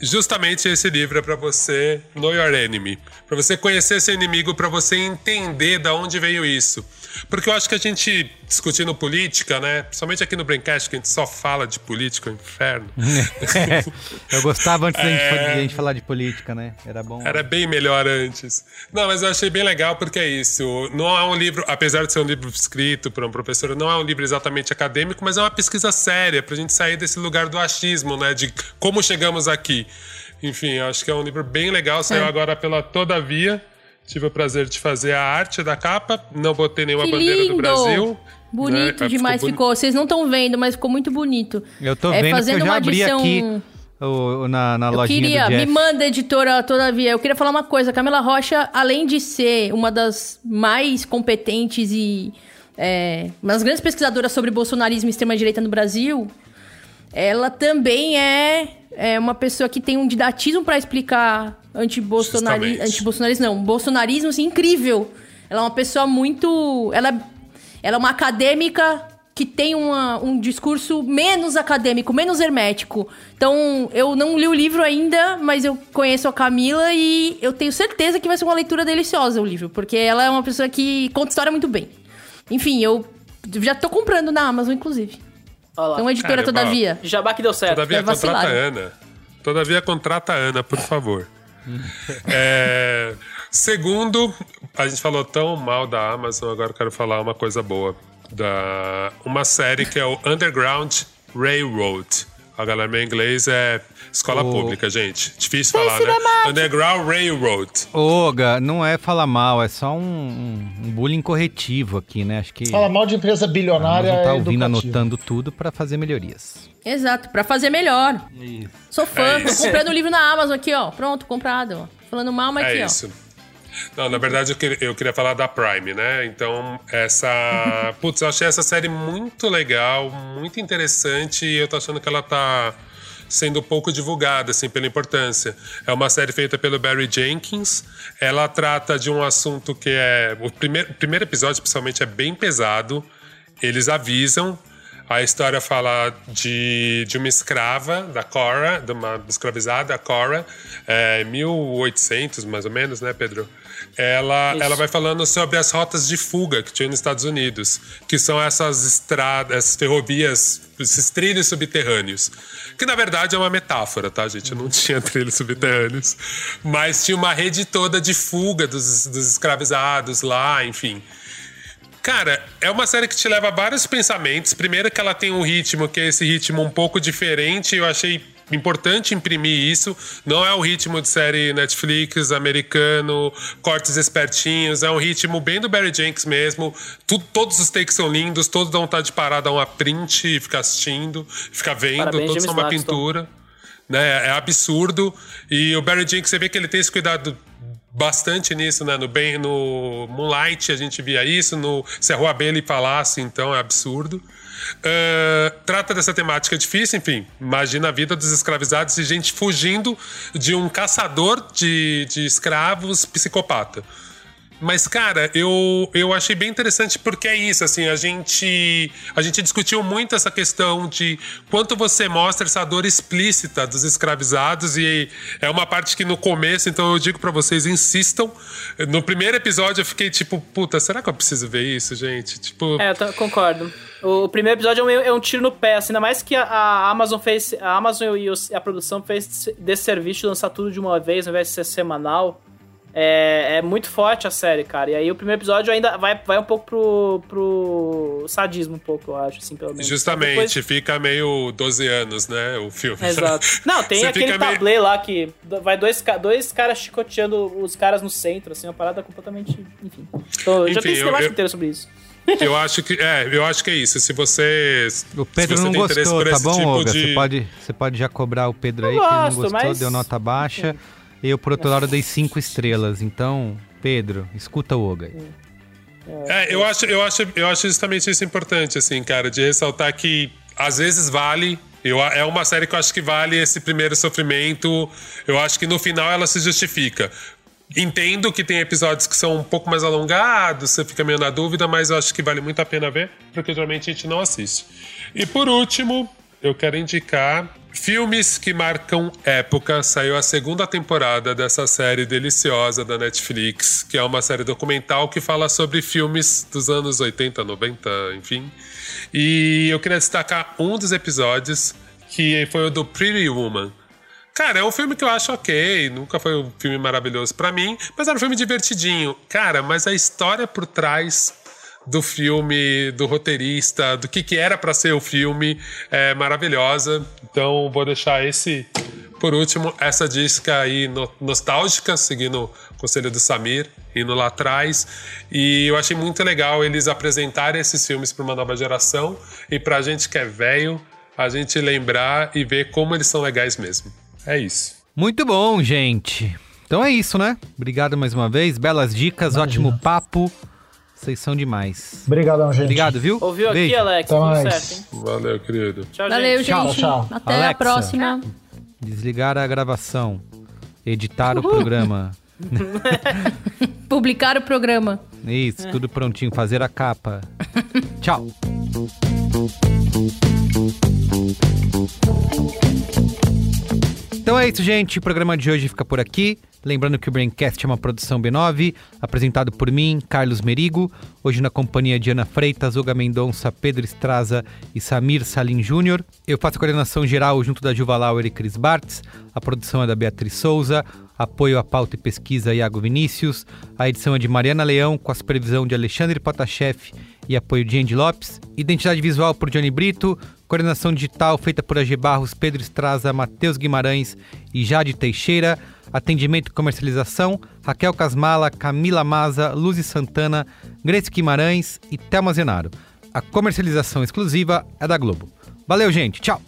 Justamente esse livro é para você know your enemy, para você conhecer seu inimigo, para você entender da onde veio isso. Porque eu acho que a gente discutindo política, né? Principalmente aqui no Braincast, que a gente só fala de política, é um inferno.
eu gostava antes é... da gente falar de política, né? Era bom.
Era bem melhor antes. Não, mas eu achei bem legal porque é isso. Não é um livro, apesar de ser um livro escrito por um professor, não é um livro exatamente acadêmico, mas é uma pesquisa séria pra gente sair desse lugar do achismo, né? De como chegamos aqui. Enfim, acho que é um livro bem legal. Saiu é. agora pela Todavia. Tive o prazer de fazer a arte da capa. Não botei nenhuma
que
bandeira
lindo!
do Brasil.
Bonito né? demais ficou, ficou. Vocês não estão vendo, mas ficou muito bonito.
Eu tô é, vendo fazendo que eu já abri edição... aqui o, na, na
eu
lojinha
queria,
do Jeff.
me manda, editora, todavia. Eu queria falar uma coisa. Camila Rocha, além de ser uma das mais competentes e... É, uma das grandes pesquisadoras sobre bolsonarismo e extrema-direita no Brasil ela também é, é uma pessoa que tem um didatismo pra explicar anti-bolsonarismo. Anti-bolsonarismo, não. Bolsonarismo, assim, incrível. Ela é uma pessoa muito. Ela, ela é uma acadêmica que tem uma- um discurso menos acadêmico, menos hermético. Então, eu não li o livro ainda, mas eu conheço a Camila e eu tenho certeza que vai ser uma leitura deliciosa o livro, porque ela é uma pessoa que conta história muito bem. Enfim, eu já tô comprando na Amazon, inclusive.
Olha lá.
Então, editora,
Caramba.
todavia.
Jabá que deu certo.
Todavia,
É
contrata a Ana. Todavia, contrata a Ana, por favor. É, segundo, a gente falou tão mal da Amazon, agora eu quero falar uma coisa boa. Da, uma série que é o Underground Railroad. A galera meu inglês é escola
O-
pública, gente. Difícil falar, né? Underground Railroad.
Oga, não é falar mal, é só um, um- bullying corretivo aqui, né? Acho que
Fala mal de empresa
a
bilionária
Amazon tá
é
ouvindo,
educativo.
anotando tudo pra fazer melhorias.
Exato, pra fazer melhor. Sou fã,
É
tô
isso.
comprando o livro na Amazon aqui, ó. Pronto, comprado. ó. Falando mal, mas aqui,
É
ó.
isso. Não, na verdade eu queria, eu queria falar da Prime, né? Então, essa. Putz, eu achei essa série muito legal, muito interessante e eu tô achando que ela tá sendo pouco divulgada, assim, pela importância. É uma série feita pelo Barry Jenkins. Ela trata de um assunto que é. O primeiro, o primeiro episódio, principalmente, é bem pesado. Eles avisam. A história fala de, de uma escrava, da Cora, de uma escravizada, a Cora, é, 1800 mais ou menos, né, Pedro? Ela,
Isso.
ela vai falando sobre as rotas de fuga que tinha nos Estados Unidos, que são essas estradas, essas ferrovias, esses trilhos subterrâneos. Que na verdade é uma metáfora, tá, gente? Não tinha trilhos subterrâneos. Mas tinha uma rede toda de fuga dos, dos escravizados lá, enfim. Cara, é uma série que te leva a vários pensamentos. Primeiro que ela tem um ritmo que é esse ritmo um pouco diferente. Eu achei importante imprimir isso. Não é o ritmo de série Netflix, americano, cortes espertinhos. É um ritmo bem do Barry Jenkins mesmo. Todos os takes são lindos, todos dão vontade de parar, dar uma print e ficar assistindo, ficar vendo.
Parabéns,
todos
James
são uma pintura. Né? É absurdo. E o Barry Jenkins, você vê que ele tem esse cuidado bastante nisso, né? No, bem, no Moonlight a gente via isso, no Se a Rua Abelha Falasse, então é absurdo. Ah, trata dessa temática difícil, enfim. Imagina a vida dos escravizados e gente fugindo de um caçador de, de escravos psicopata. Mas, cara, eu, eu achei bem interessante porque é isso, assim, a gente, a gente discutiu muito essa questão de quanto você mostra essa dor explícita dos escravizados e é uma parte que no começo, então eu digo pra vocês, insistam. No primeiro episódio eu fiquei tipo, puta, será que eu preciso ver isso, gente? Tipo,
É, eu concordo. O primeiro episódio é um, é um tiro no pé, assim, ainda mais que a, a Amazon fez. A Amazon e a produção fez desse serviço lançar tudo de uma vez, ao invés de ser semanal. É, é muito forte a série, cara. E aí o primeiro episódio ainda vai, vai um pouco pro, pro sadismo, um pouco, eu acho, assim, pelo menos.
justamente,
Depois-
fica meio 12 anos, né, o filme.
Exato. Não, tem
Você
aquele
fica meio-
tablê lá que vai dois, dois caras chicoteando os caras no centro, assim, uma parada completamente. Enfim. Então, eu já
Enfim,
fiz esse
eu-
inteiro sobre isso.
Eu acho que é, eu acho que é isso. Se você
O Pedro
se você
não
tem interesse
gostou,
por
tá
esse
bom,
tipo
Olga?
de-
Você, pode, você pode já cobrar o Pedro aí,
Eu
que ele não
gosto,
gostou,
mas-
deu nota baixa. Eu, por outro lado, dei cinco estrelas. Então, Pedro, escuta o Olga aí.
É, eu acho, eu acho, eu acho justamente isso importante, assim, cara, de ressaltar que às vezes vale. Eu, é uma série que eu acho que vale esse primeiro sofrimento. Eu acho que no final ela se justifica. Entendo que tem episódios que são um pouco mais alongados, você fica meio na dúvida, mas eu acho que vale muito a pena ver, porque geralmente a gente não assiste. E por último, eu quero indicar filmes que marcam época. Saiu a segunda temporada dessa série deliciosa da Netflix, que é uma série documental que fala sobre filmes dos anos 80, 90, enfim. E eu queria destacar um dos episódios, que foi o do Pretty Woman. Cara, é um filme que eu acho ok, nunca foi um filme maravilhoso pra mim, mas era um filme divertidinho. Cara, mas a história por trás do filme, do roteirista, do que, que era pra ser o filme, é maravilhosa. Então vou deixar esse, por último, essa disca aí no- nostálgica, seguindo o conselho do Samir, indo lá atrás. E eu achei muito legal eles apresentarem esses filmes pra uma nova geração e pra gente que é velho, a gente lembrar e ver como eles são legais mesmo. É isso.
Muito bom, gente. Então é isso, né? Obrigado mais uma vez. Belas dicas, ótimo papo. Vocês são demais.
Obrigadão, gente.
Obrigado, viu?
Ouviu
Beijo.
aqui, Alex?
Até
Tudo
mais.
certo, hein?
Valeu, querido.
Tchau,
Valeu,
gente.
Tchau, tchau.
Até a
Alexa.
próxima.
Desligar a gravação. Editar o programa.
Publicar o programa.
Isso, tudo prontinho. Fazer a capa. Tchau. Então é isso, gente. O programa de hoje fica por aqui. Lembrando que o Braincast é uma produção B9, apresentado por mim, Carlos Merigo, hoje na companhia de Ana Freitas, Olga Mendonça, Pedro Estraza e Samir Salim Júnior. Eu faço a coordenação geral junto da Juva Lauer e Cris Bartz, a produção é da Beatriz Souza, apoio à pauta e pesquisa Iago Vinícius, a edição é de Mariana Leão, com a supervisão de Alexandre Potashev e apoio de Andy Lopes, identidade visual por Johnny Brito, Coordenação digital feita por AG Barros, Pedro Estraza, Matheus Guimarães e Jade Teixeira. Atendimento e comercialização, Raquel Casmala, Camila Maza, Luzi Santana, Grace Guimarães e Thelma Zenaro. A comercialização exclusiva é da Globo. Valeu, gente. Tchau.